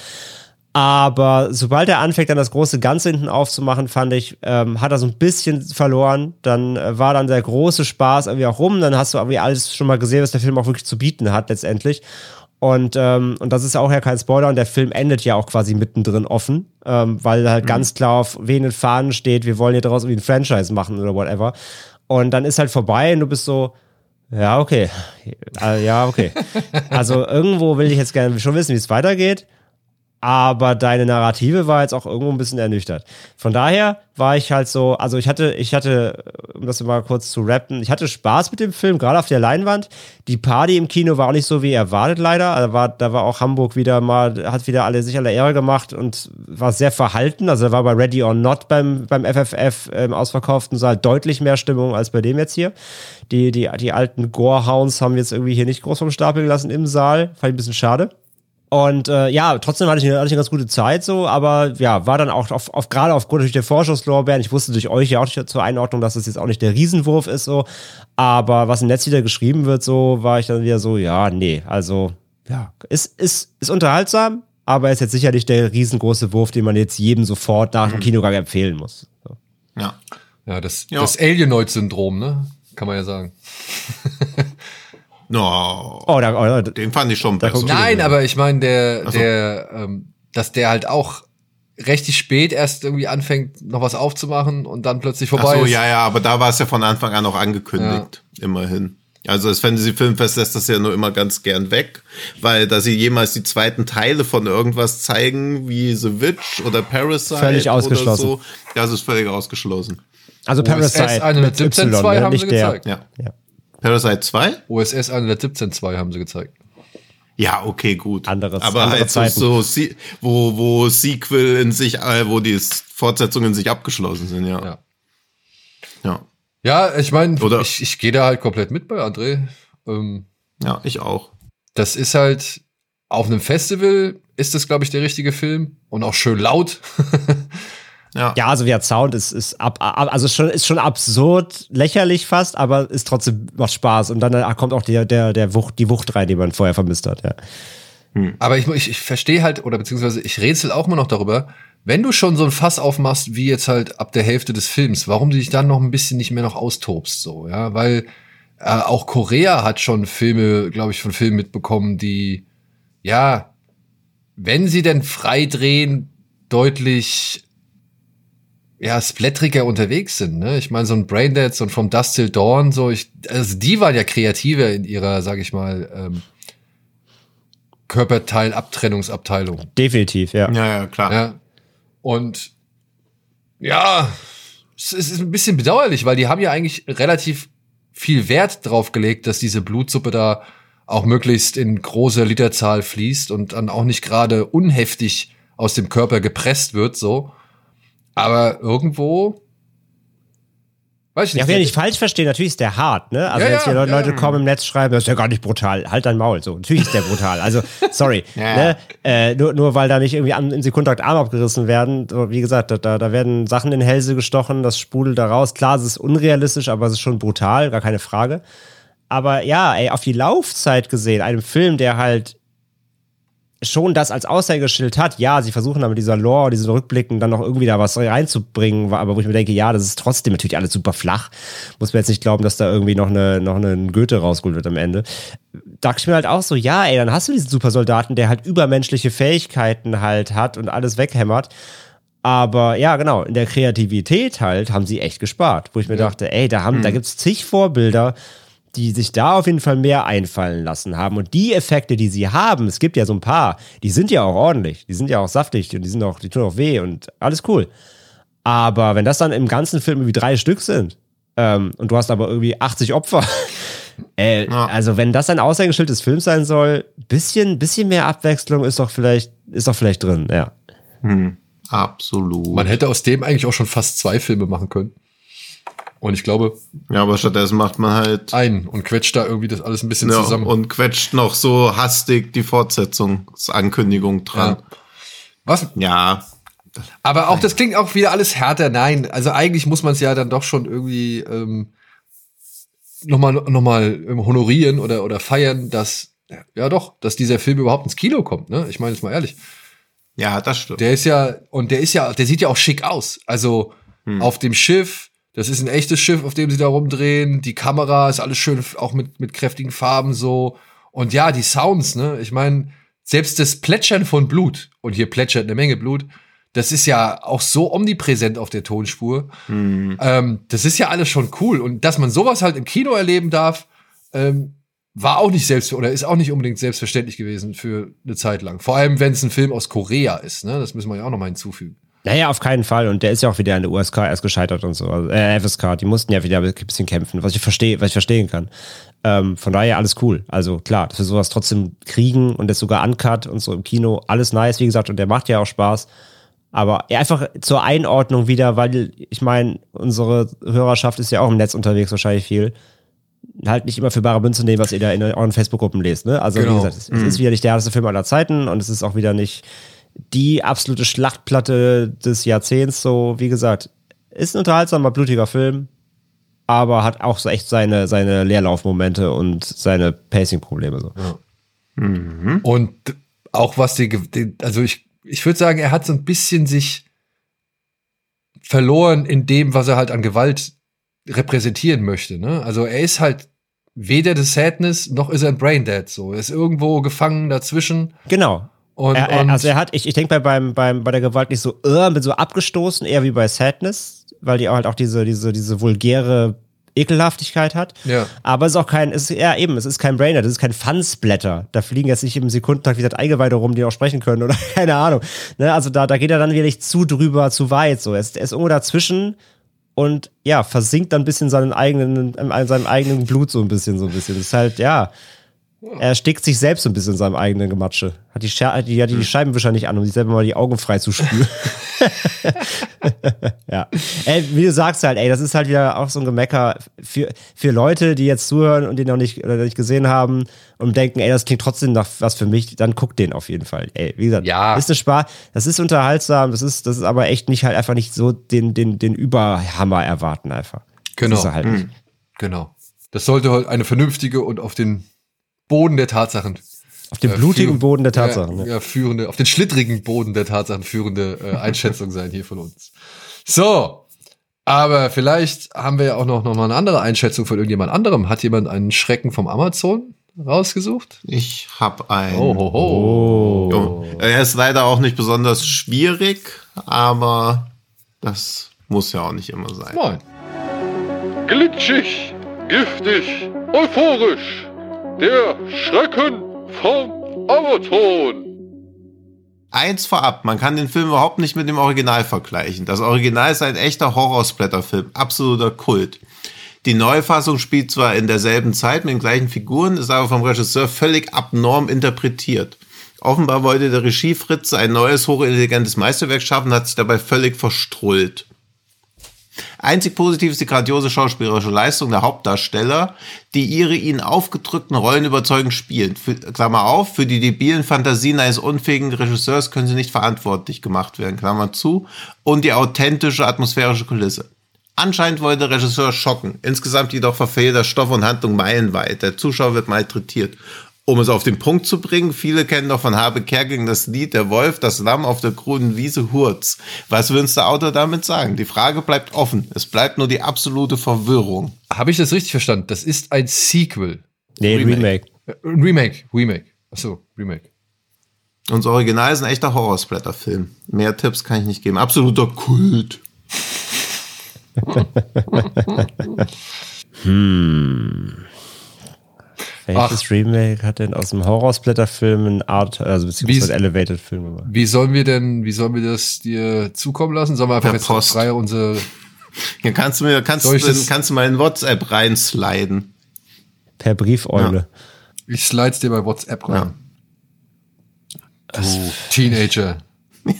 Aber sobald er anfängt, dann das große Ganze hinten aufzumachen, fand ich, ähm, hat er so ein bisschen verloren. Dann äh, war dann der große Spaß irgendwie auch rum. Dann hast du irgendwie alles schon mal gesehen, was der Film auch wirklich zu bieten hat letztendlich. Und, ähm, und das ist auch ja kein Spoiler und der Film endet ja auch quasi mittendrin offen, ähm, weil halt mhm. ganz klar auf wehenden Fahnen steht, wir wollen hier daraus irgendwie ein Franchise machen oder whatever. Und dann ist halt vorbei und du bist so, ja, okay. Ja, okay. Also irgendwo will ich jetzt gerne schon wissen, wie es weitergeht aber deine Narrative war jetzt auch irgendwo ein bisschen ernüchtert. Von daher war ich halt so, also ich hatte, ich hatte, um das mal kurz zu rappen, ich hatte Spaß mit dem Film, gerade auf der Leinwand. Die Party im Kino war auch nicht so wie erwartet, leider. Da war, da war auch Hamburg wieder mal, hat wieder alle sich alle Ehre gemacht und war sehr verhalten. Also da war bei Ready or Not beim, beim FFF im ausverkauften Saal deutlich mehr Stimmung als bei dem jetzt hier. Die, die, die alten Gorehounds haben jetzt irgendwie hier nicht groß vom Stapel gelassen im Saal. Fand ich ein bisschen schade. Und äh, ja, trotzdem hatte ich, hatte ich eine ganz gute Zeit so, aber ja, war dann auch auf, auf gerade aufgrund durch der Vorschusslorbeeren, ich wusste durch euch ja auch zur Einordnung, dass das jetzt auch nicht der Riesenwurf ist so, aber was im Netz wieder geschrieben wird so, war ich dann wieder so, ja, nee, also ja, ist, ist, ist unterhaltsam, aber ist jetzt sicher nicht der riesengroße Wurf, den man jetzt jedem sofort nach dem mhm. Kinogang empfehlen muss. So. Ja. Ja, das, ja. das Alienoid-Syndrom, ne? Kann man ja sagen. No. Oh, da, oh, den fand ich schon besser. Nein, aber ich meine, der, so. der, ähm, dass der halt auch richtig spät erst irgendwie anfängt, noch was aufzumachen und dann plötzlich vorbei Ach so, ist. ja, ja, aber da war es ja von Anfang an auch angekündigt, ja. immerhin. Also das Fantasy Filmfest lässt das ja nur immer ganz gern weg, weil da sie jemals die zweiten Teile von irgendwas zeigen, wie The Witch oder Parasite völlig ausgeschlossen. So, das ist völlig ausgeschlossen. Also Parasite OSS 117.2 ne? haben sie gezeigt. Ja. ja. Parasite 2? OSS 117.2 haben sie gezeigt. Ja, okay, gut. Anderes, Aber andere halt Zeiten. so, so wo, wo Sequel in sich, äh, wo die Fortsetzungen in sich abgeschlossen sind, ja. Ja, ja. ja ich meine, ich, ich gehe da halt komplett mit bei André. Ähm, ja, ich auch. Das ist halt, auf einem Festival ist das, glaube ich, der richtige Film und auch schön laut. Ja. ja, also wie Sound ist, ist ab, ab, also schon, ist schon absurd, lächerlich fast, aber ist trotzdem macht Spaß. Und dann kommt auch der, der, der Wucht, die Wucht rein, die man vorher vermisst hat, ja. Hm. Aber ich, ich, ich verstehe halt, oder beziehungsweise ich rätsel auch immer noch darüber, wenn du schon so ein Fass aufmachst, wie jetzt halt ab der Hälfte des Films, warum du dich dann noch ein bisschen nicht mehr noch austobst, so, ja, weil äh, auch Korea hat schon Filme, glaube ich, von Filmen mitbekommen, die, ja, wenn sie denn frei drehen, deutlich ja, splatteriger unterwegs sind. Ne? Ich meine, so ein Braindead, so ein From Dust Till Dawn, so ich, also die waren ja kreativer in ihrer, sag ich mal, ähm, Körperteil-Abtrennungsabteilung. Definitiv, ja. Ja, ja, klar. Ja. Und ja, es ist ein bisschen bedauerlich, weil die haben ja eigentlich relativ viel Wert drauf gelegt, dass diese Blutsuppe da auch möglichst in großer Literzahl fließt und dann auch nicht gerade unheftig aus dem Körper gepresst wird, so. Aber irgendwo. Weiß ich nicht. Ja, wenn ich falsch verstehe, natürlich ist der hart, ne? Also, ja, wenn ja, Leute ja. kommen im Netz schreiben, das ist ja gar nicht brutal, halt dein Maul. So, natürlich ist der brutal. Also, sorry. ne? Äh, nur, nur weil da nicht irgendwie an, im Sekundtakt Arm abgerissen werden. Wie gesagt, da, da werden Sachen in Hälse gestochen, das sprudelt da raus. Klar, es ist unrealistisch, aber es ist schon brutal, gar keine Frage. Aber ja, ey, auf die Laufzeit gesehen, einem Film, der halt schon das als Aushängeschild hat. Ja, sie versuchen aber dieser Lore, diesen Rückblicken dann noch irgendwie da was reinzubringen, aber wo ich mir denke, ja, das ist trotzdem natürlich alles super flach. Muss mir jetzt nicht glauben, dass da irgendwie noch eine, noch eine Goethe rausgeholt wird am Ende. Dachte ich mir halt auch so, ja, ey, dann hast du diesen Supersoldaten, der halt übermenschliche Fähigkeiten halt hat und alles weghämmert. Aber ja, genau, in der Kreativität halt haben sie echt gespart, wo ich mir ja. dachte, ey, da haben, mhm. da gibt's zig Vorbilder, die sich da auf jeden Fall mehr einfallen lassen haben. Und die Effekte, die sie haben, es gibt ja so ein paar, die sind ja auch ordentlich, die sind ja auch saftig und die sind auch, die tun auch weh und alles cool. Aber wenn das dann im ganzen Film irgendwie drei Stück sind ähm, und du hast aber irgendwie 80 Opfer, äh, ja. also wenn das ein Aushängeschild des Films sein soll, bisschen, bisschen mehr Abwechslung ist doch vielleicht, ist doch vielleicht drin, ja. Hm, absolut. Man hätte aus dem eigentlich auch schon fast zwei Filme machen können. Und ich glaube. Ja, aber stattdessen macht man halt. Ein und quetscht da irgendwie das alles ein bisschen ja, zusammen. Und quetscht noch so hastig die Fortsetzungsankündigung dran. Ja. Was? Ja. Aber auch das klingt auch wieder alles härter. Nein, also eigentlich muss man es ja dann doch schon irgendwie ähm, nochmal noch mal honorieren oder, oder feiern, dass, ja doch, dass dieser Film überhaupt ins Kino kommt. Ne? Ich meine jetzt mal ehrlich. Ja, das stimmt. Der ist ja, und der ist ja, der sieht ja auch schick aus. Also hm. auf dem Schiff, das ist ein echtes Schiff, auf dem sie da rumdrehen. Die Kamera ist alles schön, auch mit, mit kräftigen Farben so. Und ja, die Sounds, ne? Ich meine, selbst das Plätschern von Blut, und hier plätschert eine Menge Blut, das ist ja auch so omnipräsent auf der Tonspur. Mhm. Ähm, das ist ja alles schon cool. Und dass man sowas halt im Kino erleben darf, ähm, war auch nicht selbst oder ist auch nicht unbedingt selbstverständlich gewesen für eine Zeit lang. Vor allem, wenn es ein Film aus Korea ist, ne? Das müssen wir ja auch noch mal hinzufügen. Naja, auf keinen Fall. Und der ist ja auch wieder in der USK erst gescheitert und so. Also, äh, FSK, die mussten ja wieder ein bisschen kämpfen, was ich verstehe, was ich verstehen kann. Ähm, von daher alles cool. Also klar, dass wir sowas trotzdem kriegen und das sogar uncut und so im Kino, alles nice, wie gesagt, und der macht ja auch Spaß. Aber einfach zur Einordnung wieder, weil ich meine, unsere Hörerschaft ist ja auch im Netz unterwegs wahrscheinlich viel halt nicht immer für bare Münze nehmen, was ihr da in euren Facebook-Gruppen lest. Ne? Also genau. wie gesagt, es, mhm. ist wieder nicht der erste Film aller Zeiten und es ist auch wieder nicht die absolute Schlachtplatte des Jahrzehnts. So, wie gesagt, ist ein unterhaltsamer, blutiger Film, aber hat auch so echt seine, seine Leerlaufmomente und seine Pacing-Probleme. So. Ja. Mhm. Und auch was die, also ich, ich würde sagen, er hat so ein bisschen sich verloren in dem, was er halt an Gewalt repräsentieren möchte. Ne? Also er ist halt weder The Sadness noch ist er ein Braindead. So, er ist irgendwo gefangen dazwischen. Genau. Und, er, er, also er hat, ich, ich denke bei, beim, beim, bei der Gewalt nicht so, uh, bin so abgestoßen, eher wie bei Sadness, weil die halt auch diese, diese, diese vulgäre Ekelhaftigkeit hat. Ja. Aber es ist auch kein, es ist ja eben, es ist kein Brainer, das ist kein Fun-Splatter. Da fliegen jetzt nicht im Sekundentakt wieder Eingeweide rum, die auch sprechen können oder keine Ahnung. Ne, also da, da geht er dann wirklich zu drüber, zu weit. So, er ist, er ist irgendwo dazwischen und ja, versinkt dann ein bisschen seinen eigenen, in seinem eigenen Blut so ein bisschen, so ein bisschen. Das ist halt, ja, er stickt sich selbst so ein bisschen in seinem eigenen Gematsche. Hat die, Scher die, hat die Scheibenwischer nicht an, um sich selber mal die Augen frei zu spülen. ja. Ey, wie du sagst halt, ey, das ist halt wieder auch so ein Gemecker für, für Leute, die jetzt zuhören und den noch nicht, oder nicht gesehen haben und denken, ey, das klingt trotzdem nach was für mich, dann guckt den auf jeden Fall. Ey, wie gesagt, ja. ist eine Spaß, das ist unterhaltsam, das ist, das ist aber echt nicht halt einfach nicht so den, den, den Überhammer erwarten einfach. Genau. Das halt mhm. Genau. Das sollte halt eine vernünftige und auf den Boden der Tatsachen. Auf dem äh, blutigen führ, Boden der Tatsachen. Ja, ja, führende, auf den schlittrigen Boden der Tatsachen führende äh, Einschätzung sein hier von uns. So. Aber vielleicht haben wir ja auch noch, noch mal eine andere Einschätzung von irgendjemand anderem. Hat jemand einen Schrecken vom Amazon rausgesucht? Ich habe einen. Oh, ho, ho. Oh. Er ist leider auch nicht besonders schwierig, aber das muss ja auch nicht immer sein. Moin. Glitschig, giftig, euphorisch der Schrecken vom Amazon. Eins vorab, man kann den Film überhaupt nicht mit dem Original vergleichen. Das Original ist ein echter Horrorsplatterfilm, absoluter Kult. Die Neufassung spielt zwar in derselben Zeit mit den gleichen Figuren, ist aber vom Regisseur völlig abnorm interpretiert. Offenbar wollte der Regiefritze ein neues, hochintelligentes Meisterwerk schaffen, hat sich dabei völlig verstrullt. Einzig positiv ist die grandiose schauspielerische Leistung der Hauptdarsteller, die ihre ihnen aufgedrückten Rollen überzeugend spielen. Für, Klammer auf, für die debilen Fantasien eines unfähigen Regisseurs können sie nicht verantwortlich gemacht werden, Klammer zu, und die authentische atmosphärische Kulisse. Anscheinend wollte der Regisseur schocken, insgesamt jedoch verfehlt der Stoff und Handlung meilenweit. Der Zuschauer wird malträtiert um es auf den Punkt zu bringen, viele kennen doch von Habe Kerkeling das Lied Der Wolf, das Lamm auf der grünen Wiese Hurz. Was will uns der Autor damit sagen? Die Frage bleibt offen. Es bleibt nur die absolute Verwirrung. Habe ich das richtig verstanden? Das ist ein Sequel. Nee, Remake. Remake. Remake, Remake. Achso, Remake. Unser Original ist ein echter Horrorsplatter-Film. Mehr Tipps kann ich nicht geben. Absoluter Kult. hm. Welches Ach. Remake hat denn aus dem Horrorsplatter-Film eine Art, also beziehungsweise Elevated-Film? Wie sollen wir denn, wie sollen wir das dir zukommen lassen? Sollen wir einfach per jetzt Post. frei unsere. Ja, kannst du mir, kannst, du, kannst du mal in WhatsApp reinsliden. Per Briefeule. Ja. Ich slide's dir bei WhatsApp rein. Ja. Du Teenager.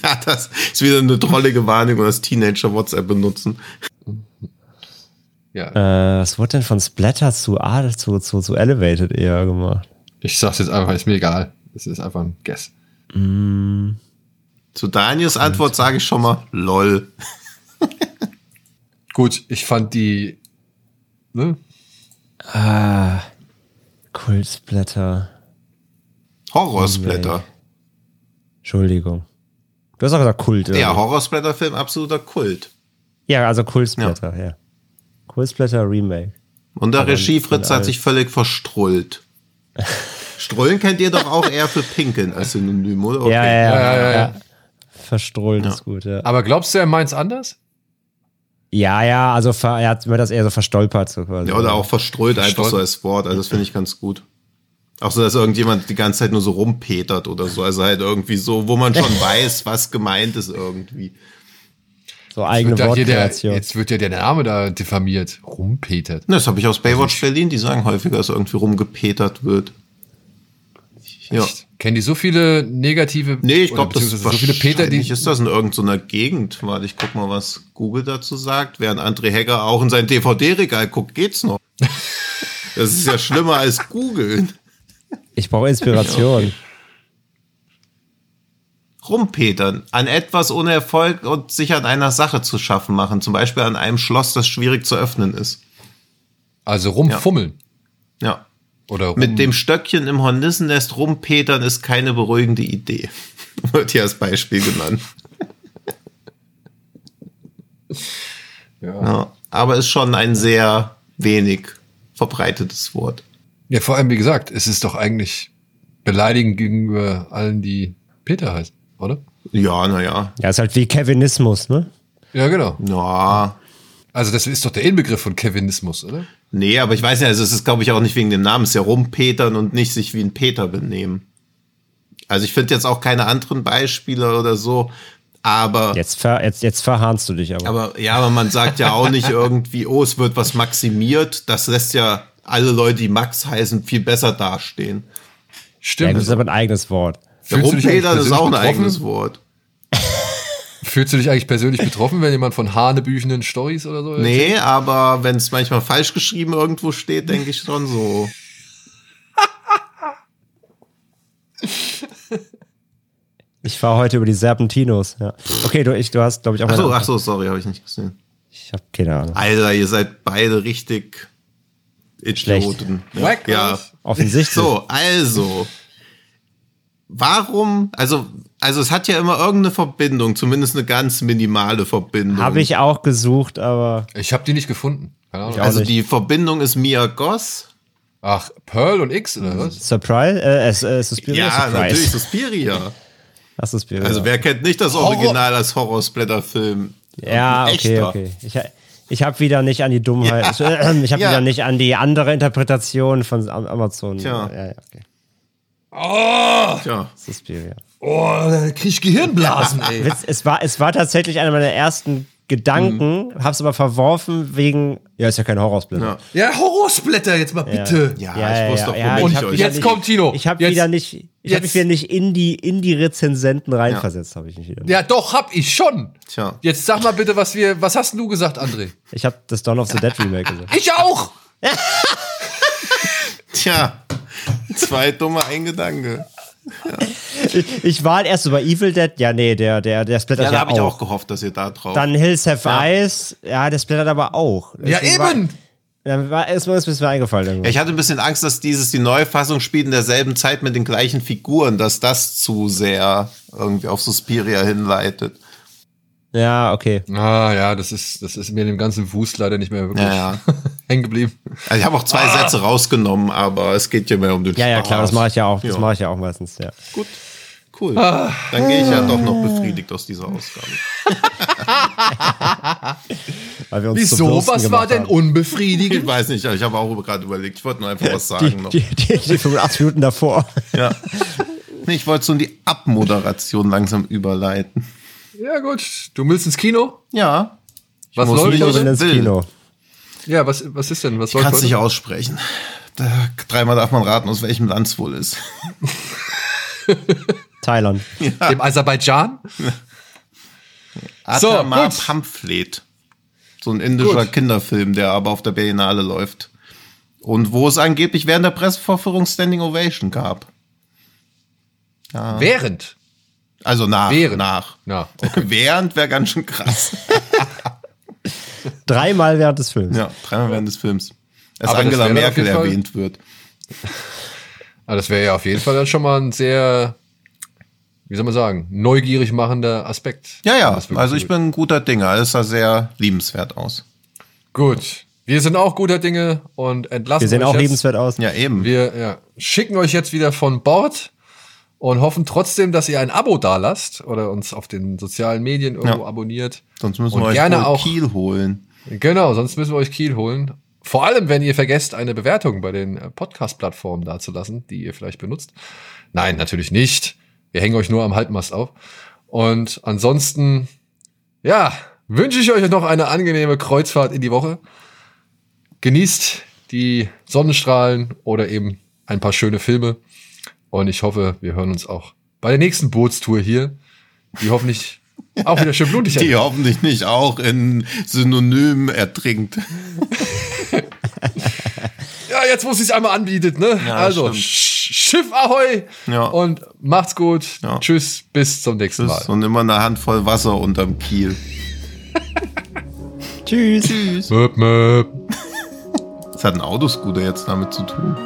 Ja, das ist wieder eine drollige Warnung, dass Teenager WhatsApp benutzen. Ja. Äh, was wurde denn von Splatter zu, ah, zu, zu, zu Elevated eher gemacht? Ich sag's jetzt einfach, ist mir egal. Es ist einfach ein Guess. Mm. Zu Daniels Antwort sage ich schon mal LOL. Gut, ich fand die. Ne? Ah. Kultsplatter. Horrorsplatter. Entschuldigung. Du hast auch gesagt Kult. oder? Ja, Horrorsplatter-Film, absoluter Kult. Ja, also Kultsplatter, ja. Kultsplatter Remake. Und der Regie Fritz hat sich völlig verstrullt. Strullen kennt ihr doch auch eher für Pinkeln als Synonym, oder? Okay. Ja, ja, ja. Ja, ja, ja, ja. Verstrollt ist gut, ja. Aber glaubst du, er meint's anders? Ja, ja, also ver, er hat mir das eher so verstolpert. So quasi. Ja, oder auch verstrullt einfach Verstrollt. so als Wort. Also das finde ich ganz gut. Auch so, dass irgendjemand die ganze Zeit nur so rumpetert oder so. Also halt irgendwie so, wo man schon weiß, was gemeint ist irgendwie. So eigene Wortkreation. jetzt wird ja der Name da diffamiert. Rumpetert. Ne, Das habe ich aus Baywatch Berlin, die sagen häufiger, dass irgendwie rumgepetert wird. Ja. Kennen die so viele negative. Nee, ich glaube, das beziehungsweise so viele Peter, die. ist das in irgendeiner Gegend. Warte, ich guck mal, was Google dazu sagt. Während André Hegger auch in sein DVD-Regal guckt, geht's noch. Das ist ja schlimmer als googeln. Ich brauche Inspiration. Rumpetern, an etwas ohne Erfolg und sich an einer Sache zu schaffen machen. Zum Beispiel an einem Schloss, das schwierig zu öffnen ist. Also rumfummeln. Ja. Oder rum, Mit dem Stöckchen im Hornissennest rumpetern ist keine beruhigende Idee. Wird hier als Beispiel genannt. Ja. Ja. Aber ist schon ein sehr wenig verbreitetes Wort. ja, vor allem, wie gesagt, es ist doch eigentlich beleidigend gegenüber allen, die Peter heißen, oder? Ja, naja. Ja, ist halt wie Kevinismus, ne? Ja, genau. Ja. Also das ist doch der Inbegriff von Kevinismus, oder? Nee, aber ich weiß ja, also es ist, glaube ich, auch nicht wegen dem Namen. Es ist ja rumpetern und nicht sich wie ein Peter benehmen. Also ich finde jetzt auch keine anderen Beispiele oder so. Aber, Jetzt, ver, jetzt, jetzt verharnst du dich aber. aber ja, aber man sagt ja auch nicht irgendwie, oh, es wird was maximiert. Das lässt ja alle Leute, die Max heißen, viel besser dastehen. ja, Stimmt. das ist aber ein eigenes Wort. Eigentlich Rumpetern ist auch ein persönlich eigenes betroffen? Wort. Fühlst du dich eigentlich persönlich betroffen, wenn jemand von hanebüchenden Stories oder so? Nee, aber wenn es manchmal falsch geschrieben irgendwo steht, denke ich schon so. Ich fahre heute über die Serpentinos. Ja. Okay, du, ich, du hast, glaube ich, auch Ach so, ach so, sorry, habe ich nicht gesehen. Ich habe keine Ahnung. Alter, ihr seid beide richtig Idioten. Wackos. Ja. Offensichtlich. So, also. Warum, also, also es hat ja immer irgendeine Verbindung, zumindest eine ganz minimale Verbindung. Habe ich auch gesucht, aber Ich habe die nicht gefunden. Also nicht. die Verbindung ist Mia Goss. Ach, Pearl und X oder was? Surprise? Äh, es, äh, Suspiria? Ja, Surprise. natürlich Suspiria. Ach, Suspiria. Also wer kennt nicht das Original als Horror-Splatter-Film? ja, okay, echter. okay. Ich, ich habe wieder nicht an die Dummheit, äh, ich habe Ja. wieder nicht an die andere Interpretation von Am- Amazon. Tja. Ja, ja, okay. Tja. Suspiria. Oh, da krieg ich Gehirnblasen, ey. Witz, es, war, es war tatsächlich einer meiner ersten Gedanken, hab's aber verworfen wegen, ja, ist ja kein Horrorsplitter. Ja. Ja, Horrorsplitter jetzt mal bitte. Ja, Ja, ich wusste ja, doch, ja, ich ich, hab euch. Jetzt kommt Tino. Ich habe Jetzt- wieder nicht, ich habe jetzt- mich wieder nicht in die, in die Rezensenten reinversetzt, habe ich nicht wieder. Ja, doch, hab ich schon. Tja. Jetzt sag mal bitte, was wir, was hast denn du gesagt, André? Ich habe das Dawn of the Dead Remake gesagt. Ich auch. Tja. Zwei dumme ein Gedanke. Ich, ich war erst so bei Evil Dead, ja, nee, der, der, der splattert Ja, ja, da habe ich auch gehofft, dass ihr da drauf. Dann Hills Have Ja. Eyes, ja, der splattert aber auch. Ja, Deswegen war- eben. Dann war ist mir ist mir eingefallen. Ja, ich hatte ein bisschen Angst, dass dieses die Neufassung spielt in derselben Zeit mit den gleichen Figuren, dass das zu sehr irgendwie auf Suspiria hinleitet. Ja, okay. Ah, ja, das ist, das ist mir in dem ganzen Wust leider nicht mehr wirklich Ja, ja. hängen geblieben. Also ich habe auch zwei Sätze rausgenommen, aber es geht ja mehr um den Ja, ja, klar, das mache ich ja auch. Das Ja. mache ich ja auch meistens, ja. Gut, cool. Dann gehe ich ja doch noch befriedigt aus dieser Ausgabe. Weil wir uns zu Wieso? Was war denn haben. unbefriedigend? Ich weiß nicht, ich habe auch gerade überlegt, ich wollte nur einfach was die, sagen noch. die, die, die 85 Minuten davor. Ja. Nee, ich wollte so in die Abmoderation langsam überleiten. Ja, gut. Du willst ins Kino? Ja. Was muss läuft will ins. Kino. Ja, was, was ist denn? Was läuft Kannst heute? nicht aussprechen. Da, dreimal darf man raten, aus welchem Land es wohl ist. Thailand. Dem Aserbaidschan? So, Atama gut. Pamphlet. So ein indischer Gut. Kinderfilm, der aber auf der Berlinale läuft. Und wo es angeblich während der Pressevorführung Standing Ovation gab. Während. Also nach. Während. Nach. Ja, Während wäre ganz schön krass. Dreimal während des Films. ja, dreimal während des Films. Als Aber Angela Merkel erwähnt wird. Aber das wäre ja auf jeden Fall dann schon mal ein sehr wie soll man sagen, neugierig machender Aspekt. Ja, ja, also so ich bin ein guter Dinger. Es sah sehr liebenswert aus. Gut. Wir sind auch guter Dinge und entlassen Wir sehen euch auch jetzt. lebenswert aus. Ja, eben. Wir ja, schicken euch jetzt wieder von Bord und hoffen trotzdem, dass ihr ein Abo dalasst oder uns auf den sozialen Medien irgendwo Ja. abonniert. Sonst müssen Und wir euch gerne auch- Kiel holen. Genau, sonst müssen wir euch Kiel holen. Vor allem, wenn ihr vergesst, eine Bewertung bei den äh, Podcast-Plattformen dazulassen, die ihr vielleicht benutzt. Nein, natürlich nicht. Wir hängen euch nur am Halbmast auf. Und ansonsten, ja, wünsche ich euch noch eine angenehme Kreuzfahrt in die Woche. Genießt die Sonnenstrahlen oder eben ein paar schöne Filme. Und ich hoffe, wir hören uns auch bei der nächsten Bootstour hier, die hoffentlich auch wieder schön blutig Die hoffentlich nicht auch in Synonymen ertrinkt. Ja, jetzt muss ich es einmal anbietet, ne? Ja, also, stimmt. Sch Schiff Ahoi Ja. und macht's gut. Ja. Tschüss, bis zum nächsten Mal. Und immer eine Handvoll Wasser unterm Kiel. Tschüss. Tschüss. Möp, möp. Was hat ein Autoscooter jetzt damit zu tun?